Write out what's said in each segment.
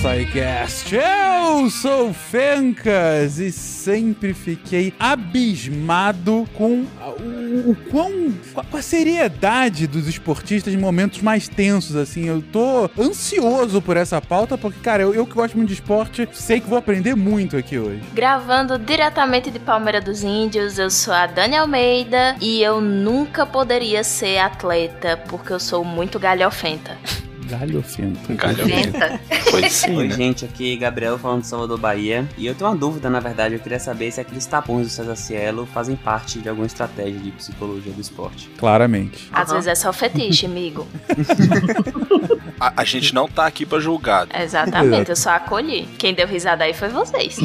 SciCast. Eu sou Fencas e sempre fiquei abismado com o, o quão. com a seriedade dos esportistas em momentos mais tensos, assim. Eu tô ansioso por essa pauta, porque, cara, eu, eu que gosto muito de esporte, sei que vou aprender muito aqui hoje. Gravando diretamente de Palmeira dos Índios, eu sou a Dani Almeida e eu nunca poderia ser atleta porque eu sou muito galhofenta. Galhofenta. Galhofenta. Pois sim, Oi, né? gente, aqui Gabriel falando de Salvador, Bahia. E eu tenho uma dúvida, na verdade, eu queria saber se aqueles tapões do César Cielo fazem parte de alguma estratégia de psicologia do esporte. Claramente. Às vezes é só fetiche, amigo. A, a gente não tá aqui pra julgar. Exatamente, eu só acolhi. Quem deu risada aí foi vocês.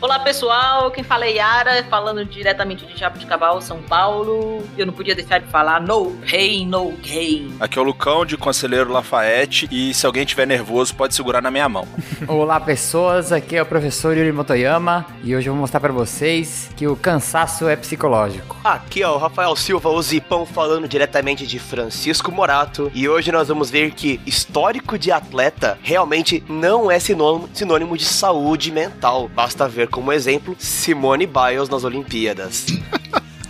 Olá pessoal, quem fala é Yara, falando diretamente de Jabuticabal, São Paulo. Eu não podia deixar de falar no pain, no gain. Aqui é o Lucão de Conselheiro Lafayette e se alguém tiver nervoso pode segurar na minha mão. Olá pessoas, aqui é o professor Yuri Motoyama e hoje eu vou mostrar pra vocês que o cansaço é psicológico. Aqui é o Rafael Silva, o Zipão, falando diretamente de Francisco Morato. E hoje nós vamos ver que histórico de atleta realmente não é sinônimo, sinônimo de saúde mental. Basta ver como exemplo Simone Biles nas Olimpíadas.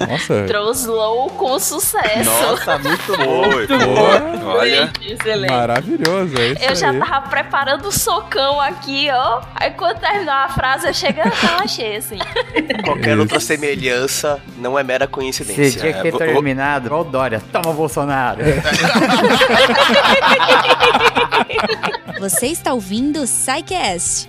Nossa. Troslou com sucesso. Nossa, muito bom. Foi, foi. Olha, Excelente. Maravilhoso, é isso Eu já aí. tava preparando o socão aqui, ó. Aí quando terminou a frase, eu cheguei e achei assim. Qualquer Isso. outra semelhança não é mera Você coincidência. tinha que ter É, vou- terminado o Dória. Toma, Bolsonaro. Você está ouvindo o SciCast,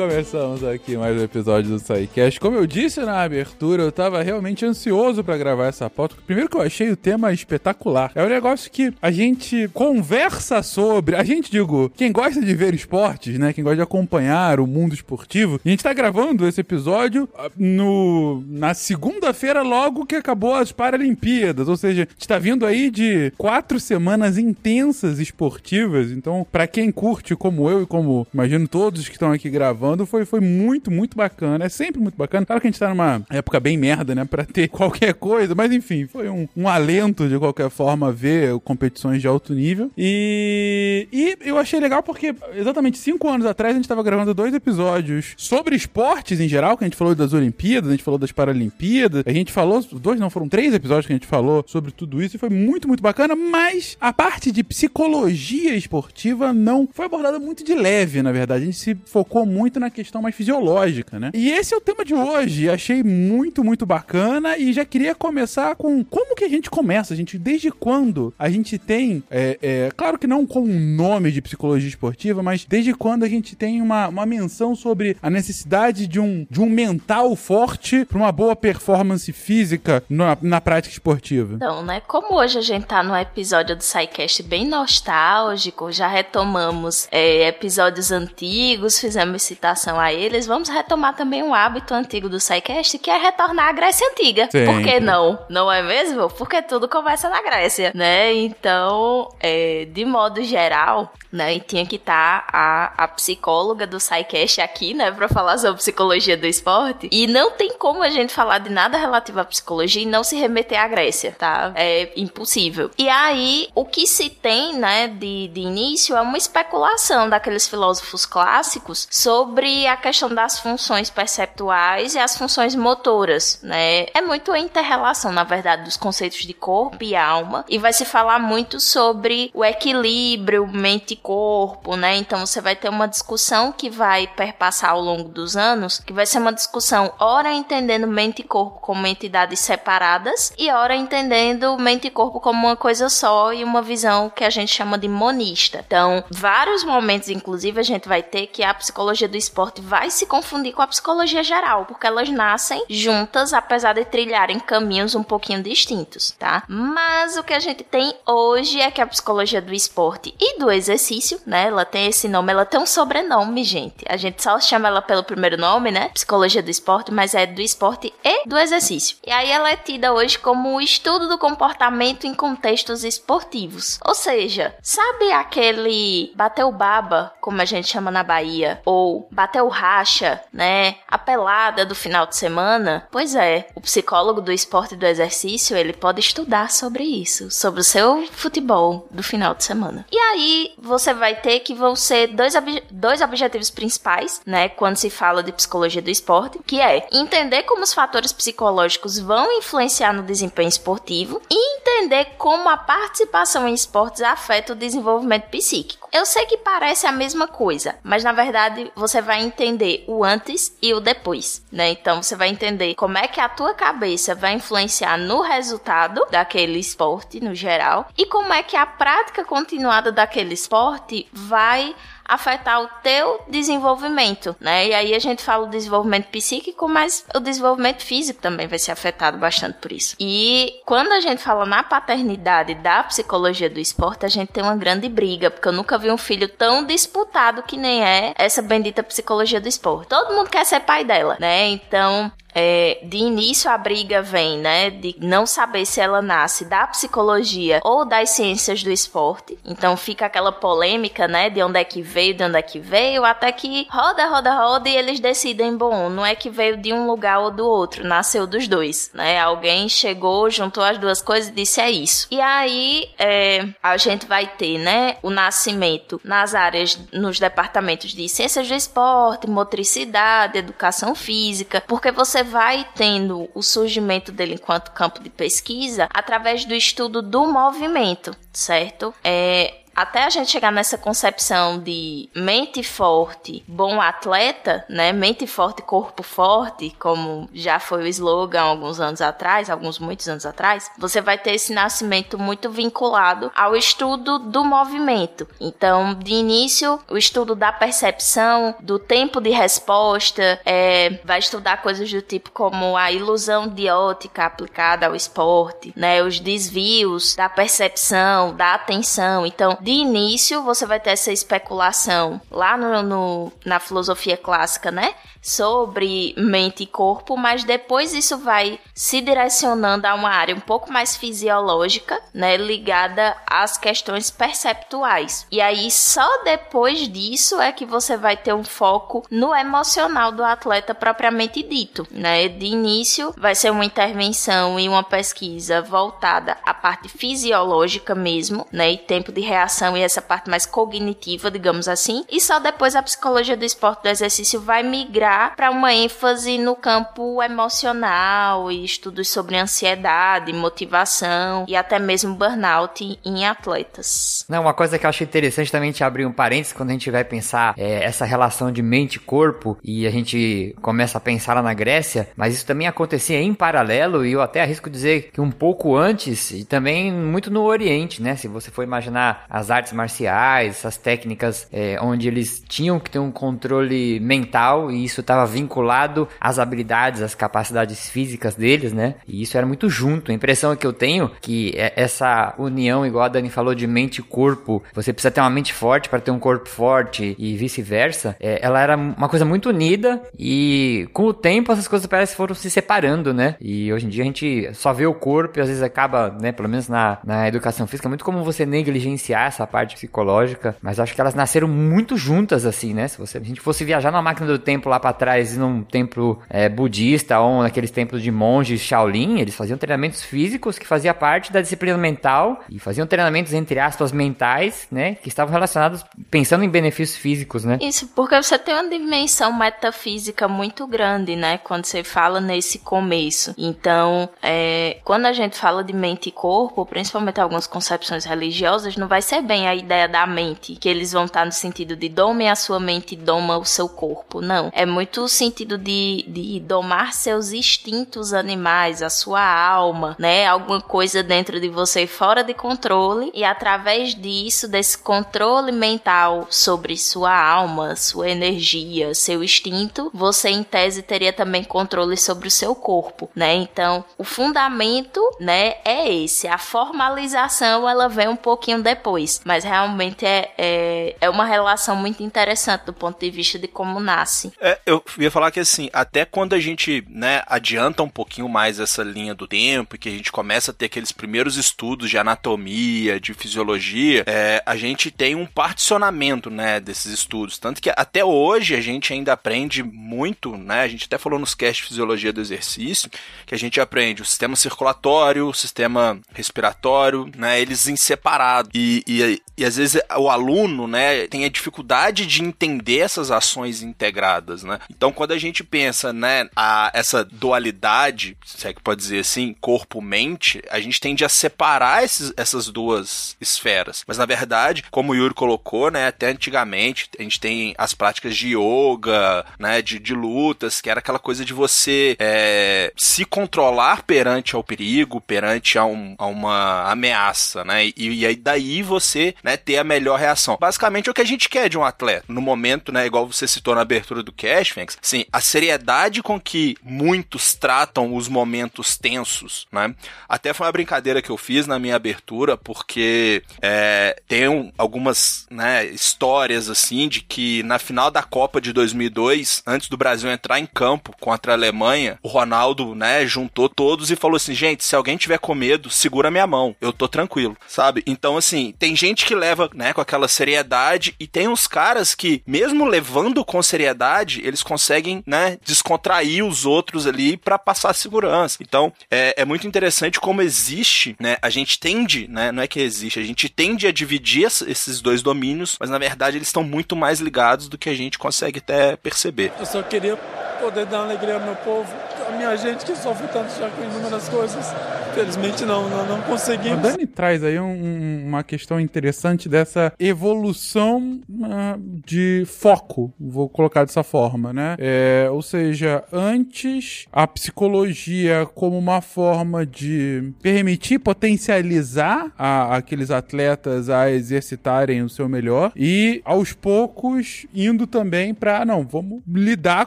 Começamos aqui mais um episódio do SciCast. Como eu disse na abertura, eu tava realmente ansioso pra gravar essa pauta. Primeiro que eu achei o tema espetacular. É um negócio que a gente conversa sobre. A gente, digo, quem gosta de ver esportes, né? Quem gosta de acompanhar o mundo esportivo. A gente tá gravando esse episódio ah, no, na segunda-feira, logo que acabou as Paralimpíadas. Ou seja, a gente tá vindo aí de quatro semanas intensas esportivas. Então, pra quem curte, como eu e como imagino todos que estão aqui gravando, foi, foi muito, muito bacana. É sempre muito bacana. Claro que a gente tá numa época bem merda, né? Pra ter qualquer coisa, mas enfim, foi um, um alento de qualquer forma ver competições de alto nível. E, e eu achei legal porque exatamente cinco anos atrás a gente tava gravando dois episódios sobre esportes em geral, que a gente falou das Olimpíadas, a gente falou das Paralimpíadas, a gente falou, dois não, foram três episódios que a gente falou sobre tudo isso e foi muito, muito bacana, mas a parte de psicologia esportiva não foi abordada muito de leve, na verdade. A gente se focou muito na questão mais fisiológica, né? E esse é o tema de hoje. Achei muito, muito bacana e já queria começar com como que a gente começa, gente, desde quando a gente tem, é, é, claro que não com um nome de psicologia esportiva, mas desde quando a gente tem uma, uma menção sobre a necessidade de um, de um mental forte para uma boa performance física na, na prática esportiva. Então, né? Como hoje a gente tá num episódio do SciCast bem nostálgico, já retomamos é, episódios antigos, fizemos citação a eles, vamos retomar também um hábito antigo do SciCast, que é retornar à Grécia Antiga. Sim. Por que não? Não é mesmo? Porque tudo começa na Grécia, né? Então, é, de modo geral, né? E tinha que estar a, a psicóloga do SciCast aqui, né? Pra falar sobre psicologia do esporte. E não tem como a gente falar de nada relativo à psicologia e não se remeter à Grécia, tá? É impossível. E aí, o que se tem, né, de, de início é uma especulação daqueles filósofos clássicos sobre a questão das funções perceptuais e as funções motoras, né? É muito a inter-relação, na verdade, dos conceitos de corpo e alma. E vai se falar muito sobre o equilíbrio mente e corpo, né? Então você vai ter uma discussão que vai perpassar ao longo dos anos, que vai ser uma discussão, ora entendendo mente e corpo como entidades separadas, e ora entendendo mente e corpo como uma coisa só e uma visão que a gente chama de monista. Então, vários momentos, inclusive, a gente vai ter que a psicologia do esporte vai se confundir com a psicologia geral, porque elas nascem juntas, apesar de trilharem caminhos um pouquinho distintos, tá? Mas o que a gente tem hoje é que a psicologia do esporte e do exercício, né? Ela tem esse nome, ela tem um sobrenome, gente. A gente só chama ela pelo primeiro nome, né? Psicologia do esporte, mas é do esporte e do exercício. E aí ela é tida hoje como o estudo do comportamento em contextos esportivos. Ou seja, sabe aquele bateu baba, como a gente chama na Bahia, ou bateu racha, né? A pelada do final de semana? Pois é, o psicólogo do esporte e do exercício, ele pode estudar sobre isso, sobre o seu futebol do final de semana. E aí você vai ter que vão ser dois, ob dois objetivos principais, né, quando se fala de psicologia do esporte, que é entender como os fatores psicológicos vão influenciar no desempenho esportivo e entender como a participação em esportes afeta o desenvolvimento psíquico. Eu sei que parece a mesma coisa, mas na verdade você vai entender o antes e o depois, né? Então você vai entender como é que a tua cabeça vai influenciar no resultado daquele esporte no geral e como é que a prática continuada daquele esporte vai afetar o teu desenvolvimento, né? E aí a gente fala o desenvolvimento psíquico, mas o desenvolvimento físico também vai ser afetado bastante por isso. E quando a gente fala na paternidade da psicologia do esporte, a gente tem uma grande briga, porque eu nunca vi um filho tão disputado que nem é essa bendita psicologia do esporte. Todo mundo quer ser pai dela, né? Então, é, de início a briga vem, né, de não saber se ela nasce da psicologia ou das ciências do esporte. Então fica aquela polêmica, né, de onde é que veio, de onde é que veio, até que roda, roda, roda e eles decidem, bom, não é que veio de um lugar ou do outro, nasceu dos dois, né? Alguém chegou, juntou as duas coisas e disse é isso. E aí é, a gente vai ter, né, o nascimento nas áreas, nos departamentos de ciências do esporte, motricidade, educação física, porque você você vai tendo o surgimento dele enquanto campo de pesquisa através do estudo do movimento, certo? É, até a gente chegar nessa concepção de mente forte, bom atleta, né? Mente forte, corpo forte, como já foi o slogan alguns anos atrás, alguns muitos anos atrás, você vai ter esse nascimento muito vinculado ao estudo do movimento. Então, de início, o estudo da percepção, do tempo de resposta, é, vai estudar coisas do tipo como a ilusão de ótica aplicada ao esporte, né? Os desvios da percepção, da atenção. Então, de início, você vai ter essa especulação lá no, no, na filosofia clássica, né? Sobre mente e corpo, mas depois isso vai se direcionando a uma área um pouco mais fisiológica, né? Ligada às questões perceptuais. E aí, só depois disso é que você vai ter um foco no emocional do atleta propriamente dito, né? De início, vai ser uma intervenção e uma pesquisa voltada à parte fisiológica mesmo, né? E tempo de reação e essa parte mais cognitiva, digamos assim. E só depois a psicologia do esporte do exercício vai migrar para uma ênfase no campo emocional e estudos sobre ansiedade, motivação e até mesmo burnout em atletas. Não, uma coisa que eu acho interessante também te abrir um parênteses quando a gente vai pensar é, essa relação de mente e corpo e a gente começa a pensar lá na Grécia, mas isso também acontecia em paralelo e eu até arrisco dizer que um pouco antes e também muito no Oriente, né? Se você for imaginar as artes marciais, essas técnicas é, onde eles tinham que ter um controle mental e isso estava vinculado às habilidades, às capacidades físicas deles, né? E isso era muito junto. A impressão que eu tenho que é essa união, igual a Dani falou, de mente e corpo, você precisa ter uma mente forte para ter um corpo forte e vice-versa, é, ela era uma coisa muito unida e com o tempo essas coisas parecem foram se separando, né? E hoje em dia a gente só vê o corpo e às vezes acaba, né, pelo menos na, na educação física, muito como você negligenciar essa essa parte psicológica, mas acho que elas nasceram muito juntas, assim, né? Se você, a gente fosse viajar na máquina do tempo lá para trás, num templo é, budista ou naqueles templos de monges Shaolin, eles faziam treinamentos físicos que fazia parte da disciplina mental e faziam treinamentos, entre aspas, mentais, né? Que estavam relacionados pensando em benefícios físicos, né? Isso, porque você tem uma dimensão metafísica muito grande, né? Quando você fala nesse começo. Então, é, quando a gente fala de mente e corpo, principalmente algumas concepções religiosas, não vai ser ser bem a ideia da mente, que eles vão estar no sentido de dome a sua mente e doma o seu corpo. Não. É muito o sentido de, de domar seus instintos animais, a sua alma, né? Alguma coisa dentro de você fora de controle e através disso, desse controle mental sobre sua alma, sua energia, seu instinto, você em tese teria também controle sobre o seu corpo, né? Então, o fundamento, né, é esse. A formalização, ela vem um pouquinho depois, mas realmente é, é, é uma relação muito interessante do ponto de vista de como nasce. É, eu ia falar que assim, até quando a gente, né, adianta um pouquinho mais essa linha do tempo e que a gente começa a ter aqueles primeiros estudos de anatomia, de fisiologia, é, a gente tem um particionamento, né, desses estudos. Tanto que até hoje a gente ainda aprende muito, né, a gente até falou nos cast de fisiologia do exercício, que a gente aprende o sistema circulatório, o sistema respiratório, né, eles em separado. E, e, e às vezes o aluno, né, tem a dificuldade de entender essas ações integradas, né. Então quando a gente pensa, né, a, essa dualidade, se é que pode dizer assim, corpo-mente, a gente tende a separar esses, essas duas esferas. Mas na verdade, como o Yuri colocou, né, até antigamente, a gente tem as práticas de yoga, né, de, de lutas, que era aquela coisa de você é, se controlar perante ao perigo, perante a, um, a uma ameaça, né, e, e, aí daí você, né, ter a melhor reação. Basicamente é o que a gente quer de um atleta. No momento, né, igual você citou na abertura do Cash, Fanks, sim, a seriedade com que muitos tratam os momentos tensos, né, até foi uma brincadeira que eu fiz na minha abertura, porque é, tem um, algumas, né, histórias assim de que na final da Copa de 2002, antes do Brasil entrar em campo contra a Alemanha, o Ronaldo, né, juntou todos e falou assim: gente, se alguém tiver com medo, segura minha mão, eu tô tranquilo, sabe? Então, assim, tem gente que leva, né, com aquela seriedade e tem uns caras que, mesmo levando com seriedade, eles conseguem, né, descontrair os outros ali para passar segurança. Então, é, é muito interessante como existe, né, a gente tende, né, não é que existe, a gente tende a dividir esses dois domínios, mas na verdade eles estão muito mais ligados do que a gente consegue até perceber. Eu só queria poder dar alegria ao meu povo, a minha gente que sofre tanto já com inúmeras coisas. Felizmente não, não, não conseguimos. O Dani traz aí um, uma questão interessante dessa evolução uh, de foco, vou colocar dessa forma, né? É, ou seja, antes a psicologia como uma forma de permitir potencializar a, aqueles atletas a exercitarem o seu melhor e aos poucos indo também para não, vamos lidar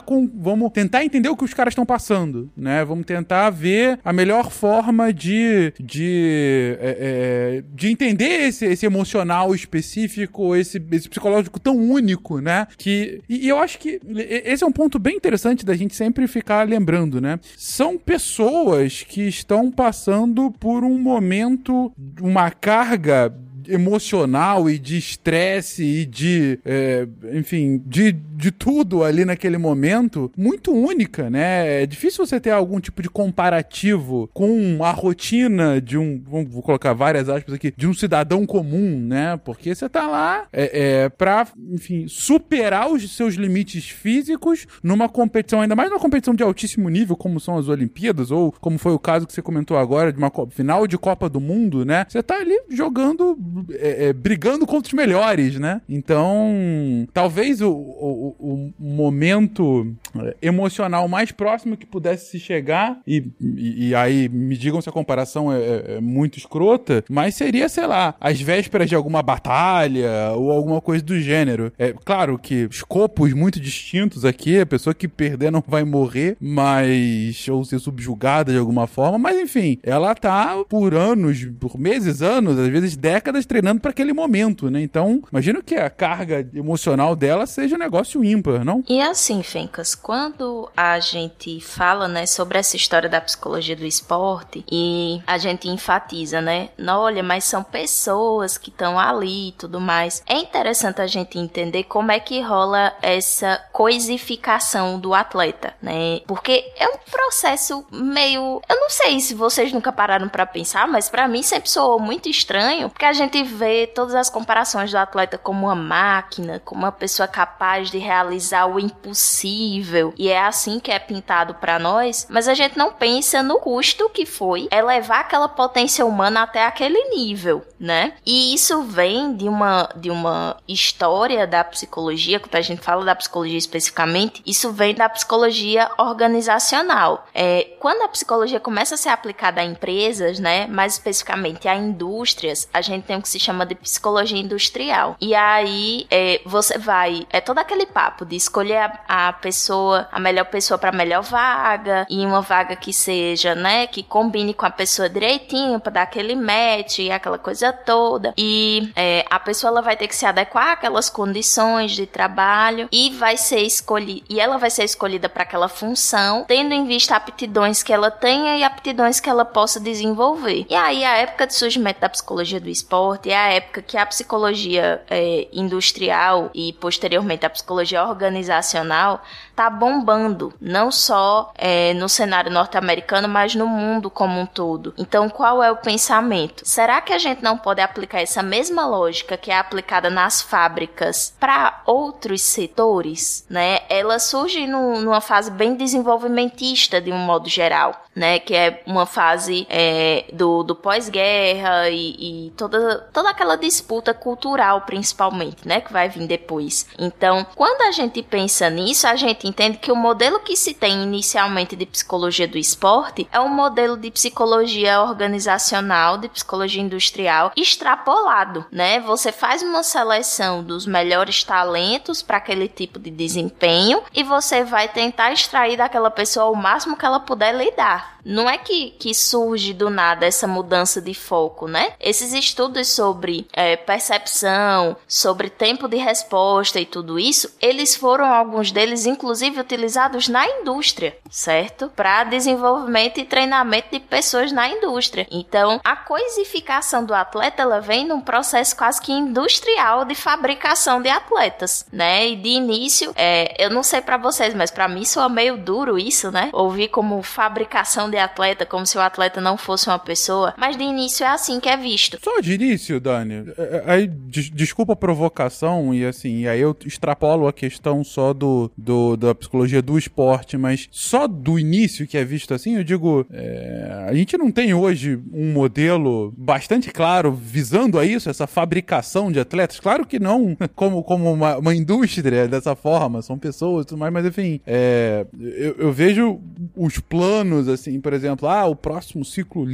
com, vamos tentar entender o que os caras estão passando, né? Vamos tentar ver a melhor forma de de, é, é, de entender esse, esse emocional específico, esse, esse psicológico tão único, né? Que e, e eu acho que esse é um ponto bem interessante da gente sempre ficar lembrando, né? São pessoas que estão passando por um momento, uma carga emocional e de estresse e de, é, enfim, de, de tudo ali naquele momento muito única, né? É difícil você ter algum tipo de comparativo com a rotina de um, vou colocar várias aspas aqui, de um cidadão comum, né? Porque você tá lá é, é, pra, enfim, superar os seus limites físicos numa competição, ainda mais numa competição de altíssimo nível, como são as Olimpíadas, ou como foi o caso que você comentou agora, de uma final de Copa do Mundo, né? Você tá ali jogando é, é, brigando contra os melhores, né? Então, talvez o, o, o, momento é, emocional mais próximo que pudesse se chegar, e, e, e aí me digam se a comparação é, é, é, muito escrota, mas seria, sei lá, as vésperas de alguma batalha ou alguma coisa do gênero. É claro que escopos muito distintos aqui, a pessoa que perder não vai morrer, mas ou ser subjugada de alguma forma, mas enfim, ela tá por anos, por meses, anos, às vezes décadas treinando para aquele momento, né? Então, imagino que a carga emocional dela seja um negócio ímpar, não? E assim, Fencas, quando a gente fala, né, sobre essa história da psicologia do esporte e a gente enfatiza, né, olha, mas são pessoas que estão ali e tudo mais. É interessante a gente entender como é que rola essa coisificação do atleta, né? Porque é um processo meio, eu não sei se vocês nunca pararam para pensar, mas para mim sempre soou muito estranho, porque a gente vê todas as comparações do atleta como uma máquina, como uma pessoa capaz de realizar o impossível e é assim que é pintado para nós, mas a gente não pensa no custo que foi elevar aquela potência humana até aquele nível, né? E isso vem de uma de uma história da psicologia, quando a gente fala da psicologia especificamente, isso vem da psicologia organizacional. É, quando a psicologia começa a ser aplicada a empresas, né, mais especificamente a indústrias, a gente tem o que se chama de psicologia industrial. E aí é, você vai, é todo aquele papo de escolher a, a pessoa, a melhor pessoa para a melhor vaga, e uma vaga que seja, né, que combine com a pessoa direitinho para dar aquele match e aquela coisa toda. E é, a pessoa ela vai ter que se adequar àquelas condições de trabalho e vai ser escolhida e ela vai ser escolhida para aquela função, tendo em vista aptidões que ela tenha e aptidões que ela possa desenvolver. E aí a época de surgimento da psicologia do esporte é a época que a psicologia é, industrial e posteriormente a psicologia organizacional tá bombando, não só é, no cenário norte-americano, mas no mundo como um todo. Então, qual é o pensamento? Será que a gente não pode aplicar essa mesma lógica que é aplicada nas fábricas para outros setores? Né? Ela surge no, numa fase bem desenvolvimentista de um modo geral, né? Que é uma fase é, do, do pós-guerra e, e toda, toda aquela disputa cultural, principalmente, né? Que vai vir depois. Então, quando a gente pensa nisso, a gente entende que o modelo que se tem inicialmente de psicologia do esporte é um modelo de psicologia organizacional, de psicologia industrial extrapolado, né? Você faz uma seleção dos melhores talentos para aquele tipo de desempenho e você vai tentar extrair daquela pessoa o máximo que ela puder lidar. Não é que, que surge do nada essa mudança de foco, né? Esses estudos sobre é, percepção, sobre tempo de resposta e tudo isso, eles foram alguns deles, inclusive, utilizados na indústria, certo? Para desenvolvimento e treinamento de pessoas na indústria. Então, a coisificação do atleta ela vem num processo quase que industrial de fabricação de atletas, né? E de início, é, eu não sei para vocês, mas para mim soa meio duro isso, né? Ouvir como fabricação de atleta, como se o atleta não fosse uma pessoa, mas de início é assim que é visto. Só de início, Dani, é, é, aí des desculpa a provocação e assim, aí eu extrapolo a questão só do, do da psicologia do esporte, mas só do início que é visto assim, eu digo, é, a gente não tem hoje um modelo bastante claro visando a isso, essa fabricação de atletas. Claro que não como, como uma, uma indústria dessa forma, são pessoas e tudo mais, mas enfim, é, eu, eu vejo os planos assim, por exemplo, ah, o próximo ciclo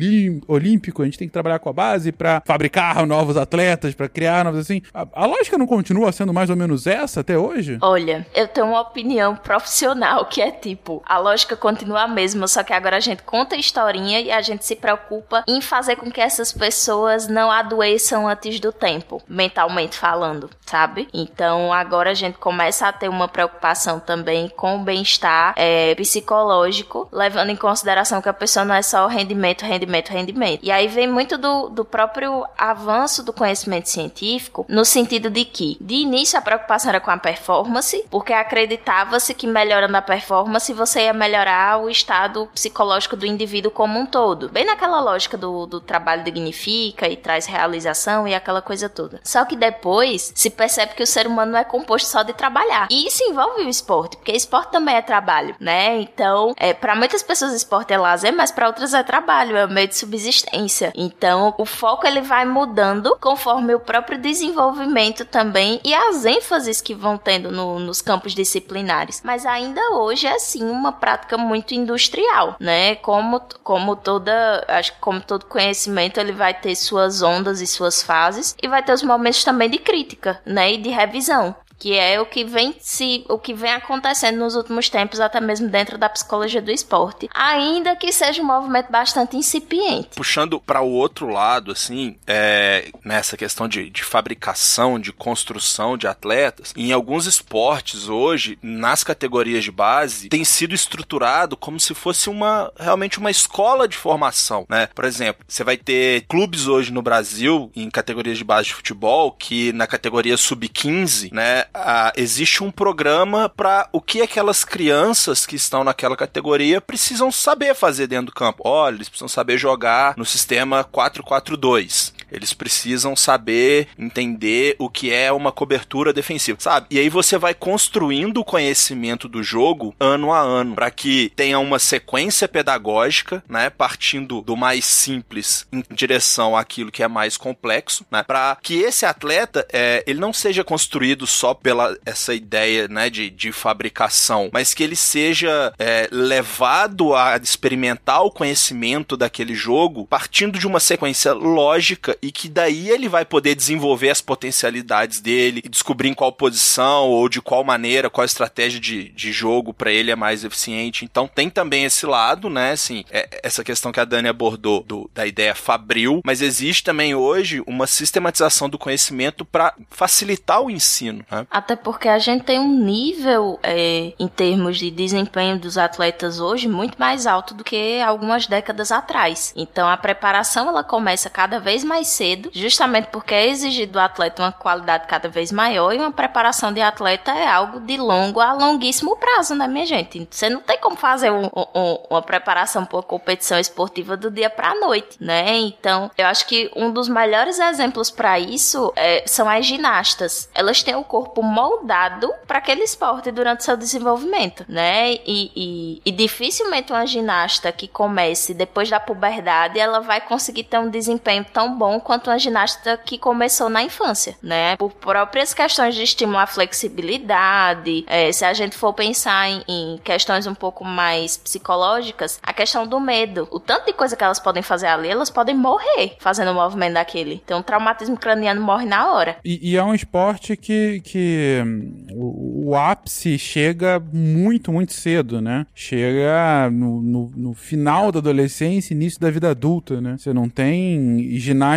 olímpico a gente tem que trabalhar com a base para fabricar novos atletas, para criar novos assim. A, a, lógica não continua sendo mais ou menos essa até hoje? Olha, eu tenho uma opinião profissional que é tipo, a lógica continua a mesma, só que agora a gente conta a historinha e a gente se preocupa em fazer com que essas pessoas não adoeçam antes do tempo, mentalmente falando, sabe? Então agora a gente começa a ter uma preocupação também com o bem-estar é, psicológico, levando em consideração que a pessoa não é só rendimento, rendimento, rendimento. E aí vem muito do, do próprio avanço do conhecimento científico, no sentido de que, de início, a preocupação era com a performance, porque acreditava-se que melhorando a performance você ia melhorar o estado psicológico do indivíduo como um todo. Bem naquela lógica do, do trabalho dignifica e traz realização e aquela coisa toda. Só que depois se percebe que o ser humano não é composto só de trabalhar. E isso envolve o esporte, porque esporte também é trabalho, né? Então, é, para muitas pessoas esporte é lazer, mas para outras é trabalho, é o meio de subsistência. Então, o foco ele vai mudando conforme o próprio desenvolvimento também e as ênfases que vão tendo no, nos campos disciplinares. Mas ainda hoje é sim uma prática muito industrial, né? Como, como toda, acho que como todo conhecimento, ele vai ter suas ondas e suas fases e vai ter os momentos também de crítica, né? E de revisão que é o que vem se o que vem acontecendo nos últimos tempos até mesmo dentro da psicologia do esporte, ainda que seja um movimento bastante incipiente. Puxando para o outro lado, assim, é, nessa questão de, de fabricação, de construção de atletas, em alguns esportes hoje, nas categorias de base, tem sido estruturado como se fosse uma realmente uma escola de formação, né? Por exemplo, você vai ter clubes hoje no Brasil em categorias de base de futebol que na categoria sub-15, né, ah, existe um programa para o que aquelas crianças que estão naquela categoria precisam saber fazer dentro do campo. Olha, eles precisam saber jogar no sistema 4-4-2. Eles precisam saber entender o que é uma cobertura defensiva, sabe? E aí você vai construindo o conhecimento do jogo ano a ano, para que tenha uma sequência pedagógica, né, partindo do mais simples em direção àquilo que é mais complexo, né, para que esse atleta é, ele não seja construído só pela essa ideia, né, de, de fabricação, mas que ele seja é, levado a experimentar o conhecimento daquele jogo partindo de uma sequência lógica e que daí ele vai poder desenvolver as potencialidades dele e descobrir em qual posição ou de qual maneira, qual estratégia de, de jogo para ele é mais eficiente. Então tem também esse lado, né? Assim, é, essa questão que a Dani abordou do, da ideia fabril, mas existe também hoje uma sistematização do conhecimento para facilitar o ensino. Né? Até porque a gente tem um nível é, em termos de desempenho dos atletas hoje muito mais alto do que algumas décadas atrás. Então a preparação ela começa cada vez mais cedo, justamente porque é exigido do atleta uma qualidade cada vez maior e uma preparação de atleta é algo de longo a longuíssimo prazo, né, minha gente? Você não tem como fazer um, um, uma preparação para uma competição esportiva do dia para a noite, né? Então, eu acho que um dos melhores exemplos para isso é, são as ginastas. Elas têm o corpo moldado para aquele esporte durante seu desenvolvimento, né? E, e, e dificilmente uma ginasta que comece depois da puberdade ela vai conseguir ter um desempenho tão bom quanto uma ginasta que começou na infância, né? Por próprias questões de estimular flexibilidade, é, se a gente for pensar em, em, questões um pouco mais psicológicas, a questão do medo. O tanto de coisa que elas podem fazer ali, elas podem morrer fazendo o movimento daquele. Então, o traumatismo craniano morre na hora. E, e é um esporte que, que hum, o, o, ápice chega muito, muito cedo, né? Chega no, no, no final da adolescência, início da vida adulta, né? Você não tem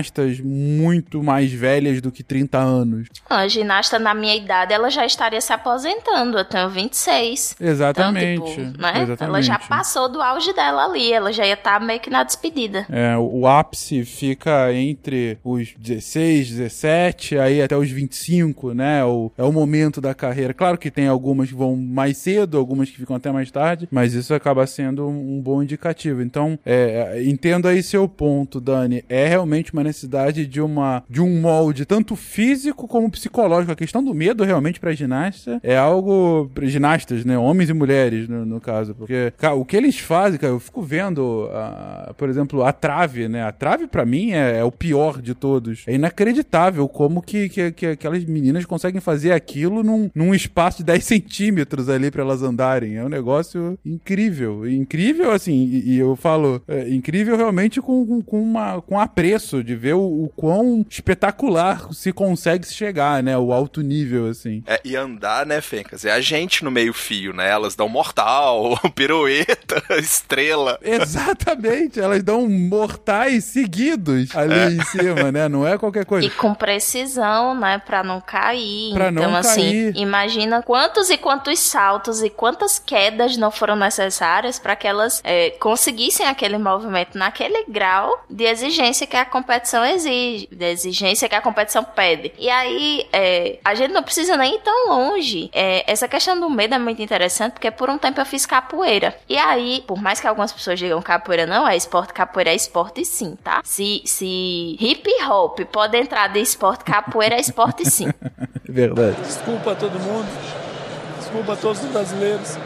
ginastas muito mais velhas do que 30 anos. A ginasta na minha idade, ela já estaria se aposentando. Eu tenho 26. Exatamente. Então, tipo, né? Exatamente. Ela já passou do auge dela ali. Ela já ia estar tá meio que na despedida. É, o, ápice fica entre os 16, 17, aí até os 25, né? O, é o momento da carreira. Claro que tem algumas que vão mais cedo, algumas que ficam até mais tarde, mas isso acaba sendo um, um bom indicativo. Então, é, entendo aí seu ponto, Dani. É realmente uma necessidade de uma de um molde tanto físico como psicológico. A questão do medo realmente para ginasta é algo para ginastas, né, homens e mulheres no, no, caso, porque cara, o que eles fazem, cara, eu fico vendo, uh, por exemplo, a trave, né? A trave para mim é, é, o pior de todos. É inacreditável como que, que, que aquelas meninas conseguem fazer aquilo num, num espaço de 10 centímetros ali para elas andarem. É um negócio incrível, incrível assim. E, e eu falo é, incrível realmente com, com, uma com apreço de ver o, o quão espetacular se consegue chegar, né? O alto nível, assim. É, e andar, né, Fencas? É a gente no meio-fio, né? Elas dão mortal, pirueta, estrela. Exatamente, elas dão mortais seguidos ali é. em cima, né? Não é qualquer coisa. E com precisão, né? Pra não cair. Pra então, não assim, cair. imagina quantos e quantos saltos e quantas quedas não foram necessárias para que elas é, conseguissem aquele movimento naquele grau de exigência que a competição exige, de exigência que a competição pede. E aí, é, a gente não precisa nem ir tão longe. É, essa questão do medo é muito interessante, porque por um tempo eu fiz capoeira. E aí, por mais que algumas pessoas digam capoeira não é esporte, capoeira é esporte sim, tá? Se, se hip hop pode entrar de esporte, capoeira é esporte sim. Verdade. Desculpa a todo mundo. Desculpa a todos os brasileiros.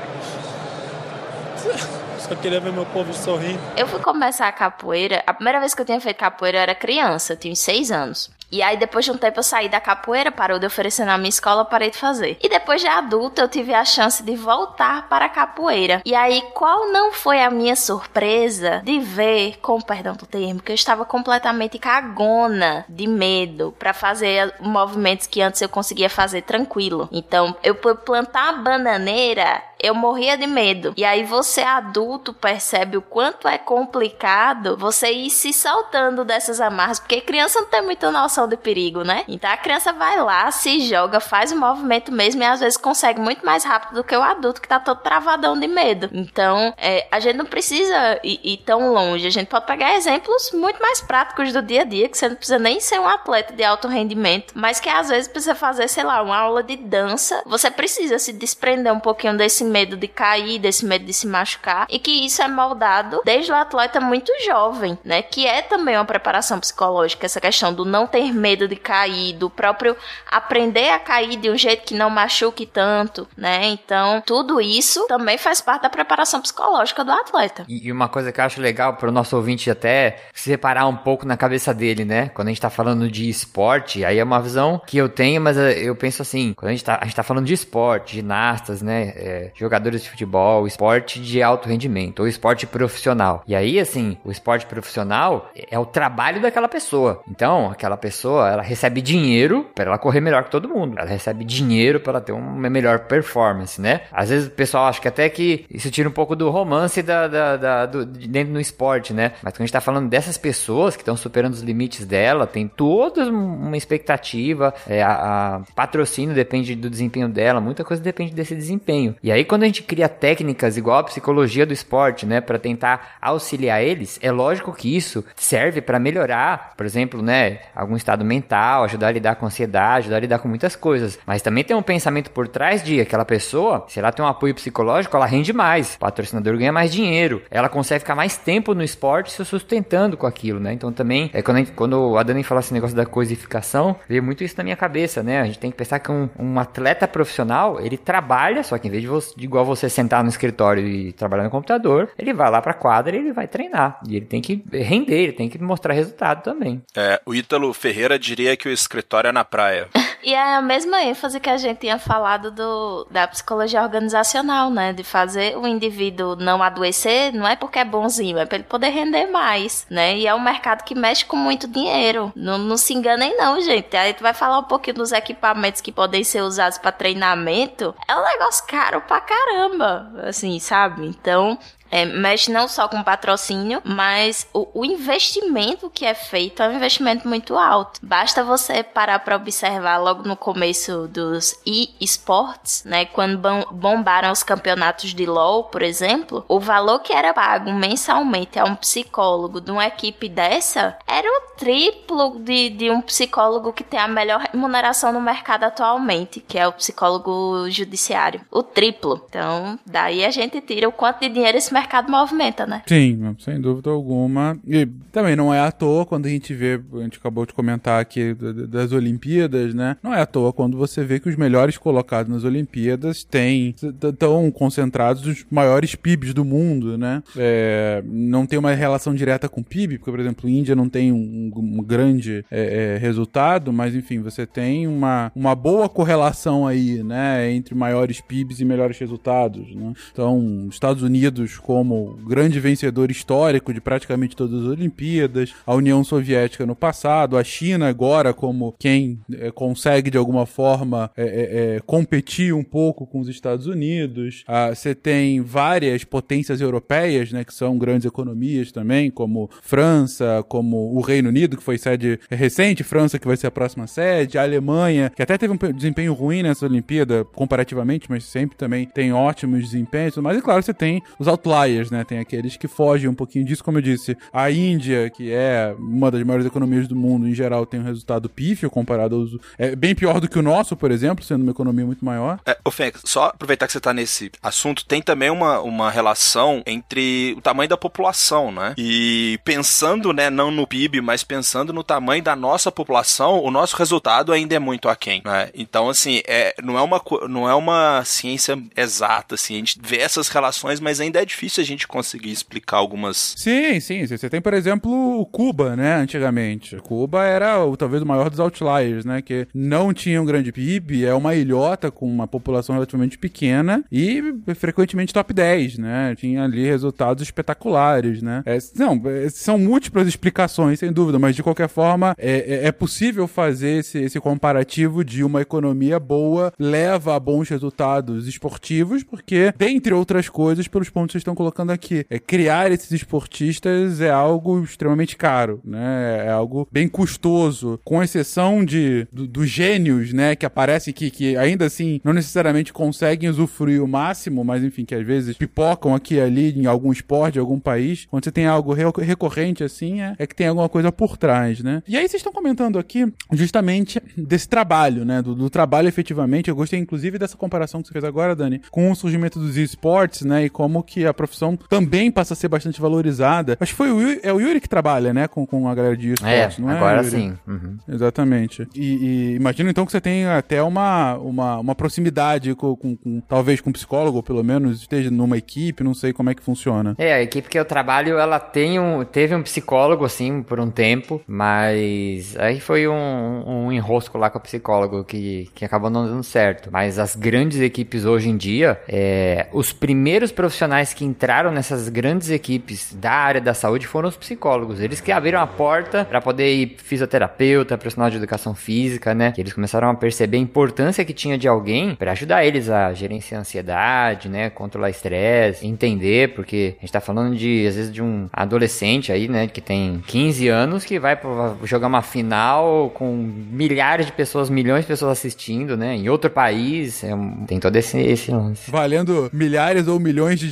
Só queria ver meu povo sorrindo. Eu fui começar a capoeira. A primeira vez que eu tinha feito capoeira eu era criança, eu tinha seis anos. E aí, depois de um tempo, eu saí da capoeira, parou de oferecer na minha escola, parei de fazer. E depois de adulta, eu tive a chance de voltar para a capoeira. E aí, qual não foi a minha surpresa de ver, com perdão do termo, que eu estava completamente cagona de medo para fazer movimentos que antes eu conseguia fazer tranquilo. Então, eu plantar a bananeira eu morria de medo. E aí você adulto percebe o quanto é complicado você ir se soltando dessas amarras, porque criança não tem muita noção de perigo, né? Então a criança vai lá, se joga, faz o movimento mesmo e às vezes consegue muito mais rápido do que o adulto que tá todo travadão de medo. Então, é, a gente não precisa ir, ir, tão longe. A gente pode pegar exemplos muito mais práticos do dia a dia, que você não precisa nem ser um atleta de alto rendimento, mas que às vezes precisa fazer, sei lá, uma aula de dança. Você precisa se desprender um pouquinho desse medo de cair, desse medo de se machucar e que isso é moldado desde o atleta muito jovem, né? Que é também uma preparação psicológica, essa questão do não ter medo de cair, do próprio aprender a cair de um jeito que não machuque tanto, né? Então, tudo isso também faz parte da preparação psicológica do atleta. E uma coisa que eu acho legal para o nosso ouvinte até se reparar um pouco na cabeça dele, né? Quando a gente tá falando de esporte, aí é uma visão que eu tenho, mas eh, eu penso assim, quando a gente tá, gente tá falando de esporte, ginastas, né? É, jogadores de futebol, esporte de alto rendimento, ou esporte profissional. E aí, assim, o esporte profissional é o trabalho daquela pessoa. Então, aquela pessoa, ela recebe dinheiro para ela correr melhor que todo mundo. Ela recebe dinheiro para ter uma melhor performance, né? Às vezes o pessoal acha que até que isso tira um pouco do romance da, da, da do, dentro do esporte, né? Mas quando a gente tá falando dessas pessoas que estão superando os limites dela, tem toda uma expectativa, é, a, a patrocínio depende do desempenho dela, muita coisa depende desse desempenho. E aí quando a gente cria técnicas igual a psicologia do esporte, né, para tentar auxiliar eles, é lógico que isso serve para melhorar, por exemplo, né, algum estado mental, ajudar a lidar com ansiedade, ajudar a lidar com muitas coisas. Mas também tem um pensamento por trás de aquela pessoa, se ela tem um apoio psicológico, ela rende mais, o patrocinador ganha mais dinheiro, ela consegue ficar mais tempo no esporte se sustentando com aquilo, né? Então também, é quando, gente, quando a Dani fala esse negócio da coisificação, veio muito isso na minha cabeça, né? A gente tem que pensar que um, um atleta profissional, ele trabalha, só que em vez de, você, de igual você sentar no escritório e trabalhar no computador, ele vai lá pra quadra e ele vai treinar. E ele tem que render, ele tem que mostrar resultado também. É, o Ítalo Ferreira diria que o escritório é na praia. E é a mesma ênfase que a gente tinha falado do, da psicologia organizacional, né? De fazer o indivíduo não adoecer, não é porque é bonzinho, é para ele poder render mais, né? E é um mercado que mexe com muito dinheiro. Não, não se enganem, não, gente. Aí tu vai falar um pouquinho dos equipamentos que podem ser usados para treinamento. É um negócio caro pra caramba, assim, sabe? Então, é, mexe não só com patrocínio, mas o, o, investimento que é feito é um investimento muito alto. Basta você parar para observar logo no começo dos e-sports, né? Quando bombaram os campeonatos de LoL, por exemplo, o valor que era pago mensalmente a um psicólogo de uma equipe dessa era o triplo de, de um psicólogo que tem a melhor remuneração no mercado atualmente, que é o psicólogo judiciário. O triplo. Então, daí a gente tira o quanto de dinheiro esse mercado movimenta, né? Sim, sem dúvida alguma. E também não é à toa quando a gente vê, a gente acabou de comentar aqui das Olimpíadas, né? Não é à toa quando você vê que os melhores colocados nas Olimpíadas têm, estão concentrados os maiores PIBs do mundo, né? É, não tem uma relação direta com o PIB, porque, por exemplo, a Índia não tem um, um grande é, é, resultado, mas enfim, você tem uma, uma boa correlação aí, né? Entre maiores PIBs e melhores resultados, né? Então, Estados Unidos como grande vencedor histórico de praticamente todas as Olimpíadas, a União Soviética no passado, a China agora como quem é, consegue de alguma forma é, é, é competir um pouco com os Estados Unidos. Ah, você tem várias potências europeias, né, que são grandes economias também, como França, como o Reino Unido, que foi sede recente, França que vai ser a próxima sede, a Alemanha, que até teve um desempenho ruim nessa Olimpíada comparativamente, mas sempre também tem ótimos desempenhos. Mas, e claro, você tem os outliers outliers, né? Tem aqueles que fogem um pouquinho disso, como eu disse. A Índia, que é uma das maiores economias do mundo, em geral, tem um resultado pífio comparado aos. É bem pior do que o nosso, por exemplo, sendo uma economia muito maior. É, ô Fênix, só aproveitar que você tá nesse assunto, tem também uma, uma relação entre o tamanho da população, né? E pensando, né, não no PIB, mas pensando no tamanho da nossa população, o nosso resultado ainda é muito aquém, né? Então, assim, é, não, é uma, não é uma ciência exata, assim, a gente vê essas relações, mas ainda é difícil difícil a gente conseguir explicar algumas. Sim, sim. Você tem, por exemplo, Cuba, né? Antigamente. Cuba era o, talvez o maior dos outliers, né? Que não tinha um grande PIB, é uma ilhota com uma população relativamente pequena e frequentemente top 10, né? Tinha ali resultados espetaculares, né? É, não, é, são múltiplas explicações, sem dúvida, mas de qualquer forma é, é, é possível fazer esse, esse comparativo de uma economia boa leva a bons resultados esportivos, porque, dentre outras coisas, pelos pontos que vocês estão colocando aqui. É, criar esses esportistas é algo extremamente caro, né? É algo bem custoso, com exceção de dos do gênios, né, que aparecem aqui, que ainda assim não necessariamente conseguem usufruir o máximo, mas enfim, que às vezes pipocam aqui e ali em algum esporte, em algum país. Quando você tem algo recorrente assim, é, é que tem alguma coisa por trás, né? E aí vocês estão comentando aqui justamente desse trabalho, né? Do, do trabalho efetivamente. Eu gostei inclusive dessa comparação que você fez agora, Dani, com o surgimento dos esportes, né? E como que a profissão também passa a ser bastante valorizada. Acho que foi o Yuri, é o Yuri que trabalha, né, com, com a galera de esportes, É, não é? agora sim. Uhum. Exatamente. E, e imagino então que você tem até uma, uma, uma proximidade com, com- com- talvez com um psicólogo, ou pelo menos esteja numa equipe, não sei como é que funciona. É, a equipe que eu trabalho, ela tem um, teve um psicólogo, assim, por um tempo, mas aí foi um, um enrosco lá com o psicólogo que, que acabou não dando certo. Mas as grandes equipes hoje em dia, é, os primeiros profissionais que entraram nessas grandes equipes da área da saúde foram os psicólogos. Eles que abriram a porta para poder ir fisioterapeuta, profissional de educação física, né? Que eles começaram a perceber a importância que tinha de alguém para ajudar eles a gerenciar a ansiedade, né? Controlar estresse, entender, porque a gente tá falando de, às vezes, de um adolescente aí, né? Que tem 15 anos que vai jogar uma final com milhares de pessoas, milhões de pessoas assistindo, né? Em outro país, é um- tem todo esse, esse lance. Valendo milhares ou milhões de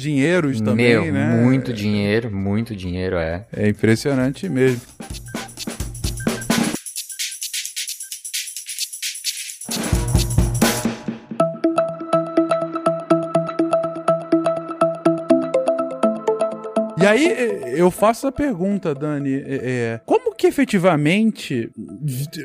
dinheiros também, Meu, né? muito dinheiro, muito dinheiro, é. É impressionante mesmo. E aí, eu faço a pergunta, Dani, é, é, como que efetivamente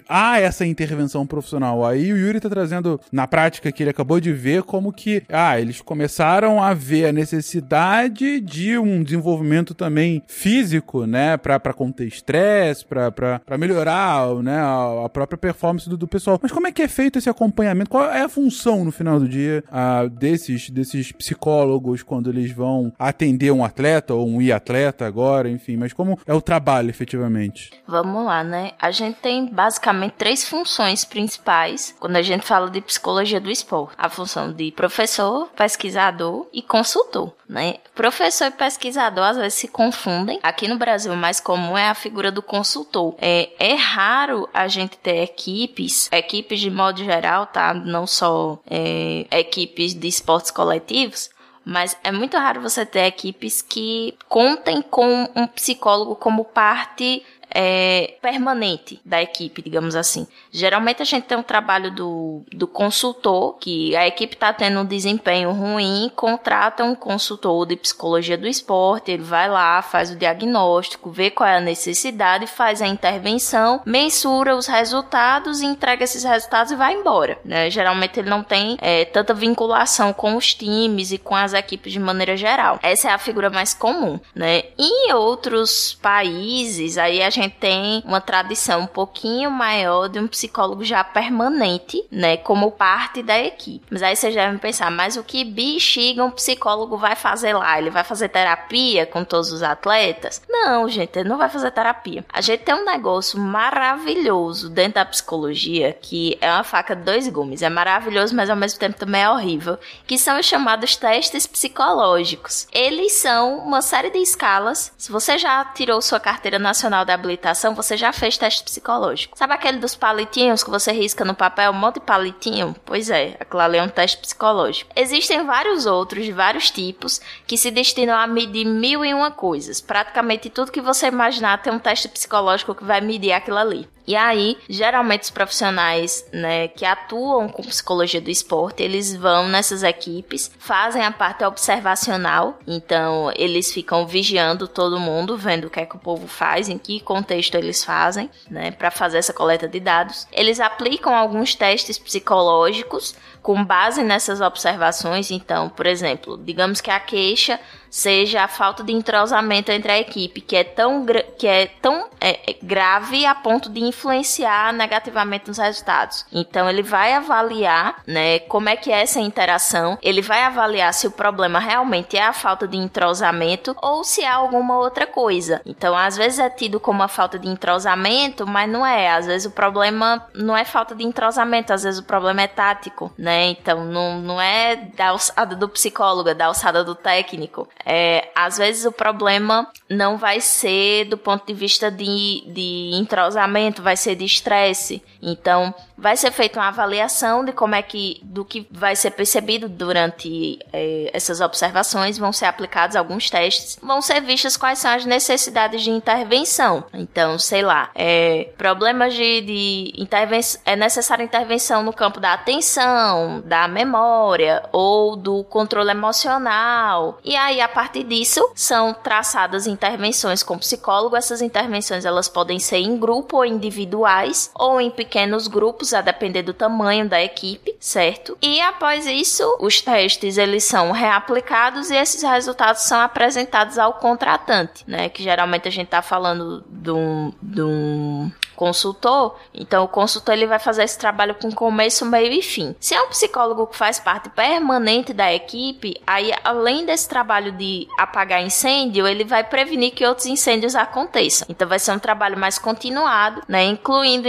há essa intervenção profissional? Aí o Yuri tá trazendo na prática que ele acabou de ver como que, ah, eles começaram a ver a necessidade de um desenvolvimento também físico, né, pra, pra conter estresse, pra, pra, pra melhorar, né, a, a própria performance do, do pessoal. Mas como é que é feito esse acompanhamento? Qual é a função, no final do dia, ah, desses, desses psicólogos quando eles vão atender um atleta ou um atleta agora, enfim, mas como é o trabalho efetivamente? Vamos lá, né? A gente tem basicamente três funções principais quando a gente fala de psicologia do esporte: a função de professor, pesquisador e consultor, né? Professor e pesquisador às vezes se confundem. Aqui no Brasil, o mais comum é a figura do consultor. É, é raro a gente ter equipes, equipes de modo geral, tá? Não só é, equipes de esportes coletivos. Mas é muito raro você ter equipes que contem com um psicólogo como parte é, permanente da equipe, digamos assim. Geralmente a gente tem um trabalho do, do consultor, que a equipe está tendo um desempenho ruim, contrata um consultor de psicologia do esporte, ele vai lá, faz o diagnóstico, vê qual é a necessidade, faz a intervenção, mensura os resultados, entrega esses resultados e vai embora. Né? Geralmente ele não tem é, tanta vinculação com os times e com as equipes de maneira geral. Essa é a figura mais comum. Né? Em outros países, aí a gente tem uma tradição um pouquinho maior de um psicólogo já permanente, né, como parte da equipe. Mas aí vocês devem pensar, mas o que bexiga um psicólogo vai fazer lá? Ele vai fazer terapia com todos os atletas? Não, gente, ele não vai fazer terapia. A gente tem um negócio maravilhoso dentro da psicologia que é uma faca de dois gumes. É maravilhoso, mas ao mesmo tempo também é horrível, que são os chamados testes psicológicos. Eles são uma série de escalas. Se você já tirou sua carteira nacional de habilitação, você já fez teste psicológico. Sabe aquele dos palitinhos que você risca no papel, um monte de palitinho? Pois é, aquilo ali é um teste psicológico. Existem vários outros, de vários tipos, que se destinam a medir mil e uma coisas. Praticamente tudo que você imaginar tem um teste psicológico que vai medir aquilo ali. E aí, geralmente os profissionais, né, que atuam com psicologia do esporte, eles vão nessas equipes, fazem a parte observacional, então eles ficam vigiando todo mundo, vendo o que é que o povo faz, em que contexto eles fazem, né, para fazer essa coleta de dados. Eles aplicam alguns testes psicológicos com base nessas observações, então, por exemplo, digamos que a queixa seja a falta de entrosamento entre a equipe, que é tão, que é tão é, é, grave a ponto de influenciar negativamente nos resultados. Então ele vai avaliar, né, como é que é essa interação, ele vai avaliar se o problema realmente é a falta de entrosamento ou se há alguma outra coisa. Então às vezes é tido como a falta de entrosamento, mas não é. Às vezes o problema não é falta de entrosamento, às vezes o problema é tático, né? Então não, não é da alçada do psicólogo, é da alçada do técnico. É, às vezes o problema não vai ser do ponto de vista de, de entrosamento, vai ser de estresse. Então, vai ser feita uma avaliação de como é que, do que vai ser percebido durante é, essas observações, vão ser aplicados alguns testes, vão ser vistas quais são as necessidades de intervenção. Então, sei lá, é, problemas de, de intervenção, é necessária intervenção no campo da atenção, da memória ou do controle emocional. E aí, a partir disso, são traçadas intervenções com psicólogo. Essas intervenções elas podem ser em grupo ou individuais ou em pequenos grupos, a depender do tamanho da equipe, certo? E após isso, os testes eles são reaplicados e esses resultados são apresentados ao contratante, né? Que geralmente a gente tá falando de um, de um consultor, então o consultor ele vai fazer esse trabalho com começo, meio e fim. Se é um psicólogo que faz parte permanente da equipe, aí além desse trabalho de apagar incêndio, ele vai prevenir que outros incêndios aconteçam. Então vai ser um trabalho mais continuado, né, incluindo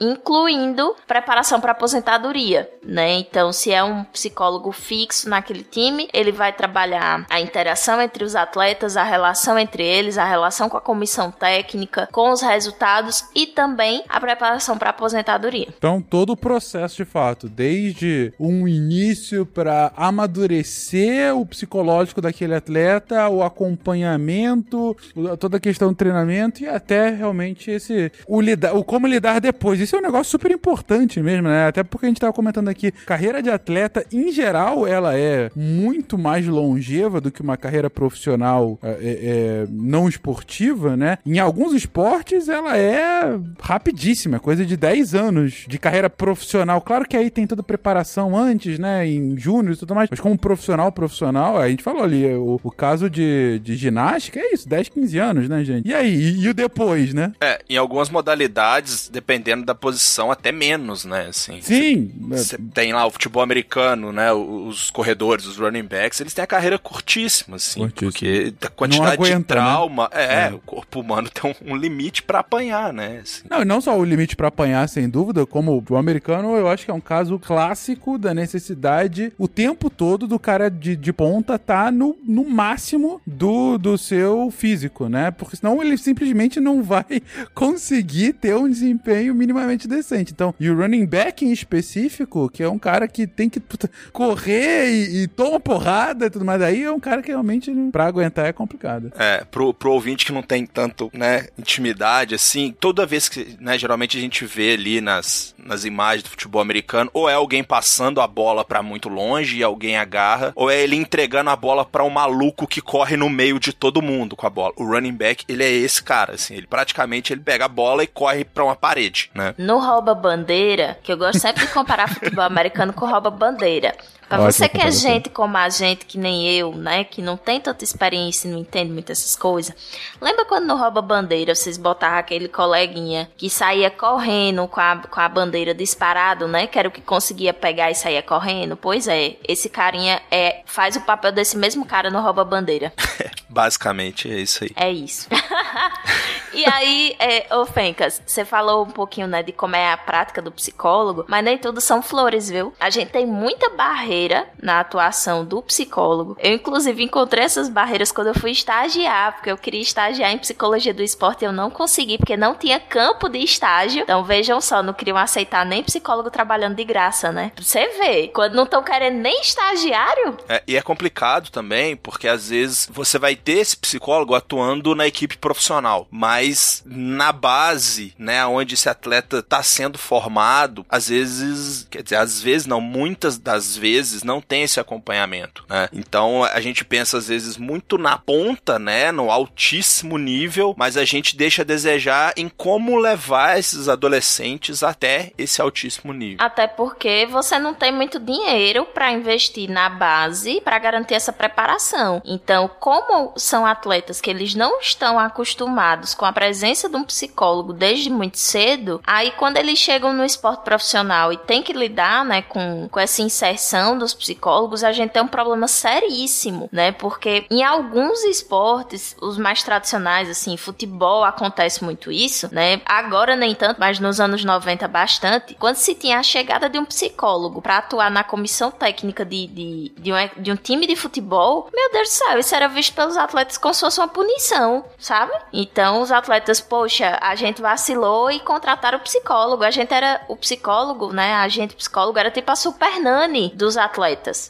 incluindo preparação para aposentadoria, né? Então se é um psicólogo fixo naquele time, ele vai trabalhar a interação entre os atletas, a relação entre eles, a relação com a comissão técnica, com os resultados e também a preparação para aposentadoria. Então, todo o processo de fato, desde um início para amadurecer o psicológico daquele atleta, o acompanhamento, toda a questão do treinamento e até realmente esse o lidar, o como lidar depois. Isso é um negócio super importante mesmo, né? Até porque a gente estava comentando aqui, carreira de atleta em geral, ela é muito mais longeva do que uma carreira profissional é, é, é não esportiva, né? Em alguns esportes ela é rapidíssima, coisa de 10 anos de carreira profissional. Claro que aí tem toda a preparação antes, né, em júnior e tudo mais, mas como profissional, profissional, a gente falou ali, o, o caso de, de ginástica é isso, 10, 15 anos, né, gente? E aí, e, e o depois, né? É, em algumas modalidades, dependendo da posição, até menos, né, assim. Sim. Você tem lá o futebol americano, né, os corredores, os running backs, eles têm a carreira curtíssima, assim, curtíssima. porque a quantidade aguenta, de né? trauma, né? é, é, o corpo humano tem um, limite para apanhar, né, assim. Não, não só o limite para apanhar, sem dúvida, como o americano, eu acho que é um caso clássico da necessidade o tempo todo do cara de, de ponta tá no, no máximo do, do seu físico, né? Porque senão ele simplesmente não vai conseguir ter um desempenho minimamente decente. Então, e o running back em específico, que é um cara que tem que puta, correr e, e toma porrada e tudo mais, aí é um cara que realmente pra aguentar é complicado. É, pro, pro ouvinte que não tem tanto, né, intimidade, assim, toda vez que, né, geralmente a gente vê ali nas, nas imagens do futebol americano, ou é alguém passando a bola para muito longe e alguém agarra, ou é ele entregando a bola para um maluco que corre no meio de todo mundo com a bola. O running back, ele é esse cara, assim, ele praticamente ele pega a bola e corre para uma parede, né? No rouba bandeira, que eu gosto sempre de comparar futebol americano com rouba bandeira. Pra você que é gente como a gente, que nem eu, né? Que não tem tanta experiência e não entende muito essas coisas. Lembra quando no Rouba Bandeira vocês botavam aquele coleguinha que saía correndo com a, com a bandeira disparado, né? Que era o que conseguia pegar e saía correndo? Pois é, esse carinha é, faz o papel desse mesmo cara no Rouba Bandeira. Basicamente é isso aí. É isso. e aí, é, ô Fencas, você falou um pouquinho, né, de como é a prática do psicólogo, mas nem tudo são flores, viu? A gente tem muita barreira barreira na atuação do psicólogo. Eu, inclusive, encontrei essas barreiras quando eu fui estagiar, porque eu queria estagiar em psicologia do esporte e eu não consegui, porque não tinha campo de estágio. Então, vejam só, não queriam aceitar nem psicólogo trabalhando de graça, né? Você ver, quando não estão querendo nem estagiário. É, e é complicado também, porque às vezes você vai ter esse psicólogo atuando na equipe profissional, mas na base, né, onde esse atleta está sendo formado, às vezes, quer dizer, às vezes não, muitas das vezes vezes não tem esse acompanhamento, né? Então a gente pensa às vezes muito na ponta, né, no altíssimo nível, mas a gente deixa a desejar em como levar esses adolescentes até esse altíssimo nível. Até porque você não tem muito dinheiro para investir na base para garantir essa preparação. Então, como são atletas que eles não estão acostumados com a presença de um psicólogo desde muito cedo, aí quando eles chegam no esporte profissional e tem que lidar, né, com, com essa inserção dos psicólogos, a gente tem um problema seríssimo, né? Porque em alguns esportes, os mais tradicionais, assim, futebol acontece muito isso, né? Agora nem tanto, mas nos anos 90 bastante. Quando se tinha a chegada de um psicólogo para atuar na comissão técnica de, de, de, um, de um time de futebol, meu Deus do céu, isso era visto pelos atletas como se fosse uma punição, sabe? Então os, atletas, poxa, a gente vacilou e contrataram o psicólogo. A gente era o psicólogo, né? A gente psicólogo era tipo a super nani dos atletas.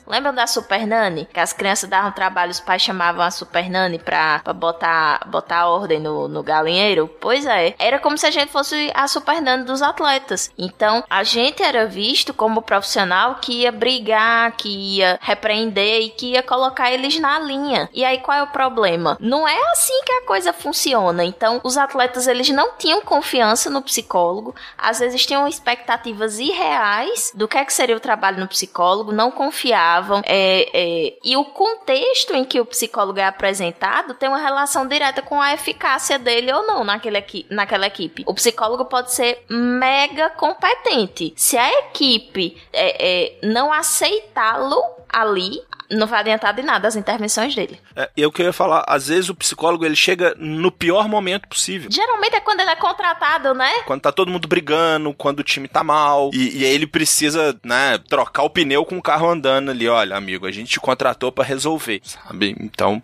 Lembram da super nani? Que as crianças davam trabalho, os pais chamavam a super nani pra, pra botar, botar ordem no, no galinheiro? Pois é. Era como se a gente fosse a super nani dos atletas. Então, a gente era visto como profissional que ia brigar, que ia repreender e que ia colocar eles na linha. E aí qual é o problema? Não é assim que a coisa funciona. Então, os atletas eles não tinham confiança no psicólogo, às vezes tinham expectativas irreais do que, é que seria o trabalho no psicólogo, não confiavam. É, é, e o contexto em que o psicólogo é apresentado tem uma relação direta com a eficácia dele ou não naquele, naquela equipe. O psicólogo pode ser mega competente. Se a equipe é, é não aceitá-lo ali, não vai adiantar de nada as intervenções dele. É, eu queria falar, às vezes o psicólogo ele chega no pior momento possível. Geralmente é quando ele é contratado, né? Quando tá todo mundo brigando, quando o time tá mal, e, e aí ele precisa, né, trocar o pneu com o carro andando ali. Olha, amigo, a gente te contratou para resolver, sabe? Então,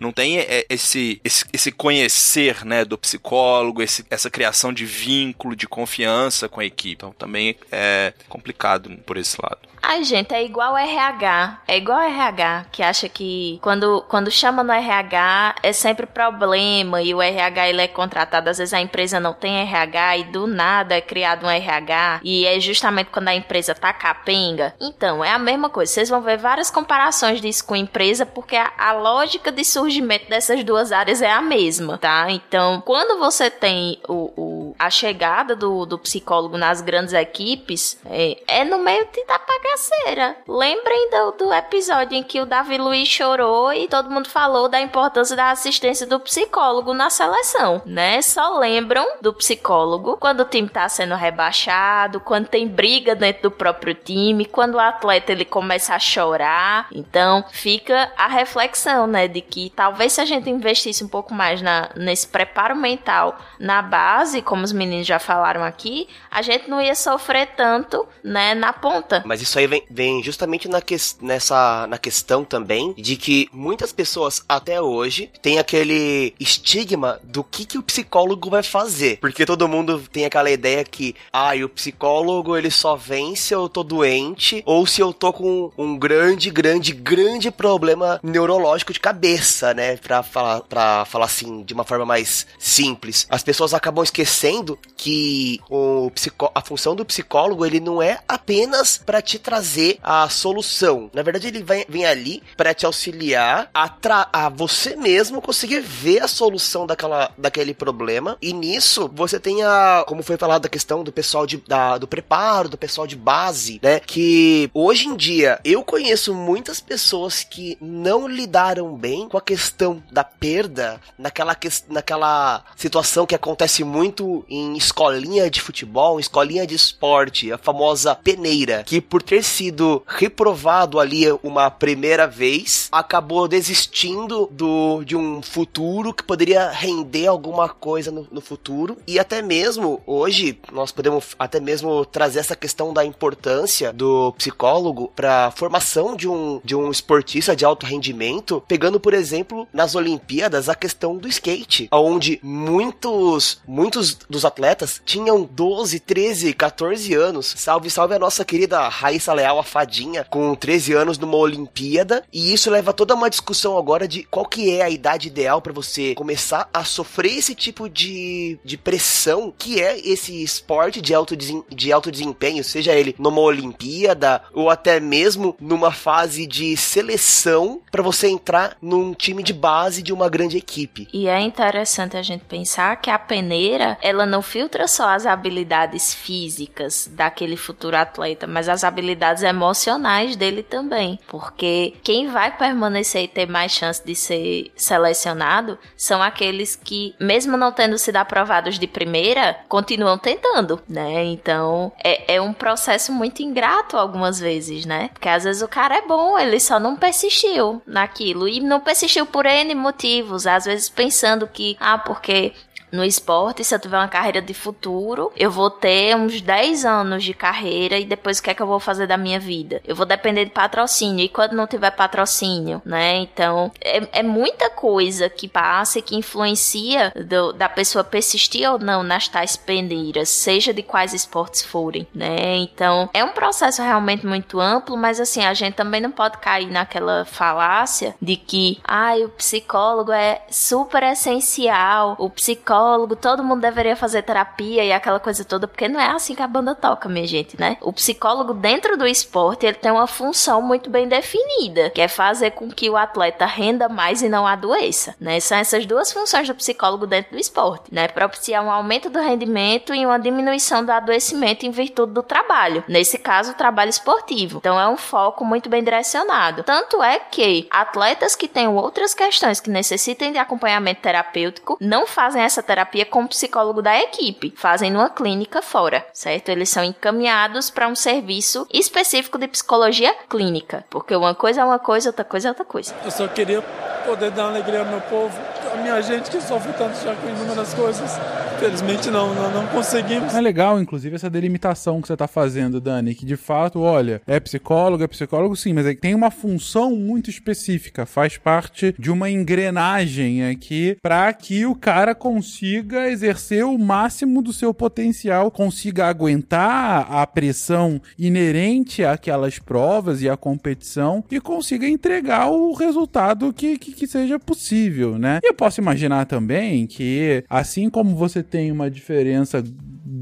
não tem é, esse, esse, esse conhecer, né, do psicólogo, esse, essa criação de vínculo, de confiança com a equipe. Então, também é complicado por esse lado. Ai, gente, é igual RH. É igual RH, que acha que quando, quando chama no RH é sempre problema e o RH ele é contratado. Às vezes a empresa não tem RH e do nada é criado um RH e é justamente quando a empresa tá capenga. Então, é a mesma coisa. Vocês vão ver várias comparações disso com empresa porque a, a lógica de surgimento dessas duas áreas é a mesma, tá? Então, quando você tem o, o a chegada do, do psicólogo nas grandes equipes, é, é no meio de da bagaceira. Lembrem do, do episódio em que o Davi Luiz chorou e todo mundo falou da importância da assistência do psicólogo na seleção, né? Só lembram do psicólogo quando o time tá sendo rebaixado, quando tem briga dentro do próprio time, quando o atleta ele começa a chorar. Então, fica a reflexão, né, de que talvez se a gente investisse um pouco mais na, nesse preparo mental na base, como os meninos já falaram aqui, a gente não ia sofrer tanto, né, na ponta. Mas isso aí vem, vem justamente na, que, nessa, na questão também de que muitas pessoas até hoje têm aquele estigma do que, que o psicólogo vai fazer. Porque todo mundo tem aquela ideia que, ah, o psicólogo ele só vem se eu tô doente ou se eu tô com um grande, grande, grande problema neurológico de cabeça, né? Pra falar, pra falar assim, de uma forma mais simples. As pessoas acabam esquecendo que o psicó a função do psicólogo ele não é apenas para te trazer a solução. Na verdade, ele vem, vem ali para te auxiliar a, a você mesmo conseguir ver a solução daquela, daquele problema. E nisso, você tem a, como foi falado da questão do pessoal de, da, do preparo, do pessoal de base, né? Que hoje em dia eu conheço muitas pessoas que não lidaram bem com a questão da perda naquela, naquela situação que acontece muito em escolinha de futebol, escolinha de esporte, a famosa peneira, que por ter sido reprovado ali uma primeira vez, acabou desistindo do, de um futuro que poderia render alguma coisa no, no futuro. E até mesmo hoje, nós podemos até mesmo trazer essa questão da importância do psicólogo para a formação de um, de um esportista de alto rendimento, pegando, por exemplo, nas Olimpíadas a questão do skate, onde muitos, muitos dos atletas tinham 12, 13, 14 anos. Salve, salve a nossa querida Raíssa Leal, a fadinha, com 13 anos numa Olimpíada. E isso leva toda uma discussão agora de qual que é a idade ideal para você começar a sofrer esse tipo de, de pressão que é esse esporte de alto, de alto desempenho, seja ele numa Olimpíada ou até mesmo numa fase de seleção para você entrar num time de base de uma grande equipe. E é interessante a gente pensar que a peneira, ela não filtra só as habilidades físicas daquele futuro atleta, mas as habilidades emocionais dele também. Porque quem vai permanecer e ter mais chance de ser selecionado são aqueles que, mesmo não tendo sido aprovados de primeira, continuam tentando, né? Então é, é um processo muito ingrato algumas vezes, né? Porque às vezes o cara é bom, ele só não persistiu naquilo. E não persistiu por N motivos. Às vezes pensando que, ah, porque no esporte, se eu tiver uma carreira de futuro, eu vou ter uns 10 anos de carreira e depois o que é que eu vou fazer da minha vida? Eu vou depender de patrocínio. E quando não tiver patrocínio, né? Então, é, é muita coisa que passa e que influencia do, da pessoa persistir ou não nas tais peneiras, seja de quais esportes forem, né? Então, é um processo realmente muito amplo, mas assim, a gente também não pode cair naquela falácia de que, ah, o psicólogo é super essencial, o psicólogo, todo mundo deveria fazer terapia e aquela coisa toda, porque não é assim que a banda toca, minha gente, né? O psicólogo dentro do esporte, ele tem uma função muito bem definida, que é fazer com que o atleta renda mais e não adoeça, né? São essas duas funções do psicólogo dentro do esporte, né? Propiciar um aumento do rendimento e uma diminuição do adoecimento em virtude do trabalho. Nesse caso, o trabalho esportivo. Então é um foco muito bem direcionado. Tanto é que atletas que têm outras questões que necessitem de acompanhamento terapêutico não fazem essa terapia com o psicólogo da equipe, fazem numa clínica fora, certo? Eles são encaminhados para um serviço específico de psicologia clínica, porque uma coisa é uma coisa, outra coisa é outra coisa. Eu só queria poder dar alegria ao meu povo, a minha gente que sofre tanto já com inúmeras coisas. Felizmente não, não, não conseguimos. É legal, inclusive, essa delimitação que você está fazendo, Dani, que de fato, olha, é psicólogo, é psicólogo sim, mas é tem uma função muito específica, faz parte de uma engrenagem aqui para que o cara consiga exercer o máximo do seu potencial, consiga aguentar a pressão inerente àquelas provas e à competição e consiga entregar o resultado que, que, que seja possível, né? E eu posso imaginar também que, assim como você tem uma diferença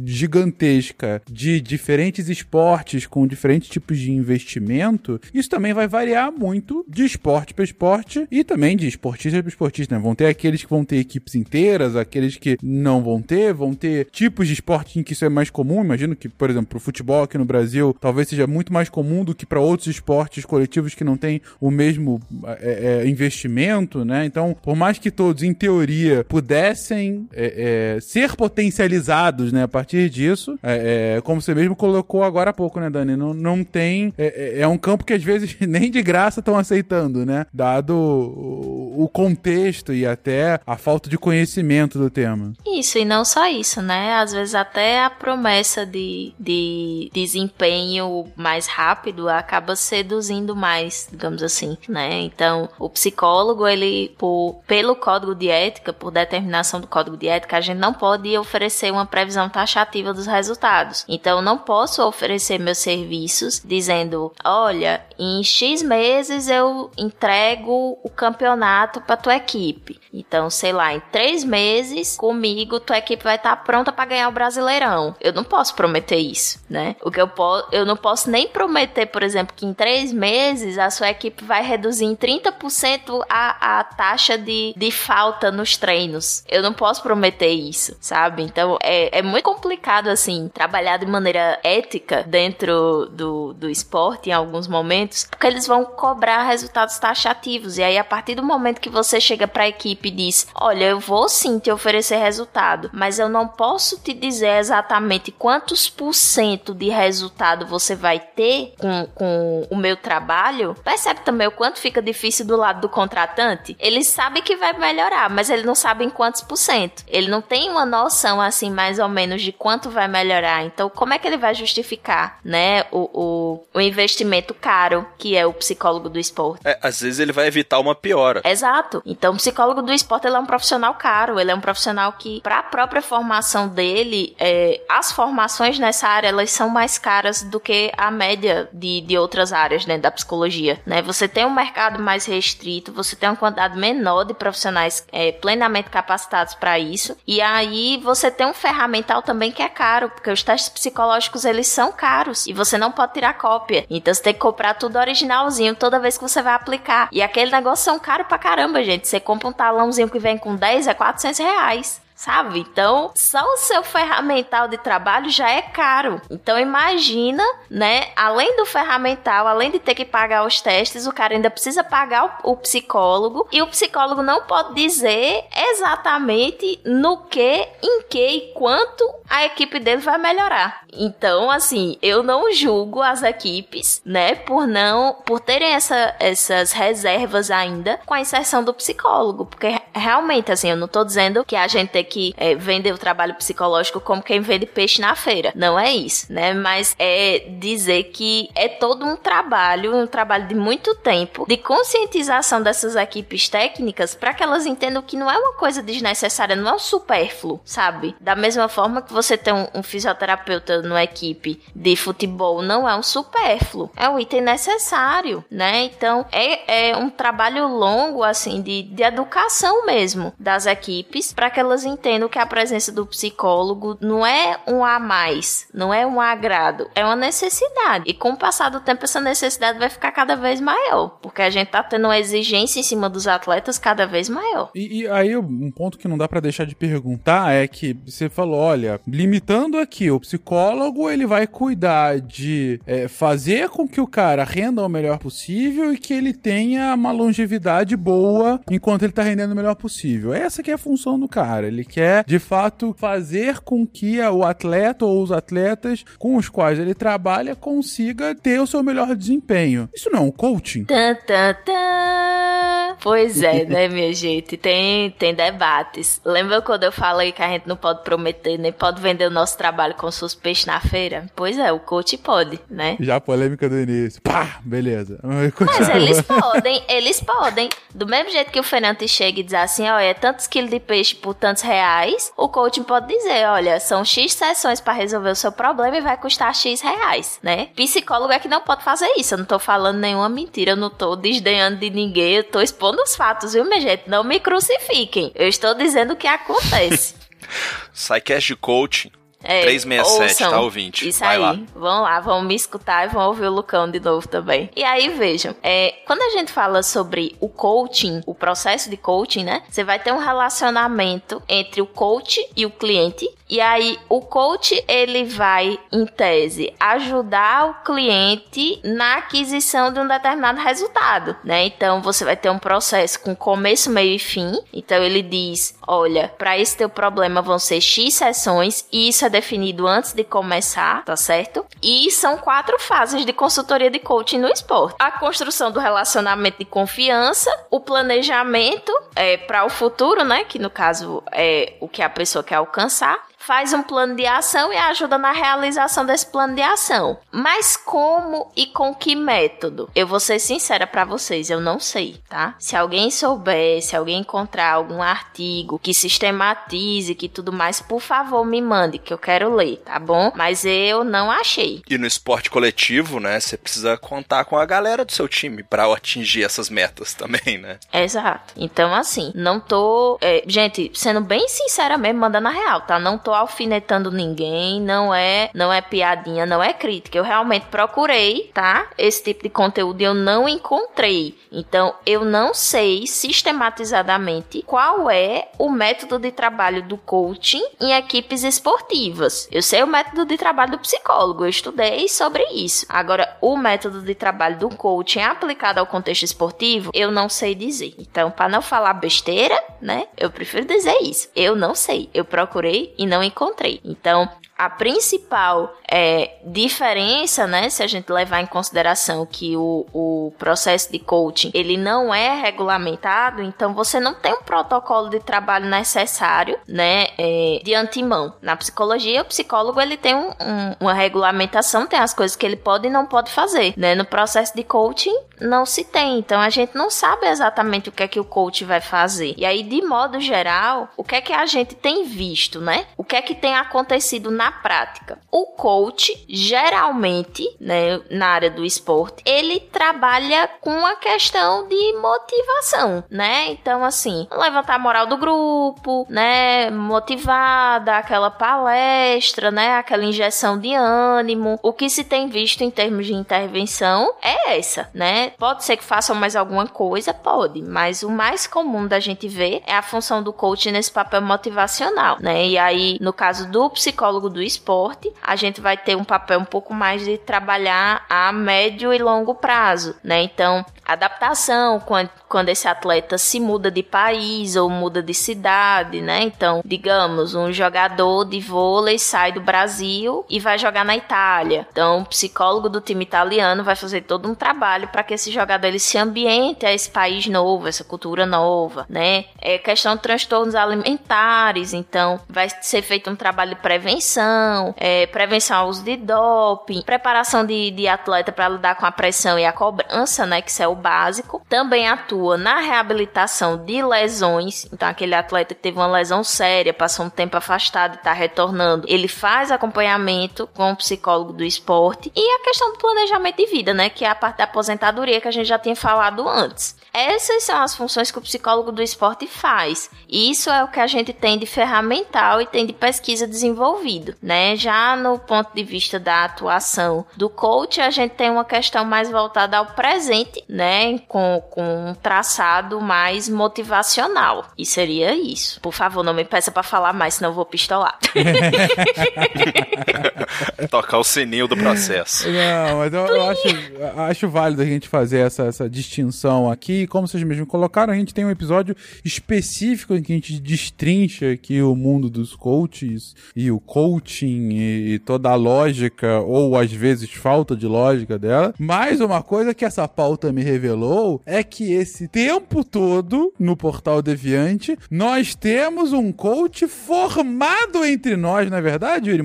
gigantesca de diferentes esportes com diferentes tipos de investimento, isso também vai variar muito de esporte para esporte e também de esportista para esportista. Né? Vão ter aqueles que vão ter equipes inteiras, aqueles que não vão ter, vão ter tipos de esporte em que isso é mais comum. Imagino que, por exemplo, o futebol aqui no Brasil talvez seja muito mais comum do que para outros esportes coletivos que não têm o mesmo é, é, investimento, né? Então, por mais que todos, em teoria, pudessem é, é ser potencializados, né, partir disso, é, é, como você mesmo colocou agora há pouco, né, Dani? Não, não tem. É, é, é um campo que às vezes nem de graça estão aceitando, né? Dado o, o contexto e até a falta de conhecimento do tema. Isso, e não só isso, né? Às vezes até a promessa de, de desempenho mais rápido acaba seduzindo mais, digamos assim, né? Então, o psicólogo, ele, por, pelo código de ética, por determinação do código de ética, a gente não pode oferecer uma previsão taxativa dos resultados. Então, não posso oferecer meus serviços dizendo: olha, em X meses eu entrego o campeonato para tua equipe. Então, sei lá, em três meses comigo tua equipe vai estar tá pronta para ganhar o Brasileirão. Eu não posso prometer isso, né? O que eu posso, eu não posso nem prometer, por exemplo, que em três meses a sua equipe vai reduzir em 30% a, a taxa de, de falta nos treinos. Eu não posso prometer isso, sabe? Então, é, é muito complicado, assim, trabalhar de maneira ética dentro do, do esporte em alguns momentos, porque eles vão cobrar resultados taxativos. E aí, a partir do momento que você chega para a equipe e diz: Olha, eu vou sim te oferecer resultado, mas eu não posso te dizer exatamente quantos por cento de resultado você vai ter com, com o meu trabalho, percebe também o quanto fica difícil do lado do contratante? Ele sabe que vai melhorar, mas ele não sabe em quantos por cento. Ele não tem uma noção, assim, mais ou menos de quanto vai melhorar. Então, como é que ele vai justificar, né, o, o, o investimento caro que é o psicólogo do esporte? É, às vezes ele vai evitar uma piora. Exato. Então, o psicólogo do esporte ele é um profissional caro. Ele é um profissional que, para a própria formação dele, é, as formações nessa área elas são mais caras do que a média de, de outras áreas né, da psicologia. Né? Você tem um mercado mais restrito, você tem uma quantidade menor de profissionais é, plenamente capacitados para isso, e aí você tem um ferramental também que é caro, porque os testes psicológicos eles são caros e você não pode tirar cópia. Então você tem que comprar tudo originalzinho toda vez que você vai aplicar. E aquele negócio são caro pra caramba, gente. Você compra um talãozinho que vem com 10 é 400 reais sabe? Então, só o seu ferramental de trabalho já é caro. Então, imagina, né? Além do ferramental, além de ter que pagar os testes, o cara ainda precisa pagar o, o psicólogo e o psicólogo não pode dizer exatamente no que, em que e quanto a equipe dele vai melhorar. Então, assim, eu não julgo as equipes, né, por não, por terem essa, essas reservas ainda com a inserção do psicólogo, porque realmente, assim, eu não tô dizendo que a gente tem que é, vender o trabalho psicológico como quem vende peixe na feira. Não é isso, né? Mas é dizer que é todo um trabalho, um trabalho de muito tempo, de conscientização dessas equipes técnicas para que elas entendam que não é uma coisa desnecessária, não é um supérfluo, sabe? Da mesma forma que você tem um, um fisioterapeuta numa equipe de futebol, não é um supérfluo, é um item necessário, né? Então é, é um trabalho longo, assim, de, de educação mesmo das equipes para que elas entendam que a presença do psicólogo não é um a mais, não é um agrado, é uma necessidade. E com o passar do tempo, essa necessidade vai ficar cada vez maior, porque a gente tá tendo uma exigência em cima dos atletas cada vez maior. E, e aí, um ponto que não dá para deixar de perguntar é que você falou, olha, limitando aqui, o psicólogo ele vai cuidar de é, fazer com que o cara renda o melhor possível e que ele tenha uma longevidade boa enquanto ele tá rendendo o melhor possível. Essa que é a função do cara. Ele quer, de fato, fazer com que o atleta ou os atletas com os quais ele trabalha consiga ter o seu melhor desempenho. Isso não é um coaching? Tan, tan, tan. Pois é, né, minha gente? Tem, tem debates. Lembra quando eu falei que a gente não pode prometer, nem pode vender o nosso trabalho com seus peixes na feira? Pois é, o coach pode, né? Já a polêmica do início. Pá, beleza. Mas eles podem, eles podem. Do mesmo jeito que o Fernandes chega e diz assim, olha, é tantos quilos de peixe por tantos reais, o coaching pode dizer, olha, são X sessões para resolver o seu problema e vai custar X reais, né? Psicólogo é que não pode fazer isso. Eu não tô falando nenhuma mentira, eu não tô desdenhando de ninguém, eu tô expondo os fatos, viu, minha gente? Não me crucifiquem. Eu estou dizendo o que acontece. Psycast coaching É, 367, ouçam. tá, ouvinte? Isso Vai aí. lá. Vão lá, vão me escutar e vão ouvir o Lucão de novo também. E aí, vejam, é, quando a gente fala sobre o coaching, o processo de coaching, né? Você vai ter um relacionamento entre o coach e o cliente. E aí, o coach, ele vai, em tese, ajudar o cliente na aquisição de um determinado resultado, né? Então, você vai ter um processo com começo, meio e fim. Então, ele diz, olha, para esse teu problema vão ser X sessões e isso é definido antes de começar, tá certo? E são quatro fases de consultoria de coaching no esporte. A construção do relacionamento de confiança, o planejamento é, para o futuro, né? Que no caso é o que a pessoa quer alcançar faz um plano de ação e ajuda na realização desse plano de ação. Mas como e com que método? Eu vou ser sincera para vocês, eu não sei, tá? Se alguém souber, se alguém encontrar algum artigo que sistematize, que tudo mais, por favor, me mande que eu quero ler, tá bom? Mas eu não achei. E no esporte coletivo, né, você precisa contar com a galera do seu time pra atingir essas metas também, né? Exato. Então, assim, não tô. é, gente, sendo bem sincera mesmo, mandando a real, tá? Não tô alfinetando ninguém, não é, não é piadinha, não é crítica. Eu realmente procurei, tá? Esse tipo de conteúdo eu não encontrei. Então, eu não sei sistematizadamente qual é o método de trabalho do coaching em equipes esportivas. Eu sei o método de trabalho do psicólogo, eu estudei sobre isso. Agora, o método de trabalho do coaching aplicado ao contexto esportivo, eu não sei dizer. Então, para não falar besteira, né? Eu prefiro dizer isso. Eu não sei. Eu procurei e não encontrei. Então, a principal é, diferença, né, se a gente levar em consideração que o, o processo de coaching ele não é regulamentado, então você não tem um protocolo de trabalho necessário, né, é, de antemão. Na psicologia, o psicólogo ele tem um- um- uma regulamentação, tem as coisas que ele pode e não pode fazer, né. No processo de coaching não se tem, então a gente não sabe exatamente o que é que o coach vai fazer. E aí, de modo geral, o que é que a gente tem visto, né? O que é que tem acontecido na prática? O coach, geralmente, né, na área do esporte, ele trabalha com a questão de motivação, né? Então, assim, levantar a moral do grupo, né? Motivar, dar aquela palestra, né? Aquela injeção de ânimo. O que se tem visto em termos de intervenção é essa, né? Pode ser que façam mais alguma coisa, pode, mas o mais comum da gente ver é a função do coach nesse papel motivacional, né? E aí, no caso do psicólogo do esporte, a gente vai ter um papel um pouco mais de trabalhar a médio e longo prazo, né? Então, adaptação quando, esse atleta se muda de país ou muda de cidade, né? Então, digamos, um jogador de vôlei sai do Brasil e vai jogar na Itália. Então, o psicólogo do time italiano vai fazer todo um trabalho para que esse jogador ele se ambiente a esse país novo, essa cultura nova, né? É questão de transtornos alimentares, então vai ser feito um trabalho de prevenção, é, prevenção ao uso de doping, preparação de, de atleta para lidar com a pressão e a cobrança, né? Que isso é o básico. Também atua na reabilitação de lesões, então aquele atleta que teve uma lesão séria, passou um tempo afastado e está retornando, ele faz acompanhamento com o psicólogo do esporte e a questão do planejamento de vida, né? Que é a parte da aposentadoria que a gente já tinha falado antes. Essas são as funções que o psicólogo do esporte faz. E isso é o que a gente tem de ferramental e tem de pesquisa desenvolvido, né? Já no ponto de vista da atuação do coach, a gente tem uma questão mais voltada ao presente, né? Com, com um traçado mais motivacional. E seria isso. Por favor, não me peça para falar mais, senão eu vou pistolar. Tocar o sininho do processo. Não, mas eu, eu acho, acho válido a gente fazer essa, essa distinção aqui. Como vocês mesmos colocaram, a gente tem um episódio específico em que a gente destrincha aqui o mundo dos coaches e o coaching e, e toda a lógica, ou às vezes falta de lógica dela. Mas uma coisa que essa pauta me revelou é que esse tempo todo no Portal Deviante, nós temos um coach formado entre nós, não é verdade, Yuri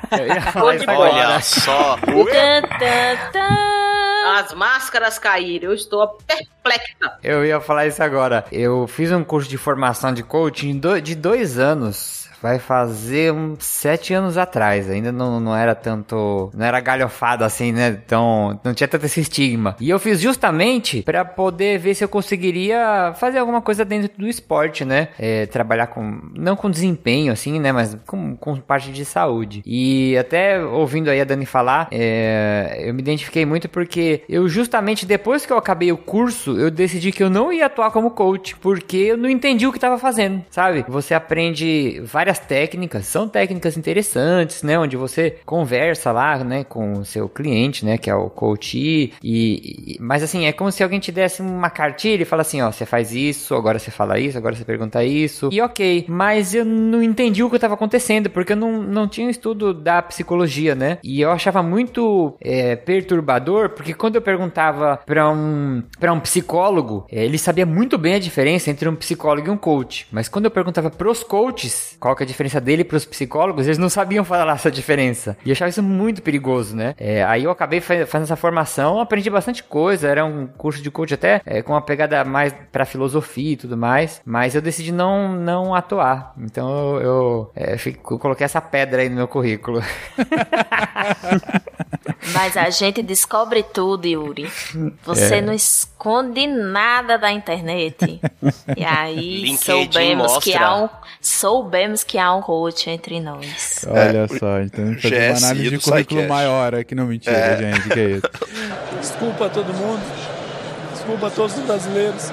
isso Olha só. Tan, tan, tan. As máscaras caíram. Eu estou perplexa. Eu ia falar isso agora. Eu fiz um curso de formação de coaching de dois anos. Vai fazer uns sete anos atrás. Ainda não, não era tanto. Não era galhofado assim, né? Então, não tinha tanto esse estigma. E eu fiz justamente pra poder ver se eu conseguiria fazer alguma coisa dentro do esporte, né? É, trabalhar com. Não com desempenho, assim, né? Mas com, com parte de saúde. E até ouvindo aí a Dani falar, é, eu me identifiquei muito porque eu justamente depois que eu acabei o curso, eu decidi que eu não ia atuar como coach, porque eu não entendi o que estava fazendo, sabe? Você aprende várias técnicas, são técnicas interessantes, né? Onde você conversa lá, né, com o seu cliente, né, que é o coach, e, e- mas assim, é como se alguém te desse uma cartilha e fala assim, ó, você faz isso, agora você fala isso, agora você pergunta isso, e ok, mas eu não entendi o que estava acontecendo, porque eu não, não tinha um estudo da psicologia, né? E eu achava muito é, perturbador, porque quando eu perguntava para um, um psicólogo, é, ele sabia muito bem a diferença entre um psicólogo e um coach, mas quando eu perguntava pros coaches qual que é a diferença dele pros psicólogos, eles não sabiam falar essa diferença. E eu achava isso muito perigoso, né? É, aí eu acabei fa- fazendo essa formação, aprendi bastante coisa, era um curso de coach até é, com uma pegada mais pra filosofia e tudo mais, mas eu decidi não, não atuar. Então eu, eu, é, fico- coloquei essa pedra aí no meu currículo. Mas a gente descobre tudo, Yuri. Você É. não esconde nada da internet. E aí LinkedIn soubemos que há um soubemos que há um coach entre nós. Olha só, então fazer uma GSI análise de currículo SciCast. maior aqui, não mentira, gente, que é isso. Desculpa a todo mundo. Desculpa a todos os brasileiros.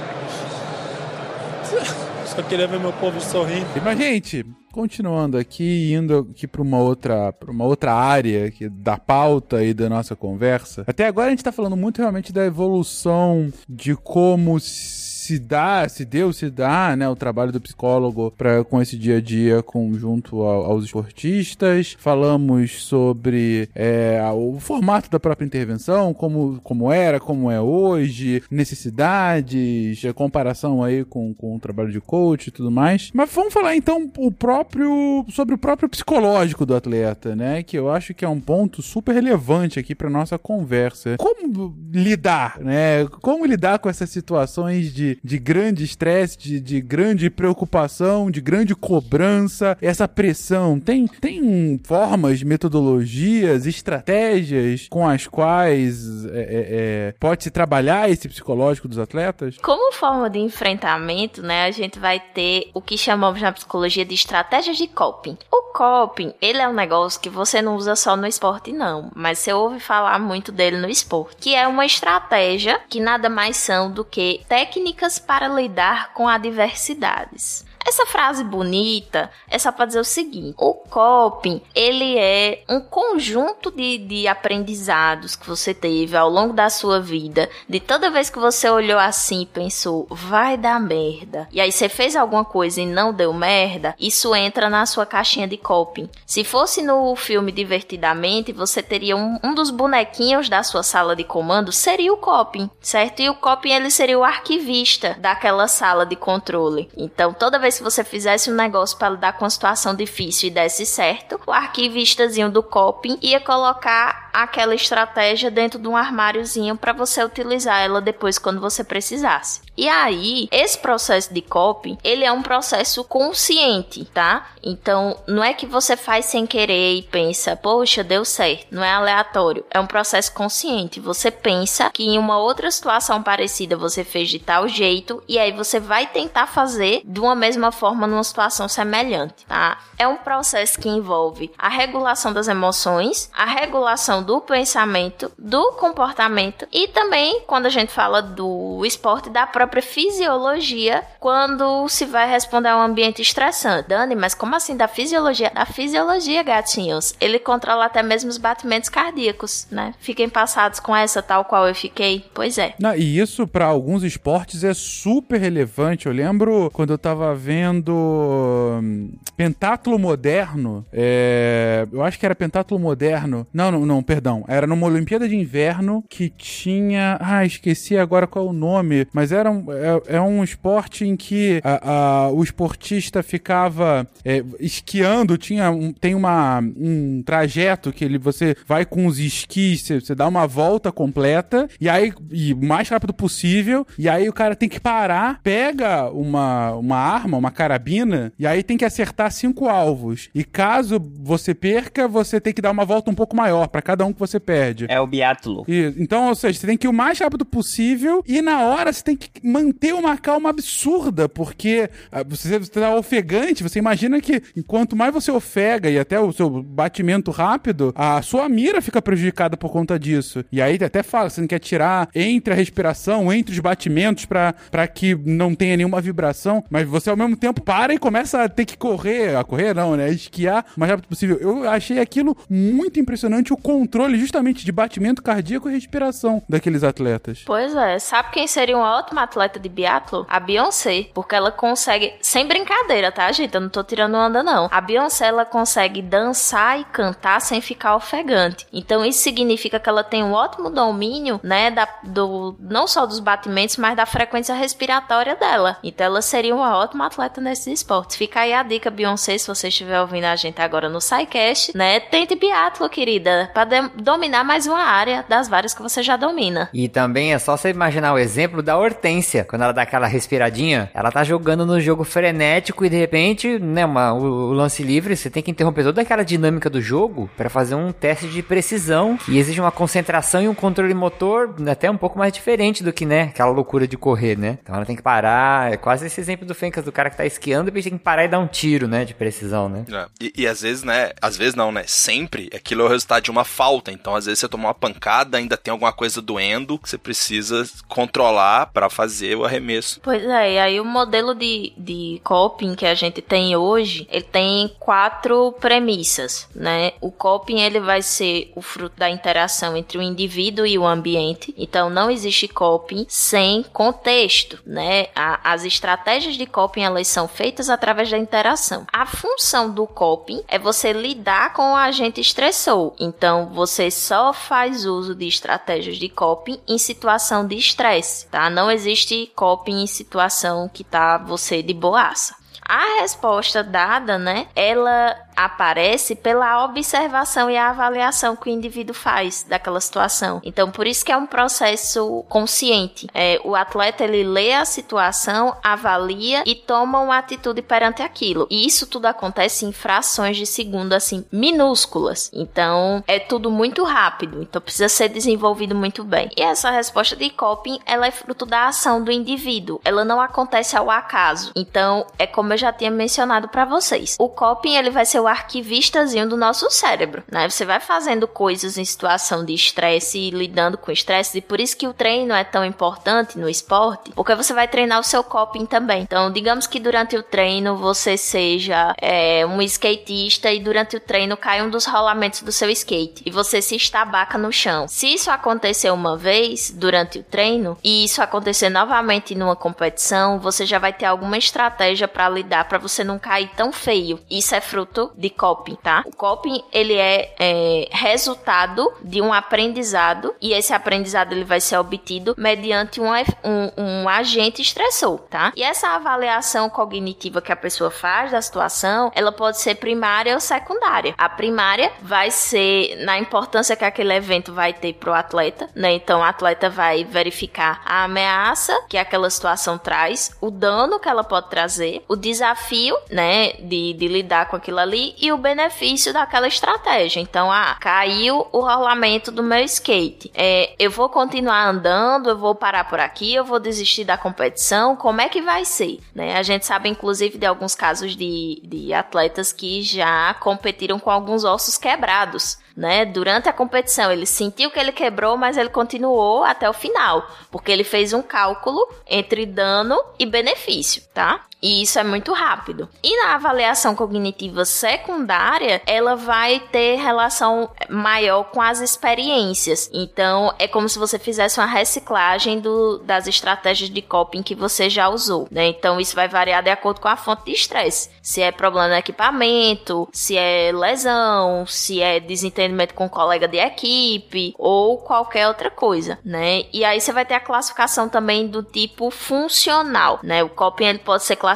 Só queria ver meu povo sorrindo. Mas, gente, continuando aqui, indo aqui para uma outra, pra uma outra área aqui da pauta e da nossa conversa. Até agora a gente tá falando muito realmente da evolução de como se dá, se deu, se dá, né, o trabalho do psicólogo pra, com esse dia a dia com, junto ao- aos esportistas. Falamos sobre é, o formato da própria intervenção, como, como era, como é hoje, necessidades, a comparação aí com, com o trabalho de coach e tudo mais. Mas vamos falar então o próprio sobre o próprio psicológico do atleta, né? Que eu acho que é um ponto super relevante aqui para nossa conversa. Como lidar, né? Como lidar com essas situações de, de grande estresse, de, de grande preocupação, de grande cobrança, essa pressão? Tem, tem formas, metodologias, estratégias com as quais é, é, é, pode se trabalhar esse psicológico dos atletas? Como forma de enfrentamento, né, a gente vai ter o que chamamos na psicologia de estratégias de coping. O coping, ele é um negócio que você não usa só no esporte, não, mas você ouve falar muito dele no esporte, que é uma estratégia que nada mais são do que técnicas para lidar com adversidades. Essa frase bonita é só pra dizer o seguinte: o coping, ele é um conjunto de, de aprendizados que você teve ao longo da sua vida, de toda vez que você olhou assim e pensou, vai dar merda, e aí você fez alguma coisa e não deu merda, isso entra na sua caixinha de coping. Se fosse no filme Divertidamente, você teria um, um dos bonequinhos da sua sala de comando, seria o coping, certo? E o coping ele seria o arquivista daquela sala de controle. Então, toda vez que você fizesse um negócio para lidar com uma situação difícil e desse certo, o arquivistazinho do coping ia colocar aquela estratégia dentro de um armáriozinho para você utilizar ela depois quando você precisasse. E aí, esse processo de coping, ele é um processo consciente, tá? Então, não é que você faz sem querer e pensa, poxa, deu certo. Não é aleatório. É um processo consciente. Você pensa que em uma outra situação parecida você fez de tal jeito e aí você vai tentar fazer de uma mesma forma numa situação semelhante, tá? É um processo que envolve a regulação das emoções, a regulação do pensamento, do comportamento e também, quando a gente fala do esporte, da própria fisiologia quando se vai responder a um ambiente estressante. Dani, mas como assim da fisiologia? Da fisiologia, gatinhos. Ele controla até mesmo os batimentos cardíacos, né? Fiquem passados com essa tal qual eu fiquei. Pois é. Não, e isso para alguns esportes é super relevante. Eu lembro quando eu tava vendo hum, pentátulo moderno, é... eu acho que era pentátulo moderno. Não, não, não, perdão. Era numa Olimpíada de Inverno que tinha, ah, esqueci agora qual é o nome, mas era um, é, é um esporte em que a, a, o esportista ficava é, esquiando, tinha um, tem uma, um trajeto que ele, você vai com os esquis, você, você dá uma volta completa, e aí, e o mais rápido possível, e aí o cara tem que parar, pega uma, uma arma, uma carabina, e aí tem que acertar cinco alvos. E caso você perca, você tem que dar uma volta um pouco maior para cada um que você perde. É o biátulo. Então, ou seja, você tem que ir o mais rápido possível e na hora você tem que manter uma calma absurda, porque ah, você está ofegante, você imagina que enquanto mais você ofega e até o seu batimento rápido, a sua mira fica prejudicada por conta disso. E aí até fala, você não quer tirar entre a respiração, entre os batimentos para que não tenha nenhuma vibração, mas você ao mesmo tempo para e começa a ter que correr, a correr não, né, esquiar o mais rápido possível. Eu achei aquilo muito impressionante o controle justamente de batimento cardíaco e respiração daqueles atletas. Pois é, sabe quem seria um ótimo atleta de biatlo? A Beyoncé, porque ela consegue, sem brincadeira, tá, gente? Eu não tô tirando onda não. A Beyoncé ela consegue dançar e cantar sem ficar ofegante. Então isso significa que ela tem um ótimo domínio, né, da, do não só dos batimentos, mas da frequência respiratória dela. Então ela seria uma ótima atleta nesses esportes. Fica aí a dica, Beyoncé, se você estiver ouvindo a gente agora no SciCast, né? Tente biatlo, querida, para dominar mais uma área das várias que você já domina. E também é só você imaginar o exemplo da Hortência, quando ela dá aquela respiradinha, ela tá jogando no jogo frenético e de repente, né, uma, o, o lance livre, você tem que interromper toda aquela dinâmica do jogo para fazer um teste de precisão e exige uma concentração e um controle motor até um pouco mais diferente do que, né, aquela loucura de correr, né? Então ela tem que parar, é quase esse exemplo do Fencas, do cara que tá esquiando e tem que parar e dar um tiro, né, de precisão, né? É. E, e, às vezes, né, às vezes não, né, sempre aquilo é o resultado de uma falta, então às vezes você tomou uma pancada, ainda tem alguma coisa doendo que você precisa controlar para fazer o arremesso. Pois é, e aí o modelo de, de coping que a gente tem hoje, ele tem quatro premissas, né? O coping, ele vai ser o fruto da interação entre o indivíduo e o ambiente, então não existe coping sem contexto, né? A, as estratégias de coping, elas são feitas através da interação. A função do coping é você lidar com o agente estressor, então você só faz uso de estratégias de coping em situação de estresse, tá? Não existe coping em situação que tá você de boaça. A resposta dada, né, ela aparece pela observação e a avaliação que o indivíduo faz daquela situação. Então, por isso que é um processo consciente. É, o atleta ele lê a situação, avalia e toma uma atitude perante aquilo. E isso tudo acontece em frações de segundo, assim, minúsculas. Então, é tudo muito rápido. Então, precisa ser desenvolvido muito bem. E essa resposta de coping, ela é fruto da ação do indivíduo. Ela não acontece ao acaso. Então, é como eu já tinha mencionado para vocês. O coping, ele vai ser o arquivistazinho do nosso cérebro, né? Você vai fazendo coisas em situação de estresse e lidando com estresse, e por isso que o treino é tão importante no esporte, porque você vai treinar o seu coping também. Então, digamos que durante o treino você seja é, um skatista e durante o treino cai um dos rolamentos do seu skate e você se estabaca no chão. Se isso acontecer uma vez durante o treino e isso acontecer novamente numa competição, você já vai ter alguma estratégia para lidar para você não cair tão feio. Isso é fruto de coping, tá? O coping ele é, é resultado de um aprendizado e esse aprendizado ele vai ser obtido mediante um, um, um agente estressor, tá? E essa avaliação cognitiva que a pessoa faz da situação, ela pode ser primária ou secundária. A primária vai ser na importância que aquele evento vai ter pro atleta, né? Então o atleta vai verificar a ameaça que aquela situação traz, o dano que ela pode trazer, o desafio, né, de, de lidar com aquilo ali e o benefício daquela estratégia. Então, ah, caiu o rolamento do meu skate. É, eu vou continuar andando, eu vou parar por aqui, eu vou desistir da competição, como é que vai ser? Né? A gente sabe, inclusive, de alguns casos de, de atletas que já competiram com alguns ossos quebrados né? Durante a competição, ele sentiu que ele quebrou, mas ele continuou até o final, porque ele fez um cálculo entre dano e benefício, tá? E isso é muito rápido. E na avaliação cognitiva secundária, ela vai ter relação maior com as experiências. Então, é como se você fizesse uma reciclagem do, das estratégias de coping que você já usou. Né? Então, isso vai variar de acordo com a fonte de estresse. Se é problema no equipamento, se é lesão, se é desentendimento com um colega de equipe ou qualquer outra coisa, né? E aí você vai ter a classificação também do tipo funcional, né? O coping ele pode ser classificado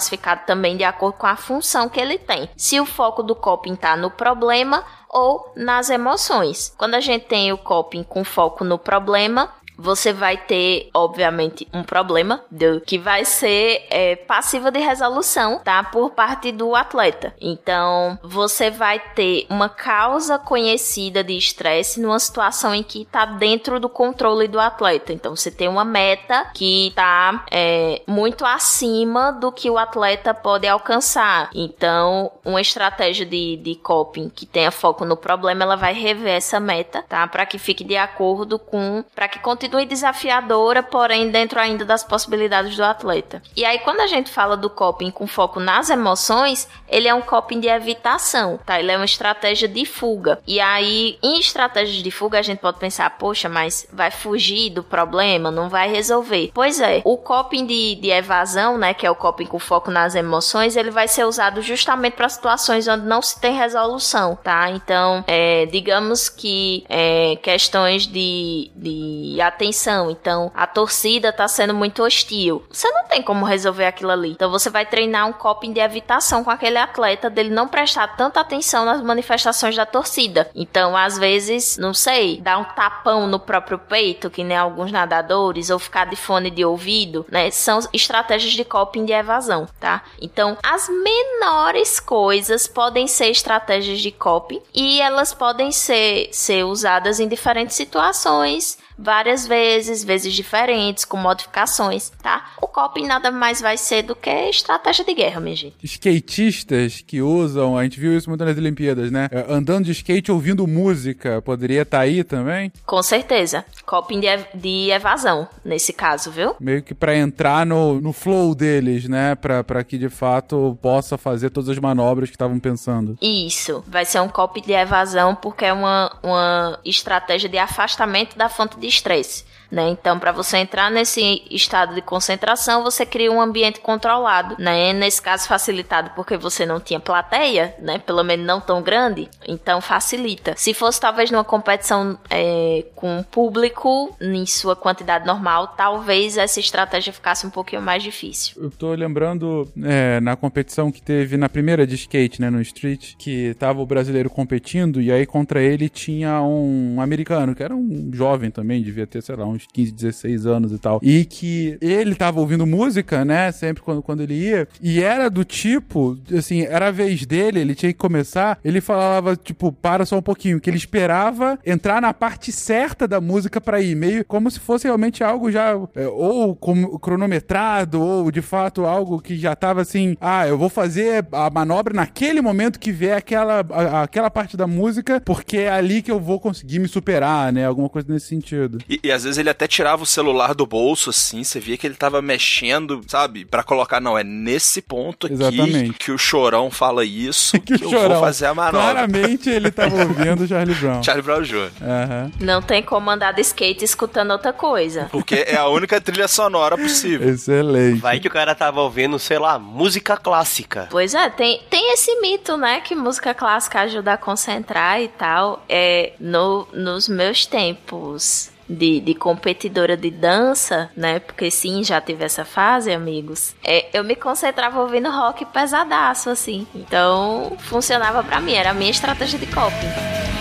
também de acordo com a função que ele tem. Se o foco do coping está no problema ou nas emoções. Quando a gente tem o coping com foco no problema, você vai ter, obviamente, um problema do, que vai ser é, passiva de resolução, tá? Por parte do atleta. Então, você vai ter uma causa conhecida de estresse numa situação em que está dentro do controle do atleta. Então, você tem uma meta que está é, muito acima do que o atleta pode alcançar. Então, uma estratégia de, de coping que tenha foco no problema, ela vai rever essa meta, tá? Para que fique de acordo com, para que continue continue desafiadora, porém dentro ainda das possibilidades do atleta. E aí, quando a gente fala do coping com foco nas emoções, ele é um coping de evitação, tá? Ele é uma estratégia de fuga. E aí, em estratégias de fuga, a gente pode pensar, poxa, mas vai fugir do problema, não vai resolver. Pois é, o coping de, de evasão, né, que é o coping com foco nas emoções, ele vai ser usado justamente para situações onde não se tem resolução, tá? Então, é, digamos que é, questões de, de atenção. Então, a torcida tá sendo muito hostil. Você não tem como resolver aquilo ali. Então, você vai treinar um coping de evitação com aquele atleta dele não prestar tanta atenção nas manifestações da torcida. Então, às vezes, não sei, dar um tapão no próprio peito, que nem alguns nadadores, ou ficar de fone de ouvido, né? São estratégias de coping de evasão, tá? Então, as menores coisas podem ser estratégias de coping e elas podem ser, ser usadas em diferentes situações várias vezes, vezes diferentes, com modificações, tá? O coping nada mais vai ser do que estratégia de guerra, minha gente. Skatistas que usam, a gente viu isso muito nas Olimpíadas, né? É, andando de skate ouvindo música, poderia estar tá aí também? Com certeza. Coping de, ev de evasão, nesse caso, viu? Meio que para entrar no, no flow deles, né? Pra, pra que de fato possa fazer todas as manobras que estavam pensando. Isso. Vai ser um coping de evasão porque é uma, uma estratégia de afastamento da fonte de de estresse. Né? Então, para você entrar nesse estado de concentração, você cria um ambiente controlado, né? Nesse caso, facilitado porque você não tinha plateia, né? Pelo menos não tão grande, então facilita. Se fosse talvez numa competição é, com público em sua quantidade normal, talvez essa estratégia ficasse um pouquinho mais difícil. Eu tô lembrando é, na competição que teve na primeira de skate, né, no street, que tava o brasileiro competindo e aí contra ele tinha um americano que era um jovem também, devia ter sei lá uns uns 15, 16 anos e tal. E que ele tava ouvindo música, né? Sempre quando, quando ele ia. E era do tipo, assim, era a vez dele, ele tinha que começar. Ele falava, tipo, para só um pouquinho. Que ele esperava entrar na parte certa da música para ir. Meio como se fosse realmente algo já. é, ou como cronometrado, ou de fato algo que já tava assim. Ah, eu vou fazer a manobra naquele momento que vier aquela, a- aquela parte da música, porque é ali que eu vou conseguir me superar, né? Alguma coisa nesse sentido. E, e às vezes ele até tirava o celular do bolso, assim, você via que ele tava mexendo, sabe? Pra colocar, não, é nesse ponto aqui Exatamente. que o chorão fala isso, que, Que o eu chorão. vou fazer a manobra. Claramente ele tava ouvindo Charlie Brown. Charlie Brown Jr. Aham. Não tem como andar de skate escutando outra coisa. Porque é a única trilha sonora possível. Excelente. Vai que o cara tava ouvindo, sei lá, música clássica. Pois é, tem, tem esse mito, né? Que música clássica ajuda a concentrar e tal. É, no, nos meus tempos de, de competidora de dança, né? Porque sim, já tive essa fase, amigos. É, eu me concentrava ouvindo rock pesadaço, assim. Então, funcionava pra mim, era a minha estratégia de coping.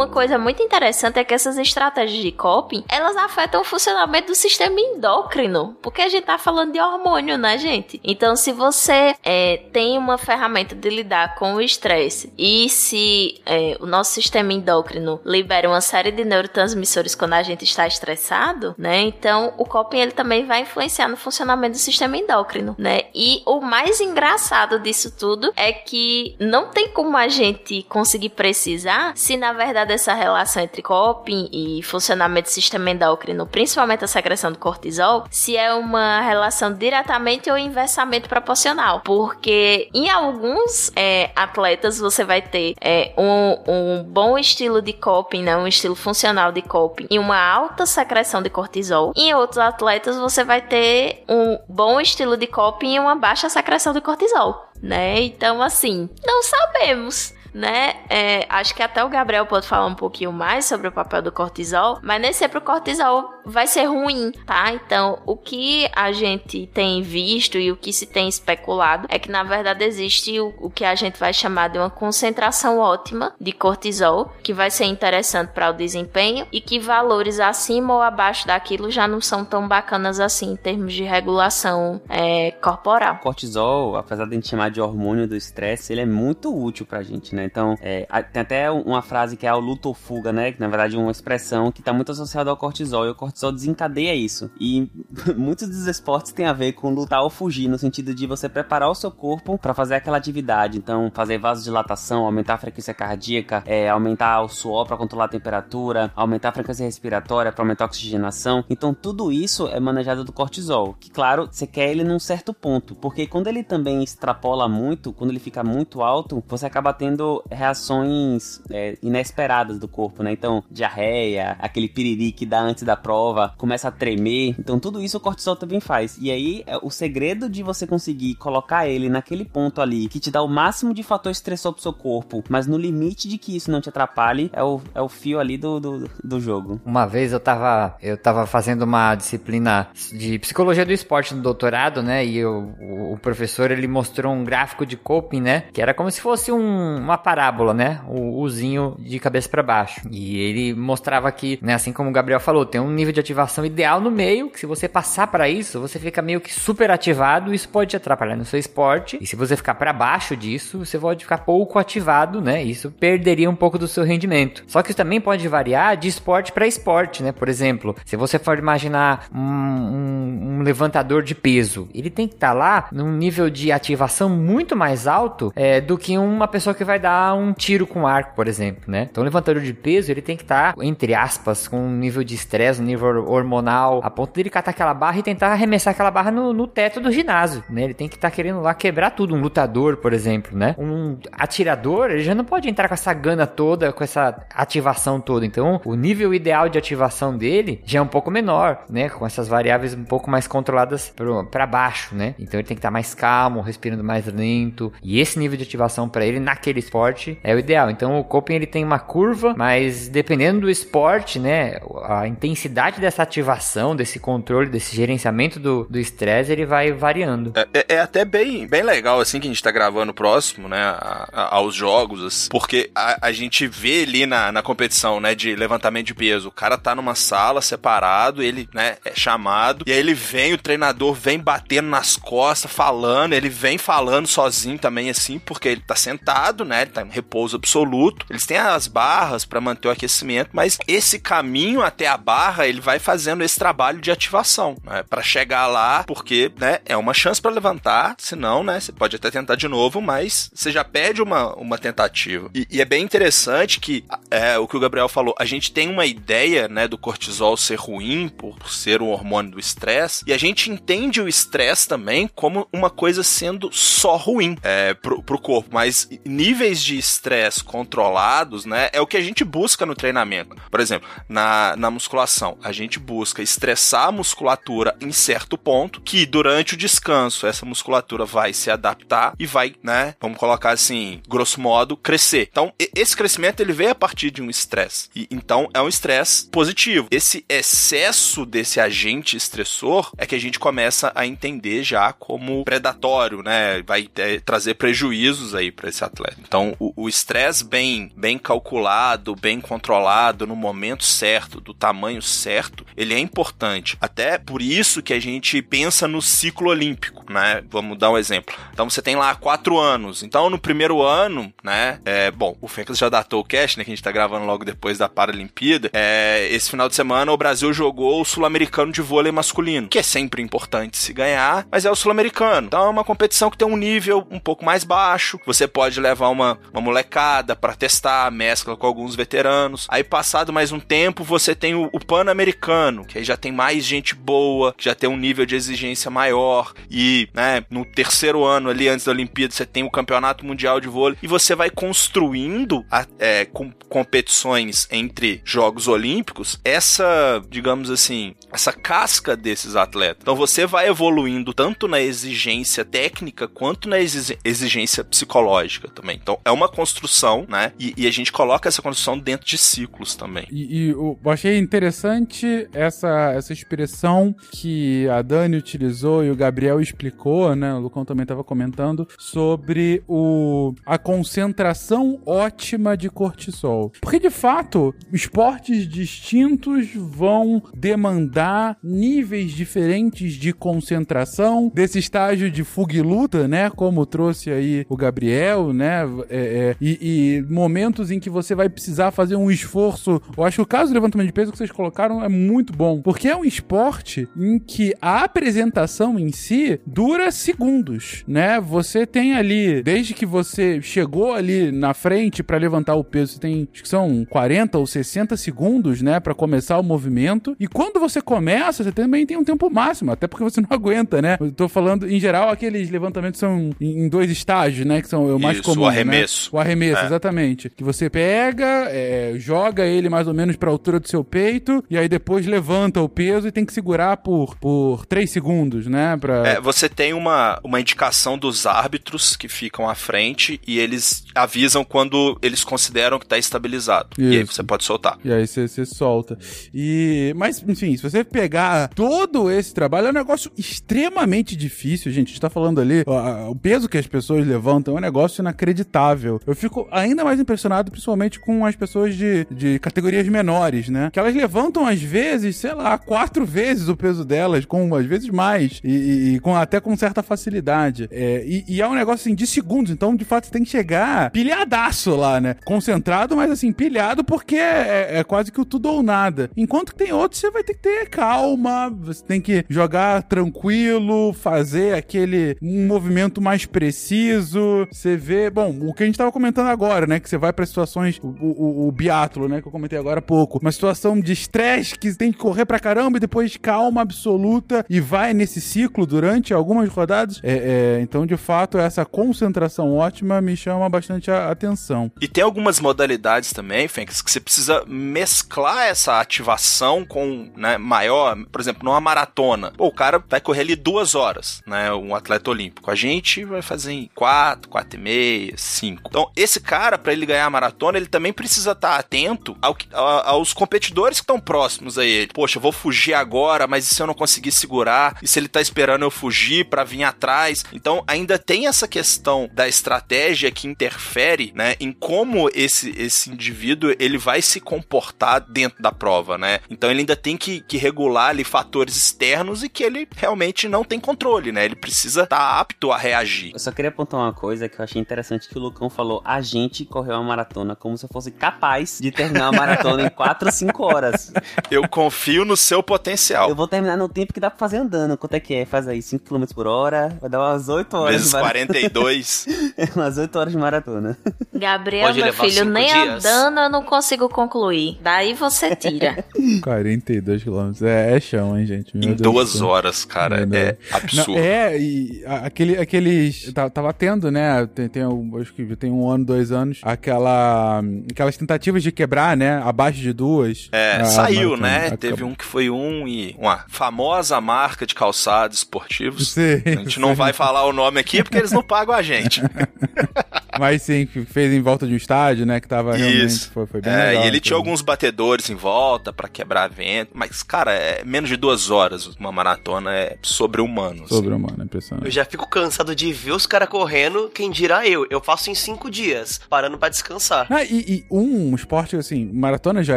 Uma coisa muito interessante é que essas estratégias de coping, elas afetam o funcionamento do sistema endócrino, porque a gente tá falando de hormônio, né, gente? Então, se você é, tem uma ferramenta de lidar com o estresse e se é, o nosso sistema endócrino libera uma série de neurotransmissores quando a gente está estressado, né? Então, o coping ele também vai influenciar no funcionamento do sistema endócrino, né? E o mais engraçado disso tudo é que não tem como a gente conseguir precisar se na verdade essa relação entre coping e funcionamento do sistema endócrino, principalmente a secreção do cortisol, se é uma relação diretamente ou inversamente proporcional. Porque em alguns é, atletas você vai ter é, um, um bom estilo de coping, né, um estilo funcional de coping e uma alta secreção de cortisol. Em outros atletas você vai ter um bom estilo de coping e uma baixa secreção de cortisol, né? Então assim, não sabemos né? É, acho que até o Gabriel pode falar um pouquinho mais sobre o papel do cortisol, mas nem sempre o cortisol vai ser ruim, tá? Então, o que a gente tem visto e o que se tem especulado é que na verdade existe o, o que a gente vai chamar de uma concentração ótima de cortisol, que vai ser interessante para o desempenho e que valores acima ou abaixo daquilo já não são tão bacanas assim em termos de regulação é, corporal. cortisol, apesar de a gente chamar de hormônio do estresse, ele é muito útil pra gente, né? Então, é, tem até uma frase que é o luto ou fuga, né? Que na verdade é uma expressão que tá muito associada ao cortisol, e o cortisol desencadeia isso. E muitos dos esportes têm a ver com lutar ou fugir, no sentido de você preparar o seu corpo pra fazer aquela atividade. Então, fazer vasodilatação, aumentar a frequência cardíaca, é, aumentar o suor pra controlar a temperatura, aumentar a frequência respiratória pra aumentar a oxigenação. Então, tudo isso é manejado do cortisol, que claro, você quer ele num certo ponto, porque quando ele também extrapola muito, quando ele fica muito alto, você acaba tendo reações é, inesperadas do corpo, né? Então, diarreia, aquele piriri que dá antes da prova, começa a tremer. Então, tudo isso o cortisol também faz. E aí, é, o segredo de você conseguir colocar ele naquele ponto ali, que te dá o máximo de fator estressor pro seu corpo, mas no limite de que isso não te atrapalhe, é o, é o fio ali do, do, do jogo. Uma vez eu tava, eu tava fazendo uma disciplina de psicologia do esporte no doutorado, né? E eu- o, professor ele mostrou um gráfico de coping, né? Que era como se fosse um- uma parábola, né? O uzinho de cabeça para baixo. E ele mostrava que, né? Assim como o Gabriel falou, tem um nível de ativação ideal no meio, que se você passar para isso, você fica meio que super ativado. Isso pode te atrapalhar no seu esporte. E se você ficar para baixo disso, você pode ficar pouco ativado, né? Isso perderia um pouco do seu rendimento. Só que isso também pode variar de esporte para esporte, né? Por exemplo, se você for imaginar um, um- um levantador de peso, ele tem que estar lá num nível de ativação muito mais alto é, do que uma pessoa que vai dar um tiro com arco, por exemplo, né? Então, o levantador de peso, ele tem que estar, entre aspas, com um nível de estresse, um nível hormonal, a ponto de ele catar aquela barra e tentar arremessar aquela barra no, no teto do ginásio, né? Ele tem que estar querendo lá quebrar tudo. Um lutador, por exemplo, né? Um atirador, ele já não pode entrar com essa gana toda, com essa ativação toda. Então, o nível ideal de ativação dele já é um pouco menor, né? Com essas variáveis um pouco mais controladas para baixo, né? Então, ele tem que estar mais calmo, respirando mais lento. E esse nível de ativação para ele naquele esporte é o ideal. Então o coping ele tem uma curva, mas dependendo do esporte, né, a intensidade dessa ativação, desse controle, desse gerenciamento do estresse, ele vai variando. É, é, é, até bem, bem legal, assim, que a gente tá gravando próximo, né, a, a, aos jogos, assim, porque a, a, gente vê ali na, na competição, né, de levantamento de peso, o cara tá numa sala separado, ele, né, é chamado, e aí ele vem, o treinador vem batendo nas costas, falando, ele vem falando sozinho também, assim, porque ele tá sentado, né, tá em repouso absoluto, eles têm as barras para manter o aquecimento, mas esse caminho até a barra, ele vai fazendo esse trabalho de ativação, né, para chegar lá, porque, né, é uma chance para levantar, senão, né, você pode até tentar de novo, mas você já perde uma, uma tentativa. E, e é bem interessante que, é, o que o Gabriel falou, a gente tem uma ideia, né, do cortisol ser ruim por, por ser um hormônio do estresse, e a gente entende o estresse também como uma coisa sendo só ruim é, pro, pro corpo, mas níveis de estresse controlados, né, é o que a gente busca no treinamento. Por exemplo, na, na musculação, a gente busca estressar a musculatura em certo ponto, que durante o descanso essa musculatura vai se adaptar e vai, né, vamos colocar assim, grosso modo, crescer. Então, esse crescimento ele veio a partir de um estresse. E então é um estresse positivo. Esse excesso desse agente estressor é que a gente começa a entender já como predatório, né? Vai é, trazer prejuízos aí para esse atleta. Então, o estresse bem, bem calculado, bem controlado, no momento certo, do tamanho certo, ele é importante. Até por isso que a gente pensa no ciclo olímpico, né? Vamos dar um exemplo. Então, você tem lá quatro anos. Então, no primeiro ano, né? É, bom, o Fencas já datou o cast, né? Que a gente tá gravando logo depois da Paralimpíada. É, esse final de semana, o Brasil jogou o Sul-Americano de vôlei masculino, que é sempre importante se ganhar, mas é o Sul-Americano. Então, é uma competição que tem um nível um pouco mais baixo. Você pode levar uma, uma molecada para testar, mescla com alguns veteranos. Aí, passado mais um tempo, você tem o, o Pan-Americano, que aí já tem mais gente boa, já tem um nível de exigência maior. E, né, no terceiro ano ali, antes da Olimpíada, você tem o Campeonato Mundial de Vôlei. E você vai construindo a, é, com competições entre Jogos Olímpicos essa, digamos assim, essa casca desses atletas. Então você vai evoluindo tanto na exigência técnica quanto na exigência psicológica também. Então é uma construção, né? E, e a gente coloca essa construção dentro de ciclos também. E, e eu achei interessante essa, essa expressão que a Dani utilizou e o Gabriel explicou, né? O Lucão também estava comentando sobre o, a concentração ótima de cortisol. Porque de fato, esportes distintos vão demandar níveis diferentes de concentração desse estágio de fuga e luta, né? Como trouxe aí o Gabriel, né? É, é, e, e, momentos em que você vai precisar fazer um esforço. Eu acho que o caso do levantamento de peso que vocês colocaram é muito bom, porque é um esporte em que a apresentação em si dura segundos, né? Você tem ali, desde que você chegou ali na frente para levantar o peso, você tem, acho que são 40 ou 60 segundos, né, para começar o movimento. E quando você começa, você também tem um tempo máximo, até porque você não aguenta, né? Eu tô falando, em geral, aqueles levantamentos são em dois estágios, né, que são o mais Isso, comum, o arremesso. Né? O arremesso, é. exatamente. Que você pega, é, joga ele mais ou menos pra altura do seu peito, e aí depois levanta o peso e tem que segurar por, por 3 segundos, né? Pra... É, você tem uma, uma indicação dos árbitros que ficam à frente e eles avisam quando eles consideram que está estabilizado. Isso. E aí você pode soltar. E aí você, você solta. E, mas, enfim, se você pegar todo esse trabalho, é um negócio extremamente difícil, gente. A gente tá falando ali, ó, o peso que as pessoas levantam é um negócio inacreditável. Eu fico ainda mais impressionado, principalmente com as pessoas de, de categorias menores, né? Que elas levantam, às vezes, sei lá, quatro vezes o peso delas, com às vezes mais, e, e, e com, até com certa facilidade. É, e, e, é um negócio assim de segundos, então de fato você tem que chegar pilhadaço lá, né? Concentrado, mas assim, pilhado porque é, é, é quase que o tudo ou nada. Enquanto que tem outros, você vai ter que ter calma, você tem que jogar tranquilo, fazer aquele um movimento mais preciso. Você vê, bom, o que a gente tava comentando agora, né? Que você vai para situações, o, o, o biatlo, né? Que eu comentei agora há pouco. Uma situação de estresse que tem que correr pra caramba e depois calma absoluta e vai nesse ciclo durante algumas rodadas. É, é, então, de fato, essa concentração ótima me chama bastante a atenção. E tem algumas modalidades também, Fênix, que você precisa mesclar essa ativação com né, maior, por exemplo, numa maratona. Pô, o cara vai correr ali duas horas, né? Um atleta olímpico. A gente vai fazer em quatro, quatro e meia, cinco. 5. Então, esse cara, para ele ganhar a maratona, ele também precisa estar atento ao, a, aos competidores que estão próximos a ele. Poxa, eu vou fugir agora, mas e se eu não conseguir segurar? E se ele tá esperando eu fugir para vir atrás? Então, ainda tem essa questão da estratégia que interfere, né, em como esse, esse indivíduo ele vai se comportar dentro da prova, né? Então, ele ainda tem que, que regular ali fatores externos e que ele realmente não tem controle, né? Ele precisa estar tá apto a reagir. Eu só queria apontar uma coisa que eu achei interessante que o Lucão falou: a gente correu uma maratona como se eu fosse capaz de terminar a maratona em 4 ou 5 horas. Eu confio no seu potencial. Eu vou terminar no tempo que dá pra fazer andando. Quanto é que é? Faz aí 5 km por hora, vai dar umas 8 horas. Vezes 42. umas 8 horas de maratona. Gabriel, Pode meu filho, nem dias. andando eu não consigo concluir. Daí você tira. 42 km. É, é chão, hein, gente? Meu em Deus duas horas, cara. É, é absurdo. Não, é, e aquele, aqueles. Tava tendo, né? Tem, tem, acho que tem um ano, dois anos, aquela. Aquelas tentativas de quebrar, né? Abaixo de duas. É, a, saiu, né? Acabou. Teve um que foi um e. Uma famosa marca de calçados esportivos. Sim, a gente sim. não vai falar o nome aqui porque eles não pagam a gente. Mas sim, fez em volta de um estádio, né? Que tava Isso. realmente. Foi, foi bem é, legal, e ele tinha alguns batedores em volta para quebrar vento. Mas, cara, é menos de duas horas uma maratona é sobre-humano. Assim. Sobre-humano, é impressionante. Eu já fico cansado de ver os caras correndo, quem dirá eu. Eu faço em cinco dias, parando para descansar. Ah, e, e, um esporte, assim, maratona já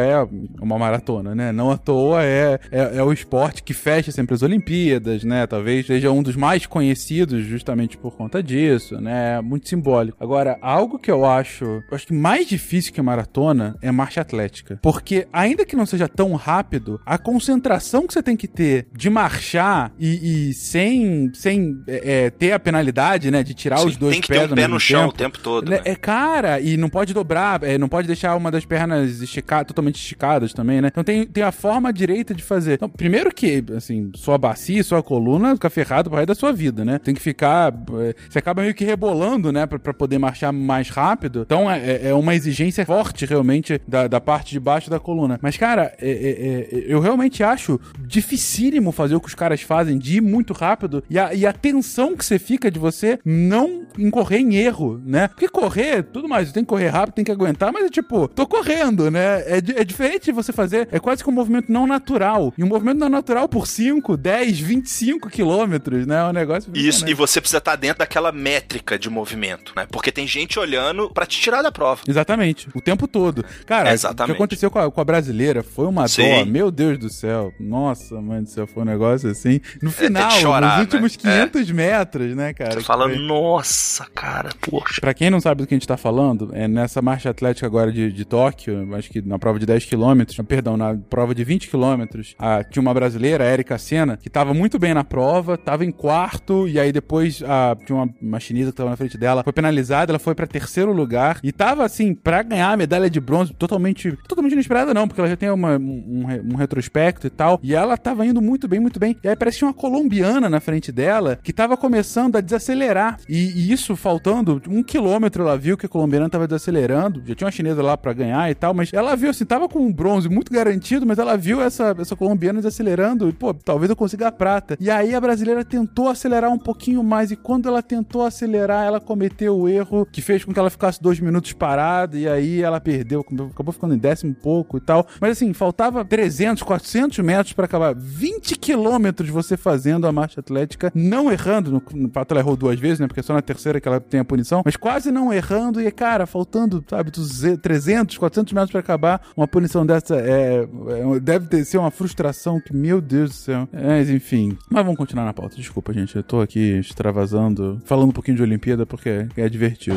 é uma maratona, né? Não à toa é, é, é o esporte que fecha sempre as Olimpíadas, né? Talvez seja um dos mais conhecidos justamente por conta disso, né? Muito simbólico. Agora, algo que eu acho, eu acho que mais difícil que a maratona é marcha atlética. Porque, ainda que não seja tão rápido, a concentração que você tem que ter de marchar e, e sem, sem é, é, ter a penalidade, né? De tirar Sim, os dois tem que pés ter um pé no chão o tempo todo. Né? É, cara, e não pode dobrar, é, não pode deixar uma das pernas totalmente esticadas também, né? Então tem, tem a forma direita de fazer. Então, primeiro que, assim, sua bacia, sua coluna fica ferrado pro resto da sua vida, né? Tem que ficar. É, você acaba meio que rebolando, né? Pra, pra poder marchar mais rápido. Então é, é uma exigência forte, realmente, da, da parte de baixo da coluna. Mas, cara, é, é, é eu realmente acho dificílimo fazer o que os caras fazem de ir muito rápido e a, e a tensão que você fica de você não incorrer em erro, né? Porque correr, tudo mais, tem que correr rápido, tem que aguentar, mas é tipo, tô correndo, né? É, é diferente você fazer, é quase que um movimento não natural. E um movimento não natural por 5, 10, 25 quilômetros, né? É um negócio. Isso, e você precisa estar dentro daquela métrica de movimento, né? Porque tem gente olhando para te tirar da prova. Exatamente, o tempo todo. Cara, Exatamente. o que aconteceu com a, com a brasileira foi uma Sim. dó, meu Deus do céu. Nossa, mãe do céu, foi um negócio assim. No final, é, é chorar, nos últimos né? 500 é. metros, né, cara? Tô falando, foi... nossa, cara, poxa. Pra quem não sabe do que a gente tá falando, é nessa marcha atlética agora de, de Tóquio, acho que na prova de 10 quilômetros, perdão, na prova de 20 quilômetros, tinha uma brasileira, a Erika Senna, que tava muito bem na prova, tava em quarto, e aí depois a, tinha uma, uma chinesa que tava na frente dela, foi penalizada, ela foi pra terceiro lugar, e tava assim, pra ganhar a medalha de bronze, totalmente, totalmente inesperada não, porque ela já tem uma, um, um retrospecto e tal, e ela tava indo muito bem, muito bem, e aí parecia uma colombiana na frente dela, que tava começando a desacelerar, e, e isso faltando um quilômetro, ela viu que a colombiana tava desacelerando, já tinha uma chinesa lá para ganhar e tal, mas ela viu assim, tava com um bronze muito garantido, mas ela viu essa, essa colombiana desacelerando e, pô, talvez eu consiga a prata. E aí a brasileira tentou acelerar um pouquinho mais e quando ela tentou acelerar, ela cometeu o erro que fez com que ela ficasse dois minutos parada e aí ela perdeu, acabou ficando em décimo pouco e tal. Mas assim, faltava 300, 400 metros para acabar. 20 quilômetros você fazendo a marcha atlética, não errando. No, no ela errou duas vezes, né? Porque é só na terceira que ela tem a punição, mas quase não errando. E, cara, faltando, sabe, 300, 400 metros para acabar, uma punição dessa é, é, deve ter ser uma frustração que, meu Deus do céu. Mas, enfim. Mas vamos continuar na pauta. Desculpa, gente. Eu tô aqui extravasando, falando um pouquinho de Olimpíada porque é divertido.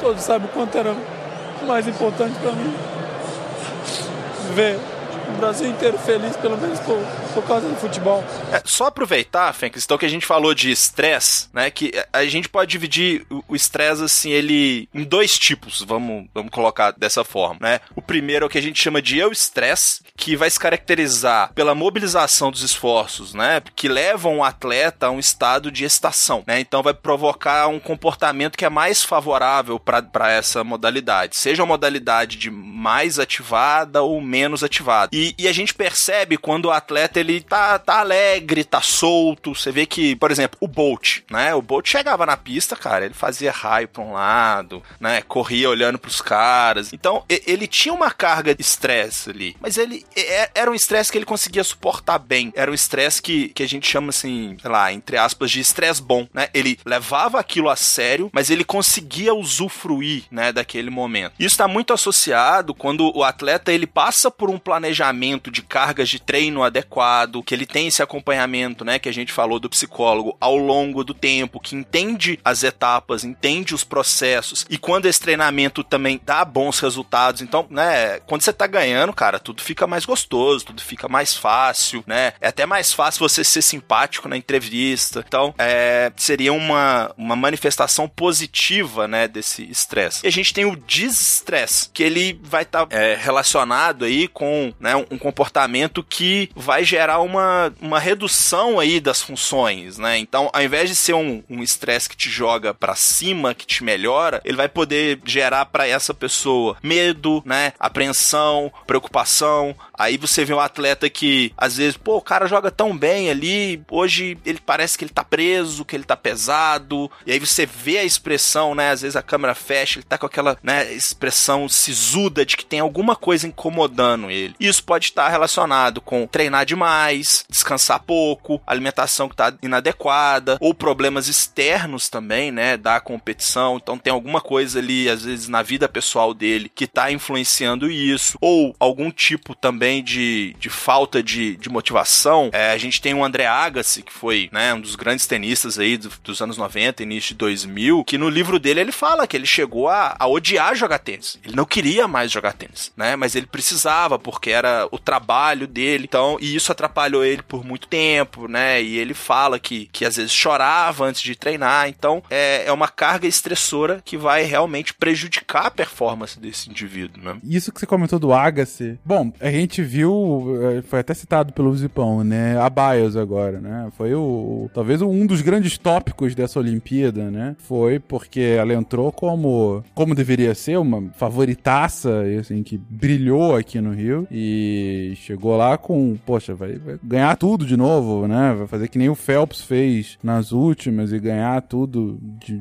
Todos sabem o quanto era mais importante para mim ver o Brasil inteiro feliz, pelo menos por, por causa do futebol. É, só aproveitar, Fênix, então que a gente falou de estresse, né? Que a gente pode dividir o estresse, assim, ele em dois tipos, vamos, vamos colocar dessa forma, né? O primeiro é o que a gente chama de eu estresse, que vai se caracterizar pela mobilização dos esforços, né? Que levam o atleta a um estado de estação, né? Então vai provocar um comportamento que é mais favorável para essa modalidade, seja uma modalidade de mais ativada ou menos ativada. E, e a gente percebe quando o atleta ele tá, tá alegre, tá solto. Você vê que, por exemplo, o Bolt, né? O Bolt chegava na pista, cara, ele fazia raio pra um lado, né? Corria olhando pros caras. Então, ele tinha uma carga de estresse ali. Mas ele era um estresse que ele conseguia suportar bem. Era um estresse que, que a gente chama assim, sei lá, entre aspas, de estresse bom, né? Ele levava aquilo a sério, mas ele conseguia usufruir, né, daquele momento. Isso está muito associado quando o atleta ele passa por um planejamento de cargas de treino adequado, que ele tem esse acompanhamento, né, que a gente falou do psicólogo ao longo do tempo, que entende as etapas, entende os processos e quando esse treinamento também dá bons resultados, então, né, quando você tá ganhando, cara, tudo fica mais gostoso, tudo fica mais fácil, né? É até mais fácil você ser simpático na entrevista. Então, é, seria uma, uma manifestação positiva, né, desse estresse. E a gente tem o desestresse, que ele vai estar tá, é, relacionado aí com né, um comportamento que vai gerar uma, uma redução aí das funções, né? Então, ao invés de ser um estresse um que te joga para cima, que te melhora, ele vai poder gerar para essa pessoa medo, né, apreensão, preocupação. Aí você vê um atleta que às vezes, pô, o cara joga tão bem ali, hoje ele parece que ele tá preso, que ele tá pesado. E aí você vê a expressão, né? Às vezes a câmera fecha, ele tá com aquela, né, expressão sisuda de que tem alguma coisa incomodando ele. Isso pode estar relacionado com treinar demais, descansar pouco, alimentação que tá inadequada, ou problemas externos também, né, da competição. Então tem alguma coisa ali, às vezes, na vida pessoal dele que tá influenciando isso, ou algum tipo também de, de falta de, de motivação. É, a gente tem o André Agassi, que foi, né, um dos grandes tenistas aí do, dos anos 90, início de 2000, que no livro dele ele fala que ele chegou a, a odiar jogar tênis. Ele não queria mais jogar tênis, né? Mas ele precisava, porque era o trabalho dele. Então, e isso atrapalhou ele por muito tempo, né? E ele fala que, que às vezes chorava antes de treinar. Então, é, é uma carga estressora que vai realmente prejudicar a performance desse indivíduo, né? Isso que você comentou do Agassi. Bom, a gente viu, é, foi até citado pelo Zipão, né? A Bios agora, né? Foi o, talvez um dos grandes tópicos dessa Olimpíada, né? Foi porque ela entrou como, como deveria ser, uma favoritaça, assim, que brilhou aqui no Rio e chegou lá com, poxa, vai, vai ganhar tudo de novo, né? Vai fazer que nem o Phelps fez nas últimas e ganhar tudo de,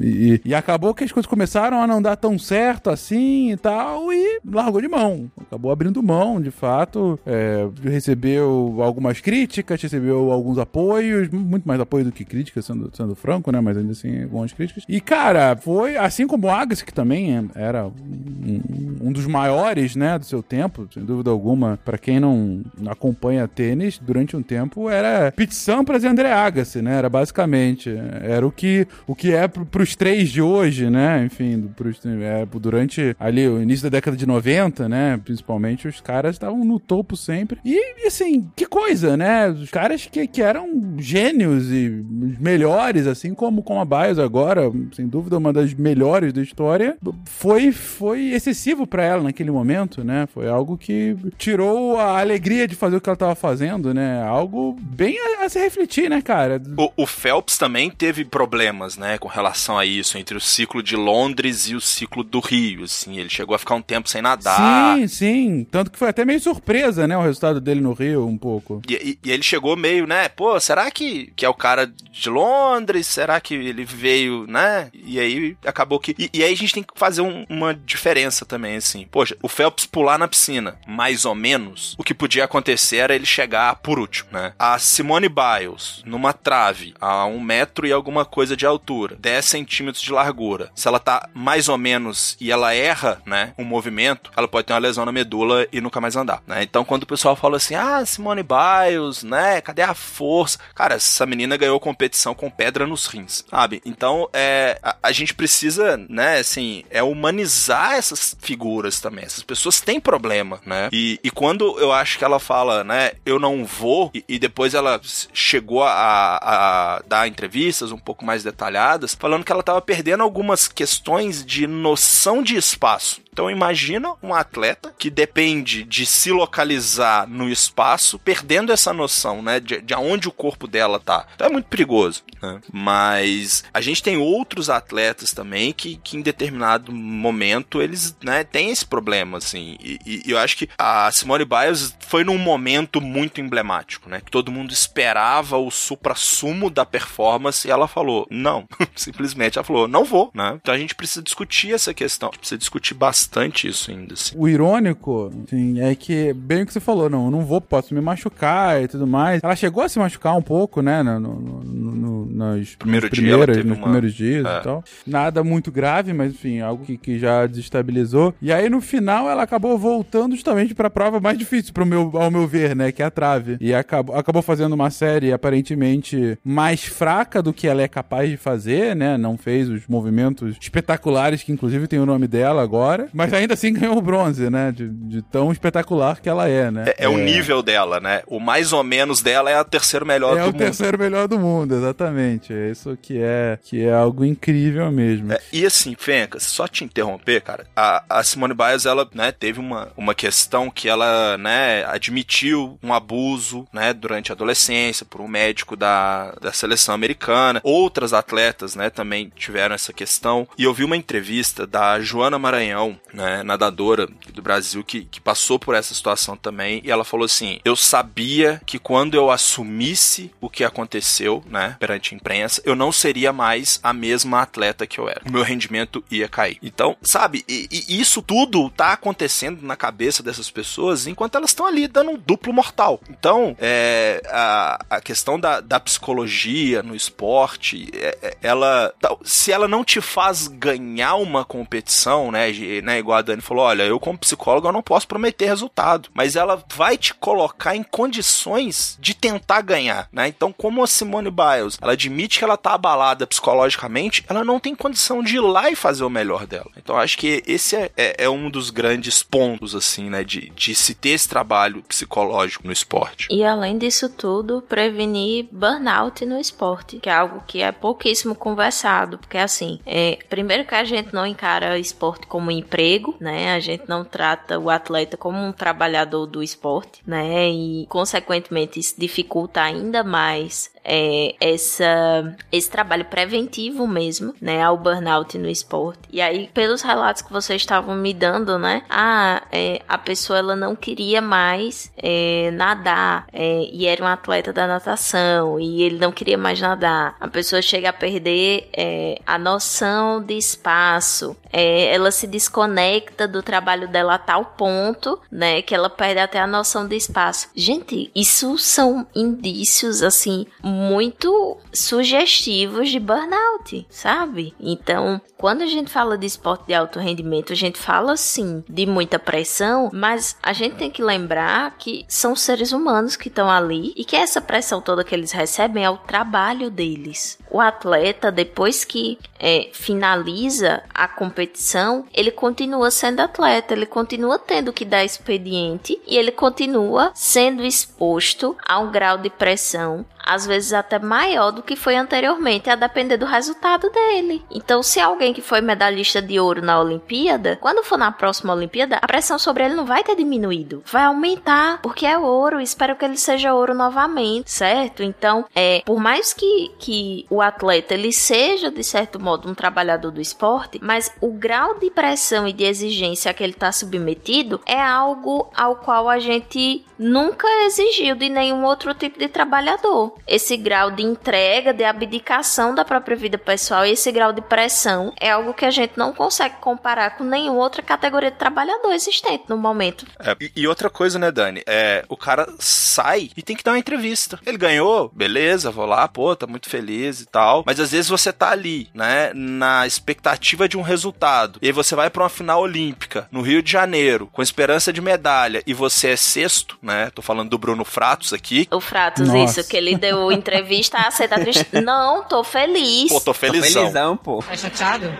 e, e acabou que as coisas começaram a não dar tão certo assim e tal e largou de mão. Acabou abrindo mão, de fato. É, recebeu algumas críticas, recebeu alguns apoios, muito mais apoio do que críticas, sendo, sendo franco, né? Mas ainda assim, algumas críticas. E, cara, foi assim como o Agassi, que também era um, um, dos maiores, né, do seu tempo, sem dúvida alguma. para quem não acompanha tênis, durante um tempo era Pete Sampras e André Agassi, né? Era basicamente. Era o que, o que é pro, pros três de hoje, né? Enfim, pros, é, durante ali o início da década de 90, né? Principalmente, os caras estavam no topo sempre. E, assim, que coisa, né? Os caras que, que eram gênios e melhores, assim como, como a Bios agora, sem dúvida, uma das melhores da história, foi, foi excessivo para ela naquele momento, né? Foi algo que tirou a alegria de fazer o que ela tava fazendo, né? Algo bem a, a se refletir, né, cara? O, o, Phelps também teve problemas, né, com relação a isso, entre o ciclo de Londres e o ciclo do Rio, assim. Ele chegou a ficar um tempo sem nadar. Sim, sim. Tanto que foi até meio surpresa, né, o resultado dele no Rio, um pouco. E, e, e ele chegou meio, né, pô, será que, que é o cara de Londres? Será que ele veio, né? E aí acabou que. E, e aí a gente tem que fazer um, uma diferença também, assim. Poxa, o Phelps pular na piscina, mais ou menos, o que podia acontecer era ele chegar por último, né? A Simone Biles, numa trave, a um metro e alguma coisa de altura, 10 centímetros de largura, se ela tá mais ou menos e ela erra, né, um movimento, ela pode ter uma lesão na medula e nunca mais andar, né? Então quando o pessoal fala assim, ah, Simone Biles, né, cadê a força? Cara, essa menina ganhou competição com pedra nos rins, sabe? Então, é, a, a gente precisa, né, assim, é humanizar essas figuras também. Essas pessoas têm problema, né? E, e quando eu acho que ela fala, né, eu não vou, e, e depois ela chegou a, a, dar entrevistas um pouco mais detalhadas, falando que ela estava perdendo algumas questões de noção de espaço Então imagina um atleta que depende de se localizar no espaço, perdendo essa noção, né, de, de onde o corpo dela tá. Então é muito perigoso, né? Mas a gente tem outros atletas também que, que em determinado momento eles, né, têm esse problema, assim. E, e eu acho que a Simone Biles foi num momento muito emblemático, né? Que todo mundo esperava o supra-sumo da performance e ela falou, não. Simplesmente ela falou, não vou, né? Então a gente precisa discutir essa questão. A gente precisa discutir bastante isso ainda, assim. O irônico, é que, bem o que você falou, não, não vou, posso me machucar e tudo mais. Ela chegou a se machucar um pouco, né? No, no, no, no nos, Primeiro teve nos uma- primeiros dias É. e tal. Nada muito grave, mas enfim, algo que, que já desestabilizou. E aí no final ela acabou voltando justamente pra prova mais difícil, pro meu, ao meu ver, né? Que é a trave. E acabou, acabou fazendo uma série aparentemente mais fraca do que ela é capaz de fazer, né? Não fez os movimentos espetaculares, que inclusive tem o nome dela agora. Mas ainda assim ganhou o bronze, né? De, de tão espetacular que ela é, né? É, é o nível dela, né? O mais ou menos dela é a terceiro melhor É do o mundo. terceiro melhor do mundo, exatamente. É isso que é, que é algo incrível mesmo. É, e assim, Fencas, só te interromper, cara, a, a Simone Biles, ela, né, teve uma, uma questão que ela, né, admitiu um abuso, né, durante a adolescência por um médico da, da seleção americana. Outras atletas, né, também tiveram essa questão. E eu vi uma entrevista da Joana Maranhão, né, nadadora do Brasil, que, que passou por essa situação também, e ela falou assim, eu sabia que quando eu assumisse o que aconteceu, né, perante a imprensa, eu não seria mais a mesma atleta que eu era. O meu rendimento ia cair. Então, sabe, e, e isso tudo tá acontecendo na cabeça dessas pessoas enquanto elas estão ali dando um duplo mortal. Então, é, a, a questão da, da psicologia no esporte, é- é- ela, se ela não te faz ganhar uma competição, né, né, igual a Dani falou, olha, eu como psicólogo eu não posso prometer resultado, mas ela vai te colocar em condições de tentar ganhar, né? Então, como a Simone Biles, ela admite que ela tá abalada psicologicamente, ela não tem condição de ir lá e fazer o melhor dela. Então, acho que esse é, é- é um dos grandes pontos, assim, né, de, de se ter esse trabalho psicológico no esporte. E além disso tudo, prevenir burnout no esporte, que é algo que é pouquíssimo conversado, porque assim, é, primeiro que a gente não encara esporte como emprego, né? A gente não trata o atleta como um trabalhador do esporte, né? E consequentemente isso dificulta ainda mais é, essa, esse trabalho preventivo mesmo, né, ao burnout no esporte. E aí, pelos relatos que vocês estavam me dando, né, ah, é, a pessoa ela não queria mais é, nadar é, e era um atleta da natação e ele não queria mais nadar. A pessoa chega a perder é, a noção de espaço, é, ela se desconecta do trabalho dela a tal ponto, né, que ela perde até a noção de espaço. Gente, isso são indícios assim muito sugestivos de burnout, sabe? Então, quando a gente fala de esporte de alto rendimento, a gente fala sim de muita pressão, mas a gente tem que lembrar que são seres humanos que estão ali e que essa pressão toda que eles recebem é o trabalho deles. O atleta, depois que é, finaliza a competição, ele continua sendo atleta, ele continua tendo que dar expediente e ele continua sendo exposto a um grau de pressão, às vezes até maior do que foi anteriormente, a depender do resultado dele. Então, se alguém que foi medalhista de ouro na Olimpíada, quando for na próxima Olimpíada, a pressão sobre ele não vai ter diminuído, vai aumentar, porque é ouro, espero que ele seja ouro novamente, certo? Então, é, por mais que, que o atleta ele seja de certo modo um trabalhador do esporte, mas o grau de pressão e de exigência que ele está submetido é algo ao qual a gente nunca exigiu de nenhum outro tipo de trabalhador. Esse grau de entrega, de abdicação da própria vida pessoal e esse grau de pressão é algo que a gente não consegue comparar com nenhuma outra categoria de trabalhador existente no momento. É, e, outra coisa, né, Dani? É, o cara sai e tem que dar uma entrevista. Ele ganhou, beleza, vou lá, pô, tá muito feliz e tal. Mas às vezes você tá ali, né, na expectativa de um resultado. E aí você vai pra uma final olímpica no Rio de Janeiro, com esperança de medalha, e você é sexto, né? Tô falando do Bruno Fratos aqui. O Fratos, Nossa. isso, que ele deu entrevista, ah, você tá triste? Não, tô feliz. Pô, tô felizão. Felizão, pô. Tá chateado?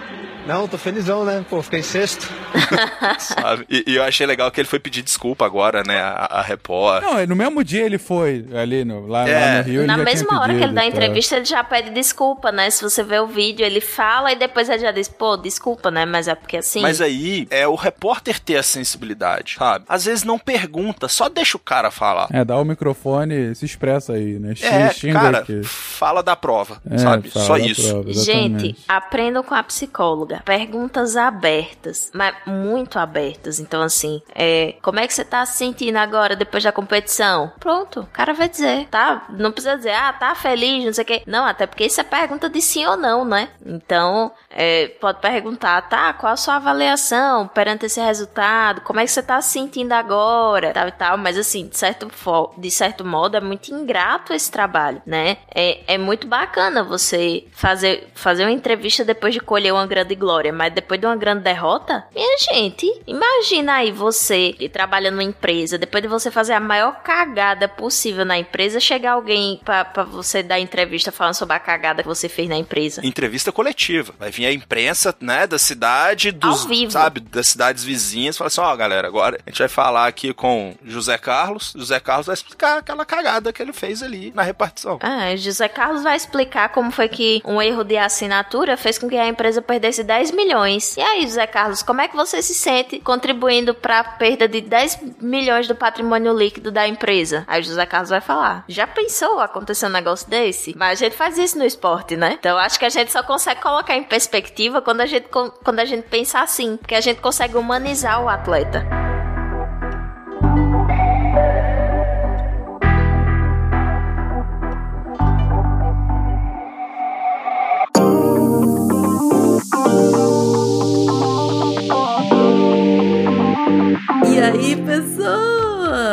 Não, tô felizão, né? Pô, fiquei em sexto. sabe? E, e eu achei legal que ele foi pedir desculpa agora, né? A, a repórter. Não, no mesmo dia ele foi ali no, lá, É. lá no Rio. Na mesma hora que ele dá a pedido, entrevista, ele já pede desculpa, né? Se você vê o vídeo, ele fala e depois ele já diz, pô, desculpa, né? Mas é porque assim. Mas aí é o repórter ter a sensibilidade, sabe? Às vezes não pergunta, só deixa o cara falar. É, dá o microfone e se expressa aí, né? É, xinga cara, aqui. fala da prova, É, sabe? Só isso. prova, Gente, aprendam com a psicóloga. Perguntas abertas, mas muito abertas. Então, assim, é, como é que você tá se sentindo agora, depois da competição? Pronto, o cara vai dizer, tá? Não precisa dizer, ah, tá feliz, não sei o quê. Não, até porque isso é pergunta de sim ou não, né? Então, é, pode perguntar, tá? Qual a sua avaliação perante esse resultado? Como é que você tá se sentindo agora? Tal e tal. Mas, assim, de certo, de certo modo, é muito ingrato esse trabalho, né? É, é muito bacana você fazer, fazer uma entrevista depois de colher uma grande glória, mas depois de uma grande derrota, minha gente, imagina aí você que trabalha numa empresa, depois de você fazer a maior cagada possível na empresa, chegar alguém pra você dar entrevista falando sobre a cagada que você fez na empresa. Entrevista coletiva. Vai vir a imprensa, né, da cidade, dos, Ao vivo. sabe, das cidades vizinhas, fala assim, ó, galera, agora a gente vai falar aqui com José Carlos, José Carlos vai explicar aquela cagada que ele fez ali na repartição. Ah, José Carlos vai explicar como foi que um erro de assinatura fez com que a empresa perdesse 10 milhões. E aí, José Carlos, como é que você se sente contribuindo para a perda de 10 milhões do patrimônio líquido da empresa? Aí José Carlos vai falar: Já pensou acontecer um negócio desse? Mas a gente faz isso no esporte, né? Então acho que a gente só consegue colocar em perspectiva quando a gente, quando a gente pensa assim, porque a gente consegue humanizar o atleta. E aí,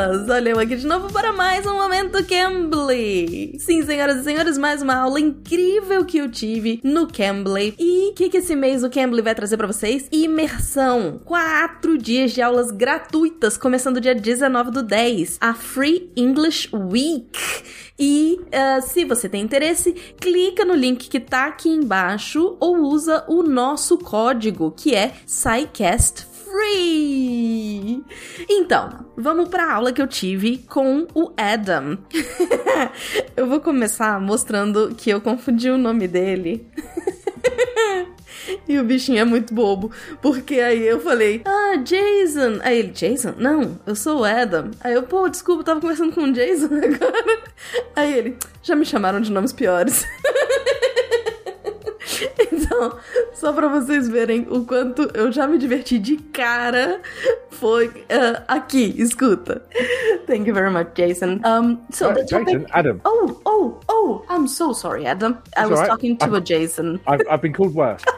pessoas? Olha eu aqui de novo para mais um Momento Cambly. Sim, senhoras e senhores, mais uma aula incrível que eu tive no Cambly. E o que, que esse mês o Cambly vai trazer para vocês? Imersão. Quatro dias de aulas gratuitas, começando dia 19 do 10. A Free English Week. E ah, se você tem interesse, clica no link que tá aqui embaixo ou usa o nosso código, que é SciCast Free! Então, vamos pra aula que eu tive com o Adam. eu vou começar mostrando que eu confundi o nome dele. E o bichinho é muito bobo, porque aí eu falei, ah, Jason. Aí ele, Jason? Não, eu sou o Adam. Aí eu, pô, desculpa, tava conversando com o Jason agora. Aí ele, já me chamaram de nomes piores. Então, só pra vocês verem o quanto eu já me diverti de cara, foi uh, aqui, escuta. Thank you very much, Jason. Um, so Uh, the topic... Jason, Adam. Oh, oh, oh, I'm so sorry, Adam. I That's was right. talking to a Jason. I've, I've been called worse.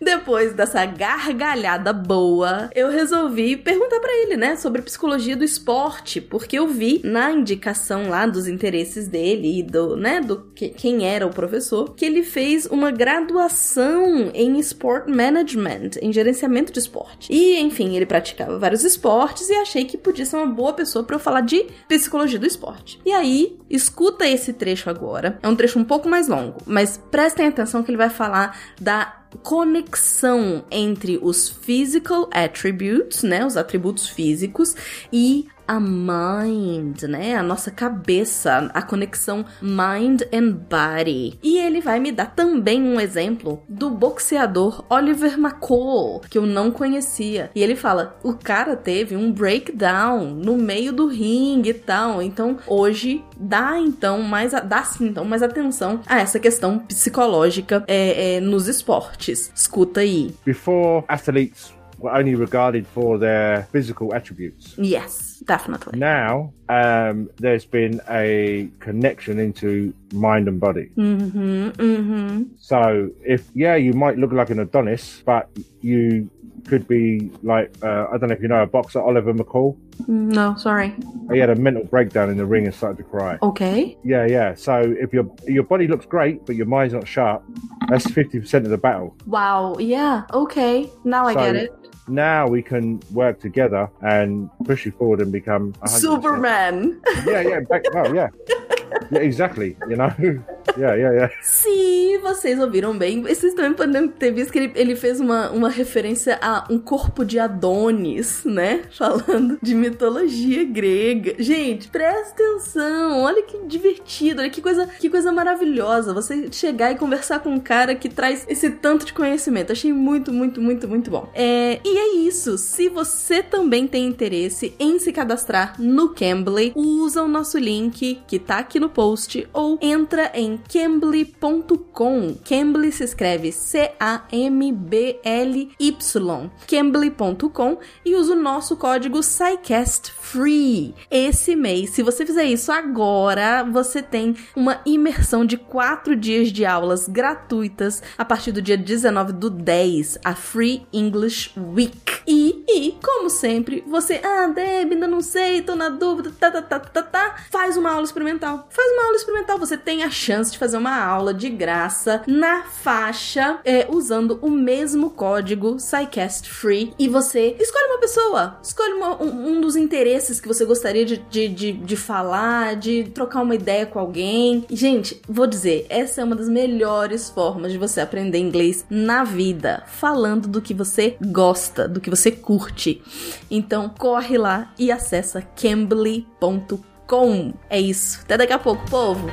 Depois dessa gargalhada boa, eu resolvi perguntar pra ele, né, sobre psicologia do esporte, porque eu vi na indicação lá dos interesses dele e do, né, do que, quem era o professor, que ele fez uma graduação em Sport Management, em gerenciamento de esporte. E, enfim, ele praticava vários esportes e achei que podia ser uma boa pessoa pra eu falar de psicologia do esporte. E aí, escuta esse trecho agora. É um trecho um pouco mais longo, mas prestem atenção que ele vai falar da conexão entre os physical attributes, né, os atributos físicos e a mind, né? A nossa cabeça, a conexão mind and body. E ele vai me dar também um exemplo do boxeador Oliver McCall, que eu não conhecia. E ele fala: o cara teve um breakdown no meio do ringue e tal. Então, hoje dá então mais a- dá sim então mais atenção a essa questão psicológica é, é, nos esportes. Escuta aí. Before, athletes were only regarded for their physical attributes. Yes, definitely. Now, um, there's been a connection into mind and body. Uhum, uhum. So, if, yeah, you might look like an Adonis, but you could be like, uh, I don't know if you know a boxer, Oliver McCall. No, sorry. He had a mental breakdown in the ring and started to cry. Okay. Yeah, yeah. So if your your body looks great but your mind's not sharp, that's fifty percent of the battle. Wow. Yeah. Okay. Now I get it. Now we can work together and push you forward and become 100%. Superman. Yeah, yeah, back, well, yeah, yeah, exactly. You know, Yeah, yeah, yeah. Sim, vocês ouviram bem. Vocês também podem ter visto que ele, ele fez uma, uma referência a um corpo de Adonis, né? Falando de mitologia grega. Gente, presta atenção. Olha que divertido. Olha que coisa, que coisa maravilhosa. Você chegar e conversar com um cara que traz esse tanto de conhecimento. Achei muito, muito, muito, muito bom. É, e é isso. Se você também tem interesse em se cadastrar no Cambly, usa o nosso link que tá aqui no post ou entra em cambly.com. Cambly se escreve C-A-M-B-L-Y. Cambly.com e usa o nosso código SciCastFree. Esse mês, se você fizer isso agora, você tem uma imersão de 4 dias de aulas gratuitas a partir do dia 19 do 10, a Free English Week. E, e como sempre, você, ah, Deb, ainda não sei, tô na dúvida, tá, tá, tá, tá, tá, faz uma aula experimental. Faz uma aula experimental, você tem a chance de fazer uma aula de graça na faixa é, usando o mesmo código SciCast Free e você escolhe uma pessoa, escolhe uma- um, um dos interesses que você gostaria de, de, de, de falar, de trocar uma ideia com alguém. Gente, vou dizer, essa é uma das melhores formas de você aprender inglês na vida, falando do que você gosta, do que você curte. Então, corre lá e acessa cambly.com. É isso. Até daqui a pouco, povo.